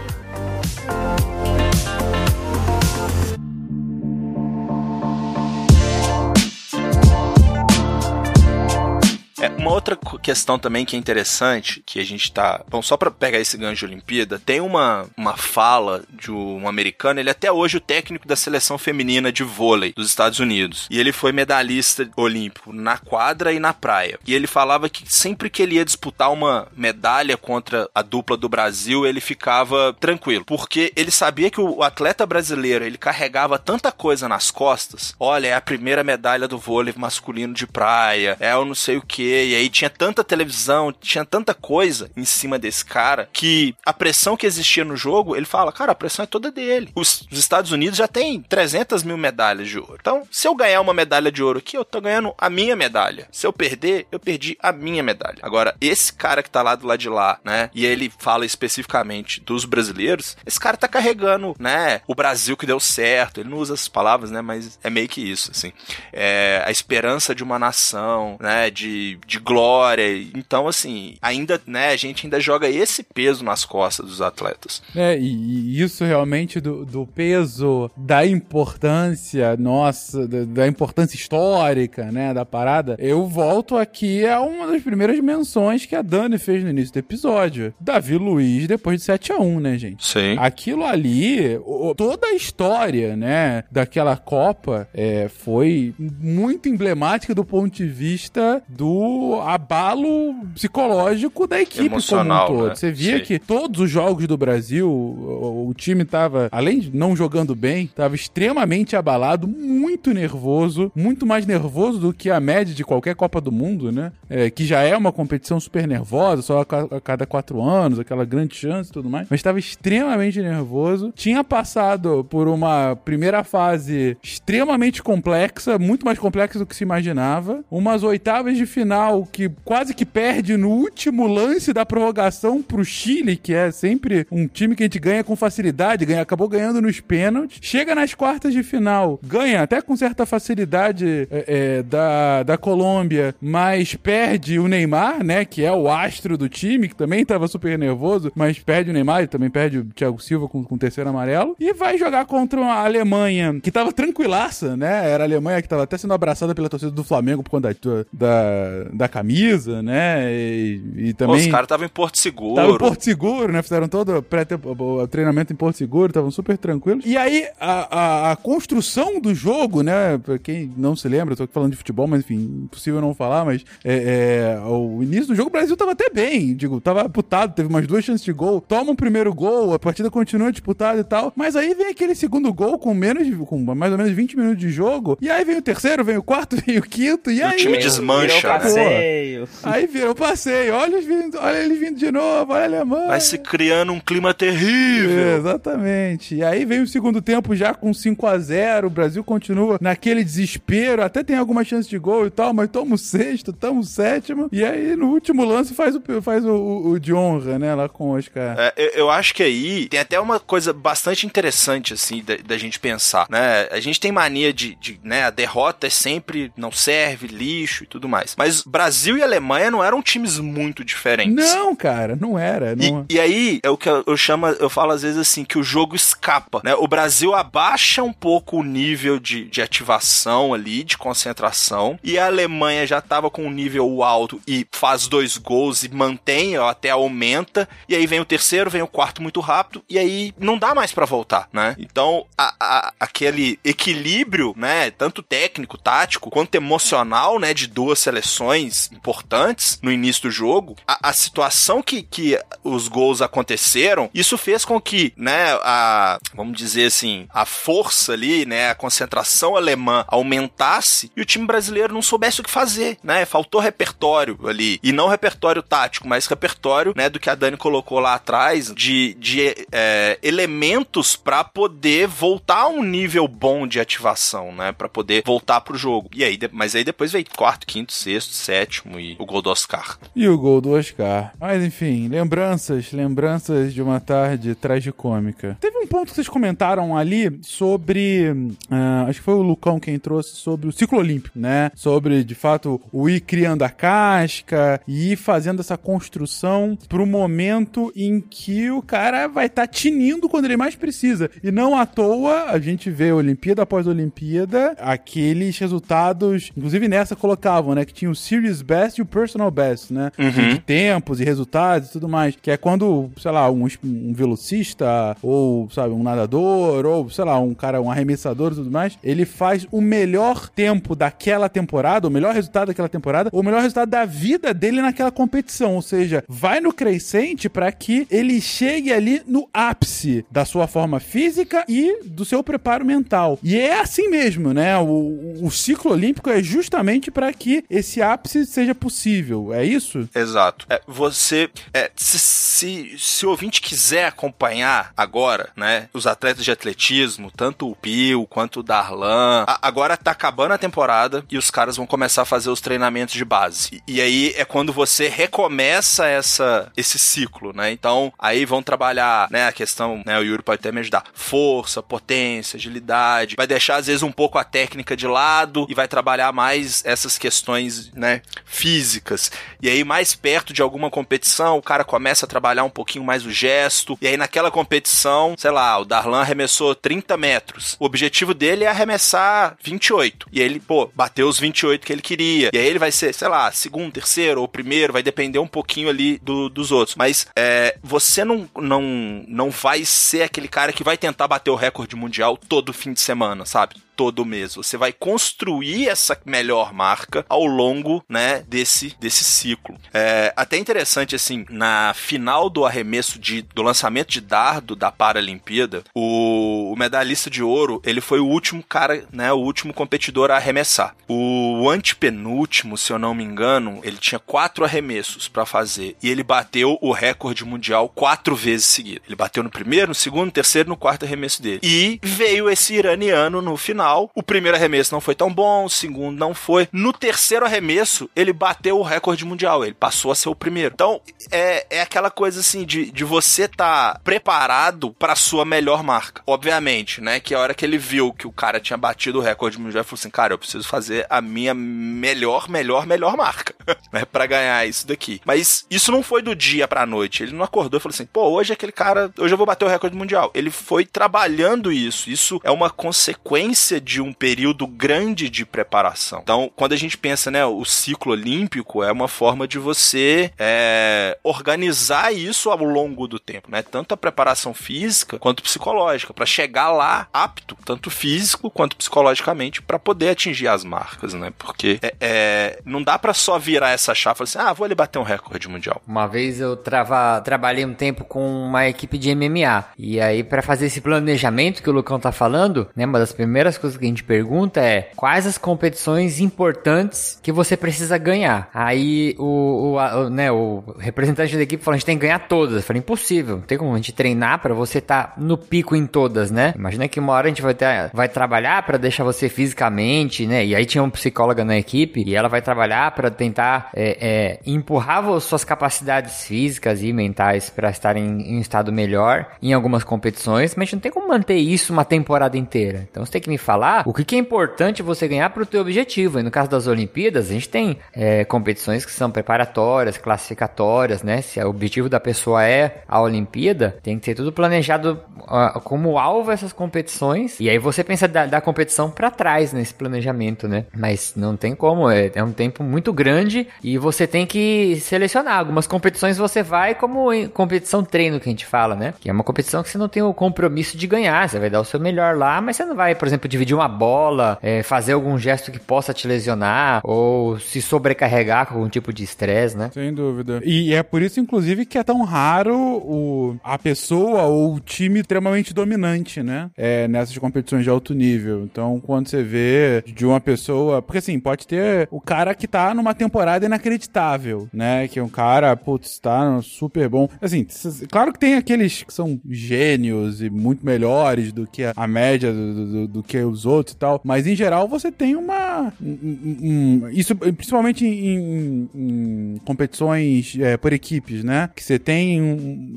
É, uma outra questão também que é interessante, que a gente tá. Bom, só pra pegar esse gancho de Olimpíada, tem uma, uma fala de um americano, ele é até hoje o técnico da seleção feminina de vôlei dos Estados Unidos. E ele foi medalhista olímpico na quadra e na praia. E ele falava que sempre que ele ia disputar uma medalha contra a dupla do Brasil, ele ficava tranquilo. Porque ele sabia que o atleta brasileiro ele carregava tanta coisa nas costas. Olha, é a primeira medalha do vôlei masculino de praia, é o não sei o que. E aí tinha tanta televisão, tinha tanta coisa em cima desse cara que a pressão que existia no jogo, ele fala, cara, a pressão é toda dele. Os, os Estados Unidos já tem 300 mil medalhas de ouro. Então, se eu ganhar uma medalha de ouro aqui, eu tô ganhando a minha medalha. Se eu perder, eu perdi a minha medalha. Agora, esse cara que tá lá do lado de lá, né? E ele fala especificamente dos brasileiros, esse cara tá carregando, né? O Brasil que deu certo. Ele não usa essas palavras, né? Mas é meio que isso, assim. É, a esperança de uma nação, né? De, de glória. Então, assim, ainda, né? A gente ainda joga esse peso nas costas dos atletas. É, e, isso realmente do, do peso da importância nossa, da, da importância histórica, né, da parada, eu volto aqui a uma das primeiras menções que a Dani fez no início do episódio. Davi Luiz depois de 7 a 1 né, gente? Sim. Aquilo ali, toda a história, né, daquela Copa é, foi muito emblemática do ponto de vista do abalo psicológico da equipe Emocional, como um todo. né? Você via Sim. que todos os jogos do Brasil, o, o time tava, além de não jogando bem, tava extremamente abalado, muito nervoso, muito mais nervoso do que a média de qualquer Copa do Mundo, né? É, que já é uma competição super nervosa, só a, a cada quatro anos, aquela grande chance e tudo mais. Mas estava extremamente nervoso. Tinha passado por uma primeira fase extremamente complexa, muito mais complexa do que se imaginava. Umas oitavas de final que quase que perde no último lance da prorrogação pro Chile, que é sempre um time que a gente ganha com facilidade, ganha, acabou ganhando nos pênaltis. Chega nas quartas de final, ganha até com certa facilidade é, é, da, da Colômbia, mas perde o Neymar, né? Que é o astro do time, que também tava super nervoso, mas perde o Neymar e também perde o Thiago Silva com, com o terceiro amarelo. E vai jogar contra a Alemanha, que tava tranquilaça, né? Era a Alemanha que tava até sendo abraçada pela torcida do Flamengo por conta da, da, da camisa, né? E, e Pô, também. os caras estavam em Porto Seguro. Tava em Porto Seguro, né? Fizeram todo o o treinamento em Porto Seguro, estavam super tranquilos. E aí, a, a, a construção do jogo, né? Pra quem não se lembra, eu tô aqui falando de futebol, mas enfim, impossível não falar, mas é, é, o início do jogo, o Brasil tava até bem, digo, tava disputado, teve umas duas chances de gol, toma o primeiro gol, a partida continua disputada e tal, mas aí vem aquele segundo gol com menos, com mais ou menos 20 minutos de jogo, e aí vem o terceiro, vem o quarto, vem o quinto, e, E o aí... time desmancha, né? Passeio. Aí vira um passeio. Olha, eles vindo, olha ele vindo de novo, olha a Alemanha. Vai se criando um clima terrível. Exatamente. E aí vem o segundo tempo já com 5 a 0 O Brasil continua naquele desespero. Até tem alguma chance de gol e tal, mas toma o sexto, toma o sétimo. E aí no último lance faz o, faz o, o, o de honra, né? Lá com o Oscar. É, eu, eu acho que aí tem até uma coisa bastante interessante, assim, da, da gente pensar, né? A gente tem mania de, de, né? A derrota é sempre não serve, lixo e tudo mais. Mas Brasil e Alemanha não eram times muito diferentes. Não, cara, não era. Não... E, e aí é o que eu, eu chamo, eu falo às vezes assim, que o jogo escapa, né? O Brasil abaixa um pouco o nível de, de ativação ali, de concentração, e a Alemanha já tava com um nível alto e faz dois gols e mantém, ó, até aumenta, e aí vem o terceiro, vem o quarto muito rápido, e aí não dá mais para voltar, né? Então, a, a, aquele equilíbrio, né, tanto técnico, tático, quanto emocional, né, de duas seleções importantes no início do jogo, a, a situação que, que os gols aconteceram, isso fez com que, né, a, vamos dizer assim, a força ali, né, a concentração alemã aumentasse e o time brasileiro não soubesse o que fazer, né? Faltou repertório ali. E não repertório tático, mas repertório, né, do que a Dani colocou lá atrás, de, de é, elementos para poder voltar a um nível bom de ativação, né? para poder voltar pro jogo. E aí, mas aí depois veio quarto, quinto, sexto, sétimo e o gol do Oscar. E o gol do Oscar. Mas enfim, lembranças, lembranças de uma tarde tragicômica. Teve um ponto que vocês comentaram ali sobre. Uh, acho que foi o Lucão quem trouxe sobre o ciclo olímpico, né? Sobre, de fato, o ir criando a casca e ir fazendo essa construção pro momento em que o cara vai estar tá tinindo quando ele mais precisa. E não à toa, a gente vê Olimpíada após Olimpíada, aqueles resultados, inclusive nessa colocavam, né? Que tinha o Series Best e o Personal Best, né? Uhum. De tempos e resultados e tudo mais. Que é quando, sei lá, um, um velocista, ou, sabe, um nadador, ou, sei lá, um cara, um arremessador e tudo mais, ele faz o melhor tempo daquela temporada, o melhor resultado daquela temporada, ou o melhor resultado da vida dele naquela competição. Ou seja, vai no crescente para que ele chegue ali no ápice da sua forma física e do seu preparo mental. E é assim mesmo, né? O, o ciclo olímpico é justamente para que esse ápice seja possível. É isso? Exato. É, você, é, se, se, se o ouvinte quiser acompanhar agora, né, os atletas de atletismo, tanto o Pio quanto o Darlan, a, agora tá acabando a temporada e os caras vão começar a fazer os treinamentos de base. E, e aí é quando você recomeça essa, esse ciclo, né? Então, aí vão trabalhar, né, a questão, né, o Yuri pode até me ajudar, força, potência, agilidade, vai deixar às vezes um pouco a técnica de lado e vai trabalhar mais essas questões, né, físicas. E aí mais perto de alguma competição, o cara começa a trabalhar um pouquinho mais o gesto, e aí naquela competição, sei lá, o Darlan arremessou 30 metros. O objetivo dele é arremessar 28. E ele, pô, bateu os 28 que ele queria. E aí ele vai ser, sei lá, segundo, terceiro ou primeiro, vai depender um pouquinho ali do, dos outros. Mas é, você não, não, não vai ser aquele cara que vai tentar bater o recorde mundial todo fim de semana, sabe? Todo mês. Você vai construir essa melhor marca ao longo, né, desse, desse ciclo. É até interessante, assim, na final do arremesso de, do lançamento de dardo da Paralimpíada, o, o medalhista de ouro, ele foi o último cara, né, o último competidor a arremessar. O antepenúltimo, se eu não me engano, ele tinha quatro arremessos para fazer e ele bateu o recorde mundial quatro vezes seguidas. Ele bateu no primeiro, no segundo, no terceiro, no quarto arremesso dele. E veio esse iraniano no final. O primeiro arremesso não foi tão bom, o segundo não foi. No terceiro arremesso, ele bateu o recorde mundial. Ele passou a ser o primeiro. Então, é, é aquela coisa assim de, de você tá preparado para sua melhor marca. Obviamente, né? Que a hora que ele viu que o cara tinha batido o recorde mundial, ele falou assim: cara, eu preciso fazer a minha melhor, melhor, melhor marca, né? Pra ganhar isso daqui. Mas isso não foi do dia pra noite. Ele não acordou e falou assim: pô, hoje aquele cara, hoje eu vou bater o recorde mundial. Ele foi trabalhando isso. Isso é uma consequência de um período grande de preparação. Então, quando a gente pensa, né, o ciclo olímpico é uma forma de você é, organizar isso ao longo do tempo, né? Tanto a preparação física quanto psicológica, para chegar lá apto, tanto físico quanto psicologicamente, para poder atingir as marcas, né? Porque é, é, não dá para só virar essa chave e assim, ah, vou ali bater um recorde mundial. Uma vez eu trava, trabalhei um tempo com uma equipe de MMA, e aí para fazer esse planejamento que o Lucão tá falando, né, uma das primeiras coisas que a gente pergunta é quais as competições importantes que você precisa ganhar. Aí o, o, a- o, né, o representante da equipe falou, a gente tem que ganhar todas. Eu falei, impossível, não tem como a gente treinar pra você estar no pico em todas, né? Imagina que uma hora a gente vai, ter, vai trabalhar pra deixar você fisicamente, né? E aí tinha uma psicóloga na equipe e ela vai trabalhar pra tentar é, é, empurrar suas capacidades físicas e mentais pra estarem em um estado melhor em algumas competições, mas a gente não tem como manter isso uma temporada inteira. Então você tem que me falar o que, que é importante você ganhar pro teu objetivo. E no caso das Olimpíadas, a gente tem é, competições que são preparatórias, classificatórias, né? Se o objetivo da pessoa é a Olimpíada, tem que ter tudo planejado ah, como alvo essas competições. E aí você pensa da, da competição pra trás nesse planejamento, né? Mas não tem como, é, é um tempo muito grande e você tem que selecionar. Algumas competições você vai como competição treino que a gente fala, né? Que é uma competição que você não tem o compromisso de ganhar, você vai dar o seu melhor lá, mas você não vai, por exemplo, dividir uma bola, é, fazer algum gesto que possa te lesionar ou se sobrecarregar com algum tipo de estresse, né? Sem dúvida. E é por isso, inclusive, que é tão raro o, a pessoa ou o time extremamente dominante, né? É, nessas competições de alto nível. Então, quando você vê de uma pessoa. Porque assim, pode ter o cara que tá numa temporada inacreditável, né? Que é um cara, putz, tá super bom. Assim, claro que tem aqueles que são gênios e muito melhores do que a, a média do, do- do que os outros e tal. Mas em geral você tem uma. um- um- isso principalmente em, em competições é, por equipes, né? Que você tem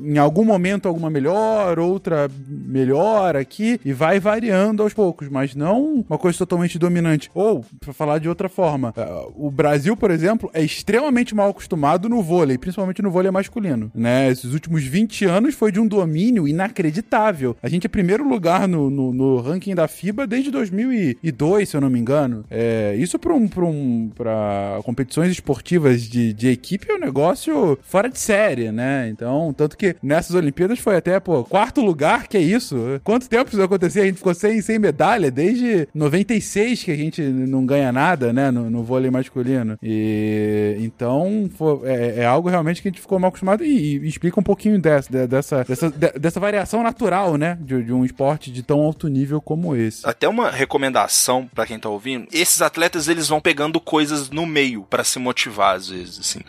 em algum momento alguma melhor, outra melhor aqui e vai variando aos poucos, mas não uma coisa totalmente dominante. Ou, pra falar de outra forma, ah, o Brasil, por exemplo, é extremamente mal acostumado no vôlei, principalmente no vôlei masculino, né? Esses últimos 20 anos foi de um domínio inacreditável. A gente é primeiro lugar no, no, no ranking da FIBA desde 2002, se eu não me engano. É, isso para um, pra um, competições esportivas de, de equipe é um negócio fora de série, né? Então, tanto que nessas Olimpíadas foi até, pô, quarto lugar, que é isso? Quanto tempo isso acontecer? A gente ficou sem, sem medalha desde 96 que a gente não ganha nada, né, no, no vôlei masculino. E então foi- é, é algo realmente que a gente ficou mal acostumado e, e explica um pouquinho dessa, de- dessa, dessa, de- dessa variação natural, né, de, de um esporte de tão alto nível como esse. Até uma recomendação pra quem tá ouvindo, esses atletas eles vão pegando coisas no meio pra se motivar às vezes, assim.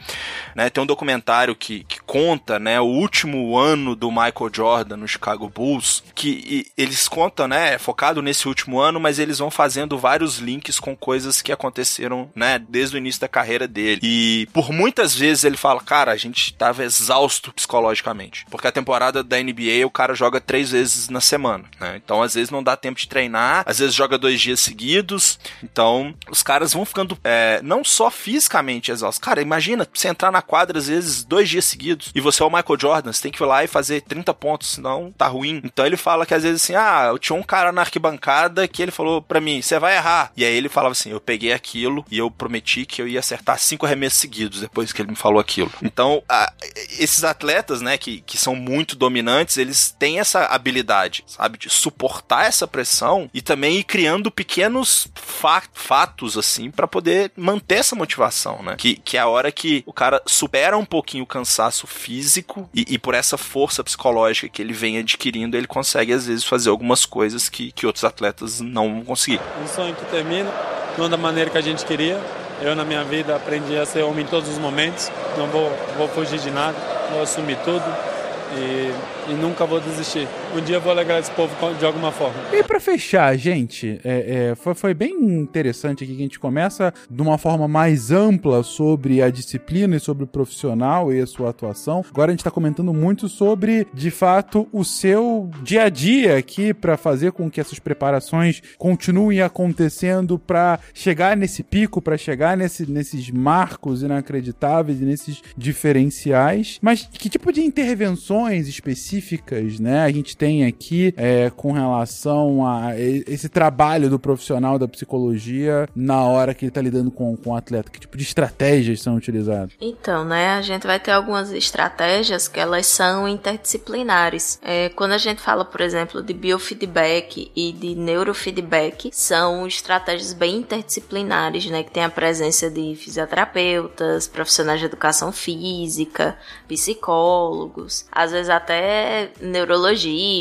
Né, tem um documentário que, que conta, né, o último ano do Michael Jordan no Chicago Bulls, que e, eles contam, né, é focado nesse último ano, mas eles vão fazendo vários links com coisas que aconteceram, né, desde o início da carreira dele. E por muitas vezes ele fala, cara, a gente tava exausto psicologicamente, porque a temporada da NBA o cara joga três vezes na semana, né? Então às vezes não dá tempo de treinar, às vezes joga dois dias seguidos. Então os caras vão ficando é, não só fisicamente exaustos. Cara, imagina você entrar na quadra às vezes dois dias seguidos e você é o Michael Jordan, você tem que ir lá e fazer 30 pontos, senão tá ruim. Então ele fala que às vezes assim, ah, eu tinha um cara na arquibancada que ele falou pra mim, você vai errar. E aí ele falava assim, eu peguei aquilo e eu prometi que eu ia acertar cinco arremessos seguidos depois que ele me falou aquilo. Então, a- esses atletas, né, que, que são muito dominantes, eles têm essa habilidade, sabe, de suportar essa pressão e também ir criando pequenos fa- fatos, assim, pra poder manter essa motivação, né? Que, que é a hora que o cara supera um pouquinho o cansaço físico e, e por essa força psicológica que ele vem adquirindo, ele consegue, às vezes, fazer algumas coisas que, que outros atletas não vão conseguir. Um sonho que termina, não da maneira que a gente queria. Eu, na minha vida, aprendi a ser homem em todos os momentos. Não vou, vou fugir de nada, vou assumir tudo e, e nunca vou desistir. Um dia eu vou alegrar esse povo de alguma forma. E pra fechar, gente, é, é, foi, foi bem interessante aqui que a gente começa de uma forma mais ampla sobre a disciplina e sobre o profissional e a sua atuação. Agora a gente tá comentando muito sobre, de fato, o seu dia a dia aqui pra fazer com que essas preparações continuem acontecendo pra chegar nesse pico, pra chegar nesse, nesses marcos inacreditáveis e nesses diferenciais. Mas que tipo de intervenções específicas, né, a gente tem aqui é, com relação a esse trabalho do profissional da psicologia na hora que ele tá lidando com, com o atleta? Que tipo de estratégias são utilizadas? Então, né, a gente vai ter algumas estratégias que elas são interdisciplinares. É, quando a gente fala, por exemplo, de biofeedback e de neurofeedback, são estratégias bem interdisciplinares, né, que tem a presença de fisioterapeutas, profissionais de educação física, psicólogos, às vezes até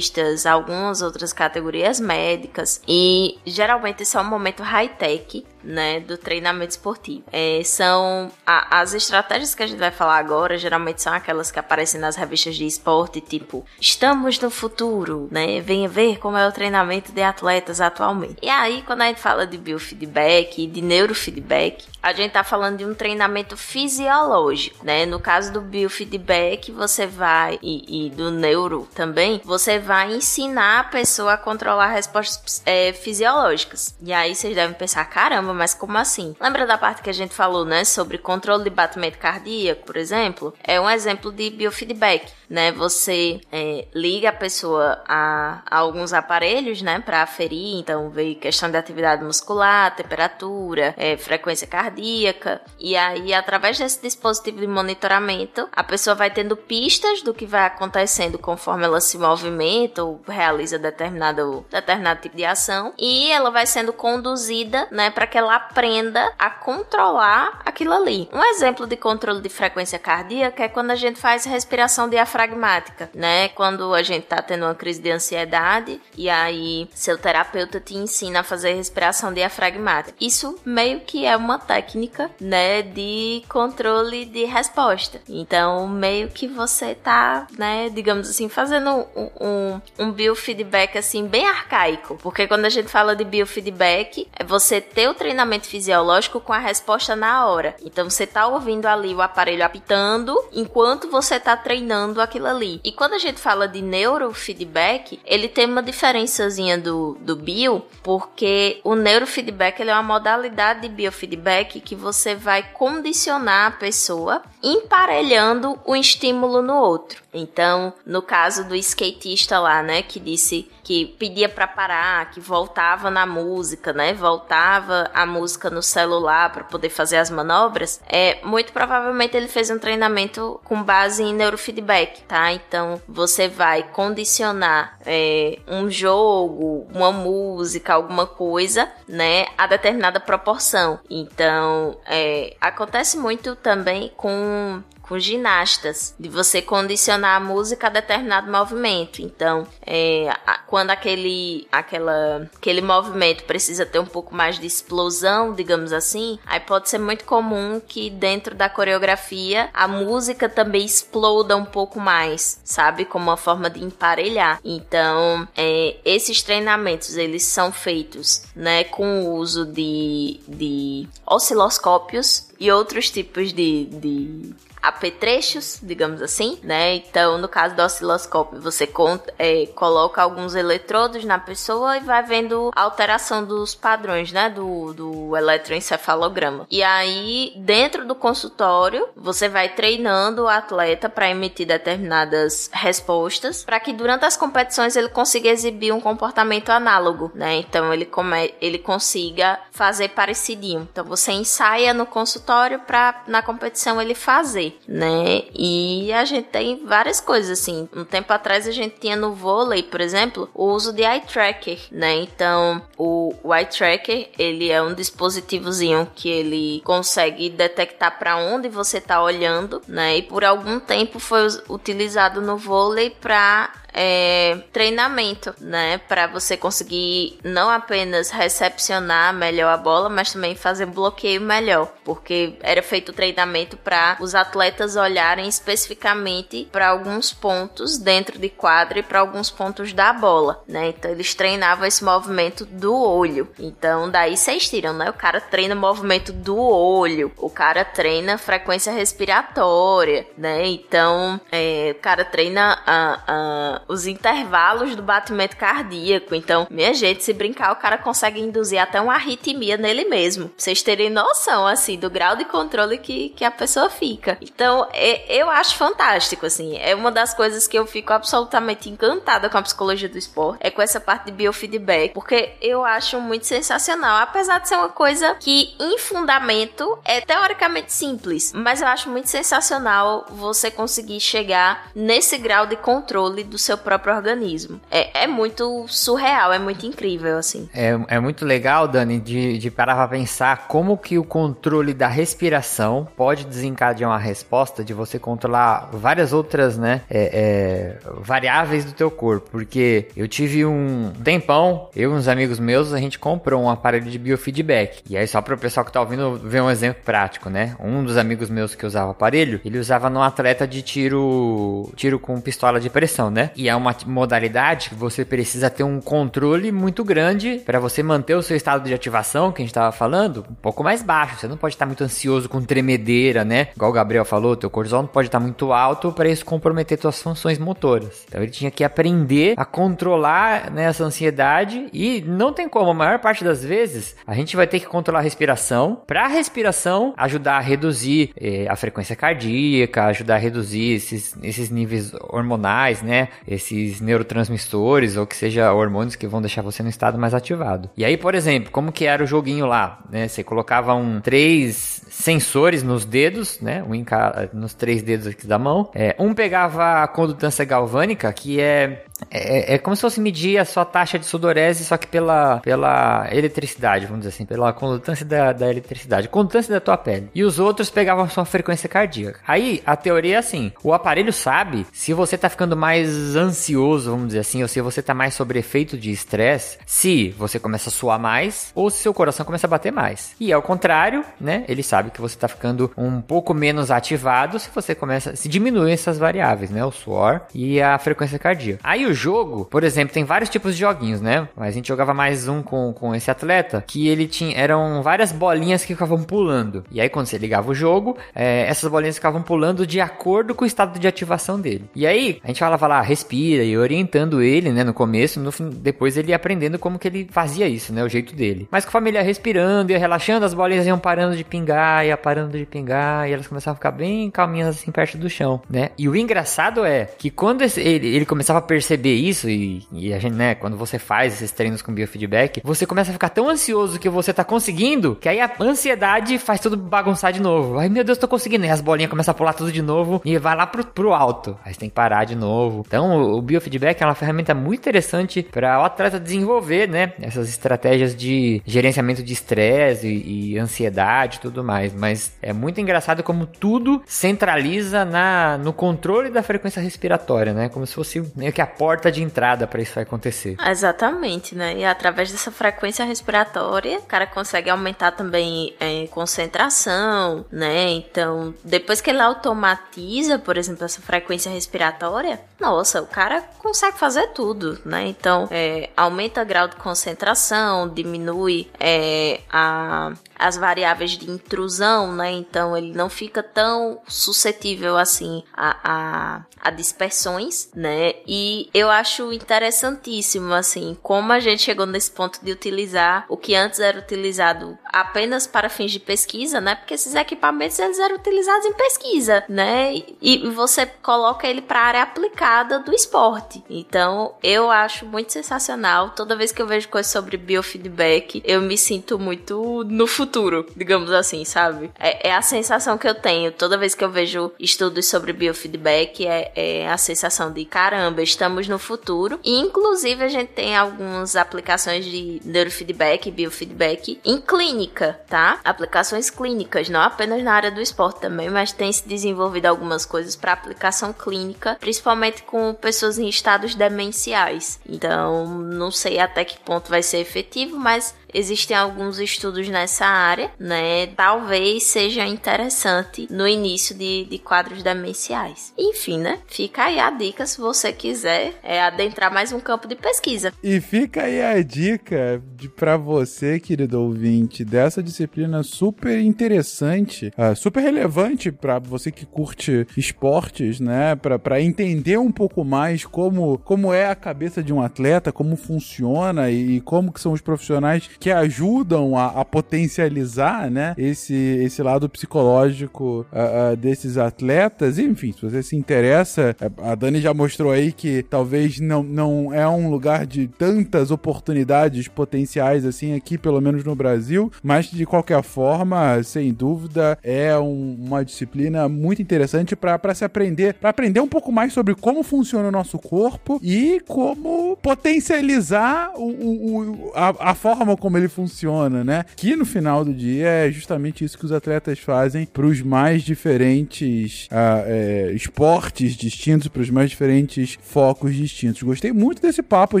dentistas, algumas outras categorias médicas. E geralmente esse é um momento high-tech né, do treinamento esportivo. É, são a, as estratégias que a gente vai falar agora, geralmente são aquelas que aparecem nas revistas de esporte, tipo, estamos no futuro, né? Venha ver como é o treinamento de atletas atualmente. E aí, quando a gente fala de biofeedback e de neurofeedback, a gente tá falando de um treinamento fisiológico, né? No caso do biofeedback, você vai, e, e do neuro também, você vai ensinar a pessoa a controlar respostas é, fisiológicas. E aí vocês devem pensar, caramba, mas como assim? Lembra da parte que a gente falou, né? Sobre controle de batimento cardíaco, por exemplo? É um exemplo de biofeedback, né? Você é, liga a pessoa a, a alguns aparelhos, né? Para aferir, então veio questão de atividade muscular, temperatura, é, frequência cardíaca cardíaca. E aí, através desse dispositivo de monitoramento, a pessoa vai tendo pistas do que vai acontecendo conforme ela se movimenta ou realiza determinado, determinado tipo de ação. E ela vai sendo conduzida, né, para que ela aprenda a controlar aquilo ali. Um exemplo de controle de frequência cardíaca é quando a gente faz respiração diafragmática, né? Quando a gente tá tendo uma crise de ansiedade e aí seu terapeuta te ensina a fazer respiração diafragmática. Isso meio que é uma técnica né, de controle de resposta. Então, meio que você tá, né, digamos assim, fazendo um, um, um biofeedback, assim, bem arcaico. Porque quando a gente fala de biofeedback, é você ter o treinamento fisiológico com a resposta na hora. Então, você tá ouvindo ali o aparelho apitando enquanto você tá treinando aquilo ali. E quando a gente fala de neurofeedback, ele tem uma diferençazinha do, do bio, porque o neurofeedback ele é uma modalidade de biofeedback que você vai condicionar a pessoa emparelhando o estímulo no outro. Então, no caso do skatista lá, né, que disse que pedia para parar, que voltava na música, né, voltava a música no celular para poder fazer as manobras, é muito provavelmente ele fez um treinamento com base em neurofeedback, tá? Então, você vai condicionar é, um jogo, uma música, alguma coisa, né, a determinada proporção. Então, é, acontece muito também com com ginastas, de você condicionar a música a determinado movimento. Então, é, quando aquele, aquela, aquele movimento precisa ter um pouco mais de explosão, digamos assim, aí pode ser muito comum que dentro da coreografia a música também exploda um pouco mais, sabe? Como uma forma de emparelhar. Então, é, esses treinamentos eles são feitos, né, com o uso de, de osciloscópios e outros tipos de, de apetrechos, digamos assim, né? Então, no caso do osciloscópio, você conta, é, coloca alguns eletrodos na pessoa e vai vendo a alteração dos padrões, né? Do, do eletroencefalograma. E aí, dentro do consultório, você vai treinando o atleta para emitir determinadas respostas, para que durante as competições ele consiga exibir um comportamento análogo, né? Então, ele, come, ele consiga fazer parecidinho. Então, você ensaia no consultório para na competição ele fazer né? E a gente tem várias coisas assim. Um tempo atrás a gente tinha no vôlei, por exemplo, o uso de eye tracker, né? Então, o, o eye tracker, ele é um dispositivozinho que ele consegue detectar para onde você tá olhando, né? E por algum tempo foi utilizado no vôlei para é, treinamento, né? Para você conseguir não apenas recepcionar melhor a bola, mas também fazer bloqueio melhor, porque era feito treinamento para os atletas olharem especificamente para alguns pontos dentro de quadra e para alguns pontos da bola, né? Então eles treinavam esse movimento do olho. Então daí vocês tiram, né? O cara treina movimento do olho, o cara treina frequência respiratória, né? Então é, o cara treina a, a os intervalos do batimento cardíaco. Então, minha gente, se brincar, o cara consegue induzir até uma arritmia nele mesmo. Pra vocês terem noção, assim, do grau de controle que, que a pessoa fica. Então, é, eu acho fantástico, assim. É uma das coisas que eu fico absolutamente encantada com a psicologia do esporte. É com essa parte de biofeedback. Porque eu acho muito sensacional. Apesar de ser uma coisa que, em fundamento, é teoricamente simples. Mas eu acho muito sensacional você conseguir chegar nesse grau de controle do seu seu próprio organismo. É, é muito surreal, é muito incrível, assim. É, é muito legal, Dani, de, de parar pra pensar como que o controle da respiração pode desencadear uma resposta de você controlar várias outras, né, é, é, variáveis do teu corpo. Porque eu tive um tempão, eu e uns amigos meus, a gente comprou um aparelho de biofeedback. E aí, só para o pessoal que tá ouvindo ver um exemplo prático, né? Um dos amigos meus que usava o aparelho, ele usava no atleta de tiro, tiro com pistola de pressão, né? E é uma modalidade que você precisa ter um controle muito grande para você manter o seu estado de ativação, que a gente tava falando, um pouco mais baixo. Você não pode estar muito ansioso com tremedeira, né? Igual o Gabriel falou, teu cortisol não pode estar muito alto para isso comprometer tuas funções motoras. Então ele tinha que aprender a controlar né, essa ansiedade e não tem como, a maior parte das vezes a gente vai ter que controlar a respiração para a respiração ajudar a reduzir eh, a frequência cardíaca, ajudar a reduzir esses, esses níveis hormonais, né? Esses neurotransmissores ou que seja hormônios que vão deixar você no estado mais ativado. E aí, por exemplo, como que era o joguinho lá, né? Você colocava um três sensores nos dedos, né? Um nos três dedos aqui da mão. É, um pegava a condutância galvânica, que é é, é, como se fosse medir a sua taxa de sudorese, só que pela, pela eletricidade, vamos dizer assim, pela condutância da, da eletricidade, condutância da tua pele. E os outros pegavam sua frequência cardíaca. Aí, a teoria é assim, o aparelho sabe se você tá ficando mais ansioso, vamos dizer assim, ou se você tá mais sobre efeito de estresse, se você começa a suar mais, ou se seu coração começa a bater mais. E ao contrário, né, ele sabe que você tá ficando um pouco menos ativado se você começa, se diminui essas variáveis, né, o suor e a frequência cardíaca. Aí o jogo, por exemplo, tem vários tipos de joguinhos, né? Mas a gente jogava mais um com, com esse atleta, que ele tinha. Eram várias bolinhas que ficavam pulando. E aí, quando você ligava o jogo, é, essas bolinhas ficavam pulando de acordo com o estado de ativação dele. E aí, a gente falava lá, respira, e orientando ele, né, no começo, no, depois ele ia aprendendo como que ele fazia isso, né? O jeito dele. Mas com a família respirando, ia relaxando, as bolinhas iam parando de pingar, ia parando de pingar, e elas começavam a ficar bem calminhas assim perto do chão, né? E o engraçado é que quando esse, ele, ele começava a perceber perceber isso e, e, a gente, né, quando você faz esses treinos com biofeedback, você começa a ficar tão ansioso que você tá conseguindo, que aí a ansiedade faz tudo bagunçar de novo. Ai, meu Deus, tô conseguindo. E as bolinhas começam a pular tudo de novo e vai lá pro, pro alto. Aí você tem que parar de novo. Então, o, biofeedback é uma ferramenta muito interessante para o atleta desenvolver, né, essas estratégias de gerenciamento de estresse e, e ansiedade e tudo mais. Mas é muito engraçado como tudo centraliza na, no controle da frequência respiratória, né? Como se fosse meio que a porta de entrada para isso acontecer. Exatamente, né? E através dessa frequência respiratória, o cara consegue aumentar também é, concentração, né? Então, depois que ele automatiza, por exemplo, essa frequência respiratória, nossa, o cara consegue fazer tudo, né? Então, é, aumenta o grau de concentração, diminui é, a as variáveis de intrusão, né? Então ele não fica tão suscetível assim a, a, a, dispersões, né? E eu acho interessantíssimo assim como a gente chegou nesse ponto de utilizar o que antes era utilizado apenas para fins de pesquisa, né? Porque esses equipamentos eles eram utilizados em pesquisa, né? E, e você coloca ele para a área aplicada do esporte. Então eu acho muito sensacional. Toda vez que eu vejo coisas sobre biofeedback, eu me sinto muito no futuro futuro, digamos assim, sabe? É, é, a sensação que eu tenho toda vez que eu vejo estudos sobre biofeedback, é, é a sensação de caramba, estamos no futuro. E inclusive a gente tem algumas aplicações de neurofeedback, biofeedback em clínica, tá? Aplicações clínicas, não apenas na área do esporte também, mas tem se desenvolvido algumas coisas para aplicação clínica, principalmente com pessoas em estados demenciais. Então, não sei até que ponto vai ser efetivo, mas Existem alguns estudos nessa área, né? Talvez seja interessante no início de, de quadros demenciais. Enfim, né? Fica aí a dica se você quiser é, adentrar mais um campo de pesquisa. E fica aí a dica para você, querido ouvinte, dessa disciplina super interessante, uh, super relevante para você que curte esportes, né? Para entender um pouco mais como, como é a cabeça de um atleta, como funciona e, e como que são os profissionais que ajudam a, a potencializar, né, esse, esse lado psicológico uh, uh, desses atletas. Enfim, se você se interessa, a Dani já mostrou aí que talvez não, não é um lugar de tantas oportunidades potenciais assim aqui, pelo menos no Brasil, mas de qualquer forma, sem dúvida, é um, uma disciplina muito interessante para se aprender, para aprender um pouco mais sobre como funciona o nosso corpo e como potencializar o, o, a, a, forma como ele funciona, né? Que no final do dia é justamente isso que os atletas fazem para os mais diferentes uh, é, esportes distintos, para os mais diferentes focos distintos. Gostei muito desse papo,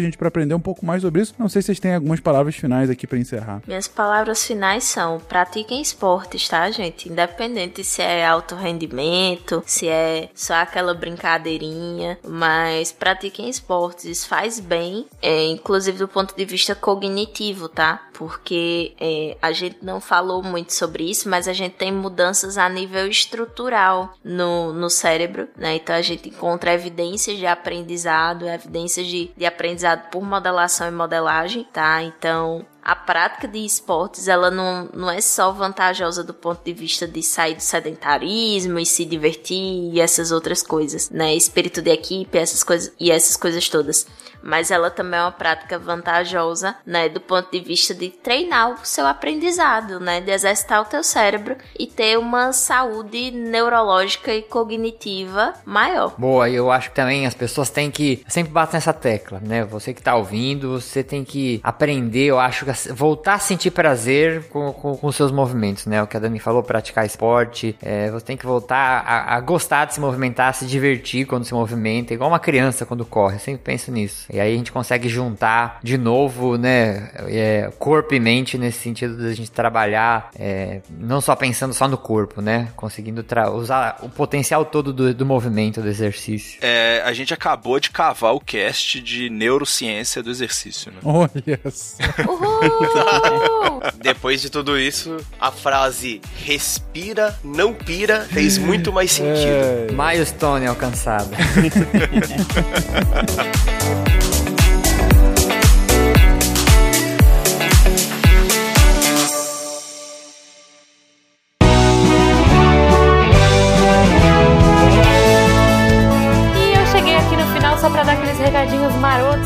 gente, para aprender um pouco mais sobre isso. Não sei se vocês têm algumas palavras finais aqui para encerrar. Minhas palavras finais são: pratiquem esportes, tá, gente? Independente se é alto rendimento, se é só aquela brincadeirinha, mas pratiquem esportes, faz bem, é, inclusive do ponto de vista cognitivo, tá? Porque é, a gente não falou muito sobre isso, mas a gente tem mudanças a nível estrutural no, no cérebro, né? Então a gente encontra evidências de aprendizado, evidências de, de aprendizado por modelação e modelagem, tá? Então a prática de esportes ela não, não é só vantajosa do ponto de vista de sair do sedentarismo e se divertir e essas outras coisas, né? Espírito de equipe, essas coisas e essas coisas todas mas ela também é uma prática vantajosa, né, do ponto de vista de treinar o seu aprendizado, né, de exercitar o teu cérebro e ter uma saúde neurológica e cognitiva maior. Boa, eu acho que também as pessoas têm que sempre bater nessa tecla, né? Você que tá ouvindo, você tem que aprender, eu acho que voltar a sentir prazer com, com, com seus movimentos, né? O que a Dani falou, praticar esporte, é, você tem que voltar a, a gostar de se movimentar, se divertir quando se movimenta, igual uma criança quando corre, eu sempre penso nisso. E aí a gente consegue juntar de novo, né, é, corpo e mente nesse sentido de a gente trabalhar, é, não só pensando só no corpo, né, conseguindo usar o potencial todo do, do movimento, do exercício. É, a gente acabou de cavar o cast de neurociência do exercício, né? Olha só. Depois de tudo isso, a frase respira, não pira fez muito mais sentido. É... Milestone alcançado.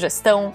sugestão,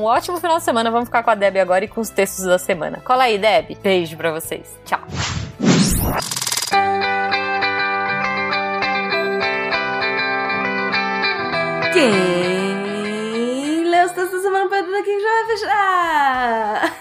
um ótimo final de semana. Vamos ficar com a Deb agora e com os textos da semana. Cola aí, Deb. Beijo pra vocês. Tchau. Quem os textos da semana perdida quem já vai fechar?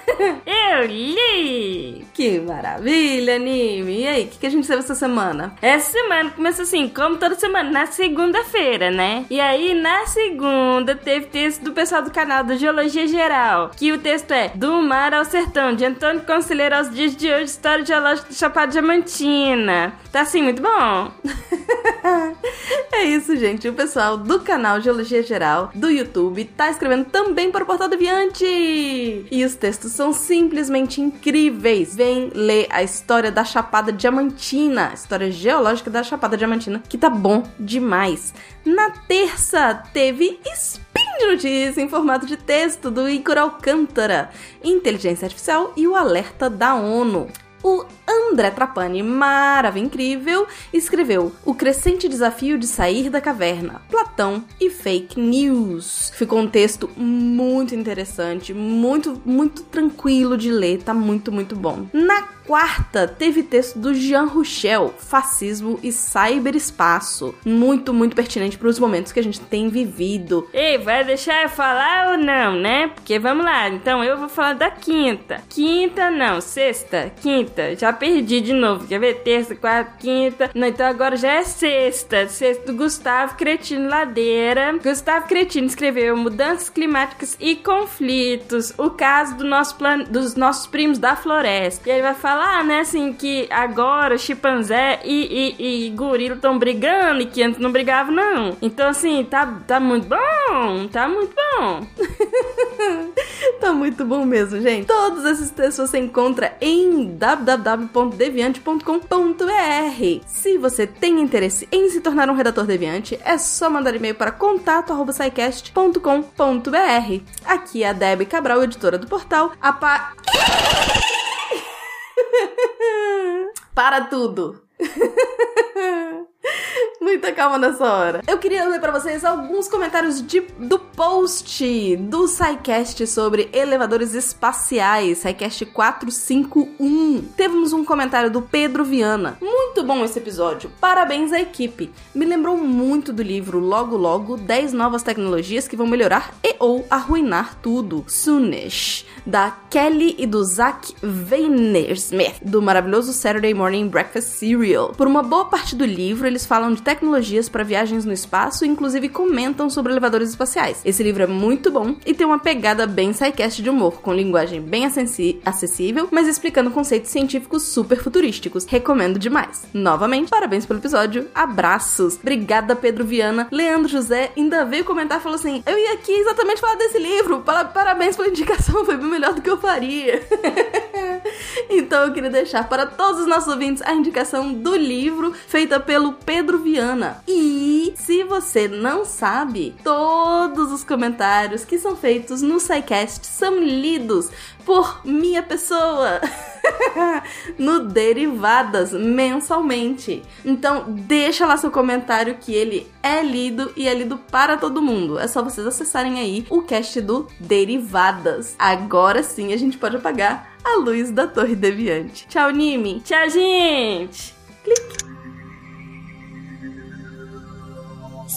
Eu li! Que maravilha, anime! E aí, o que, que a gente teve essa semana? Essa semana começa assim, como toda semana, na segunda-feira, né? E aí, na segunda, teve texto do pessoal do canal do Geologia Geral, que o texto é Do Mar ao Sertão, de Antônio Conselheiro aos dias de hoje, História geológica do Chapada Diamantina. Tá assim, muito bom! é isso, gente. O pessoal do canal Geologia Geral do YouTube tá escrevendo também para o Portal Deviante. E os textos são simplesmente incríveis. Vem ler a história da Chapada Diamantina, história geológica da Chapada Diamantina, que tá bom demais. Na terça, teve Spin de em formato de texto do Igor Alcântara, Inteligência Artificial e o alerta da ONU. O André Trapani, maravilha incrível, escreveu O Crescente Desafio de Sair da Caverna, Platão e Fake News. Ficou um texto muito interessante, muito, muito tranquilo de ler, tá muito, muito bom. Na quarta, teve texto do Jean Rouchel, Fascismo e Cyberespaço. Muito, muito pertinente para os momentos que a gente tem vivido. Ei, vai deixar eu falar ou não, né? Porque vamos lá, então eu vou falar da quinta. Quinta não, sexta, quinta. Já perdi de novo. Quer ver? Terça, quarta, quinta. Não, então agora já é sexta. Sexta do Gustavo Cretino Ladeira. Gustavo Cretino escreveu Mudanças Climáticas e Conflitos. O caso do nosso plan... dos nossos primos da floresta. E ele vai falar falar, né, assim, que agora chimpanzé e, e, e gorila estão brigando e que antes não brigavam, não. Então, assim, tá, tá muito bom, tá muito bom. tá muito bom mesmo, gente. Todos esses textos você encontra em www.deviante.com.br. Se você tem interesse em se tornar um redator deviante, é só mandar e-mail para contato@saicast.com.br. Aqui é a Debbie Cabral, editora do portal. A pa... Para tudo. Muita calma nessa hora. Eu queria ler para vocês alguns comentários de, do post do SciCast sobre elevadores espaciais, SciCast 451. Temos um comentário do Pedro Viana. Muito bom esse episódio. Parabéns à equipe. Me lembrou muito do livro Logo Logo 10 novas tecnologias que vão melhorar e ou arruinar tudo. Soonish, da Kelly e do Zach Weinersmith, do maravilhoso Saturday Morning Breakfast Cereal. Por uma boa parte do livro, eles falam de tecnologias para viagens no espaço inclusive comentam sobre elevadores espaciais. Esse livro é muito bom e tem uma pegada bem sidecast de humor, com linguagem bem acessível, mas explicando conceitos científicos super futurísticos. Recomendo demais. Novamente, parabéns pelo episódio, abraços. Obrigada, Pedro Viana. Leandro José ainda veio comentar e falou assim: Eu ia aqui exatamente falar desse livro. Parabéns pela indicação, foi bem melhor do que eu faria. então eu queria deixar para todos os nossos ouvintes a indicação do livro feita pelo Pedro Viana. E se você não sabe, todos os comentários que são feitos no SciCast são lidos por minha pessoa no Derivadas mensalmente. Então, deixa lá seu comentário que ele é lido e é lido para todo mundo. É só vocês acessarem aí o cast do Derivadas. Agora sim a gente pode apagar a luz da Torre Deviante. Tchau, Nimi. Tchau, gente. Clique.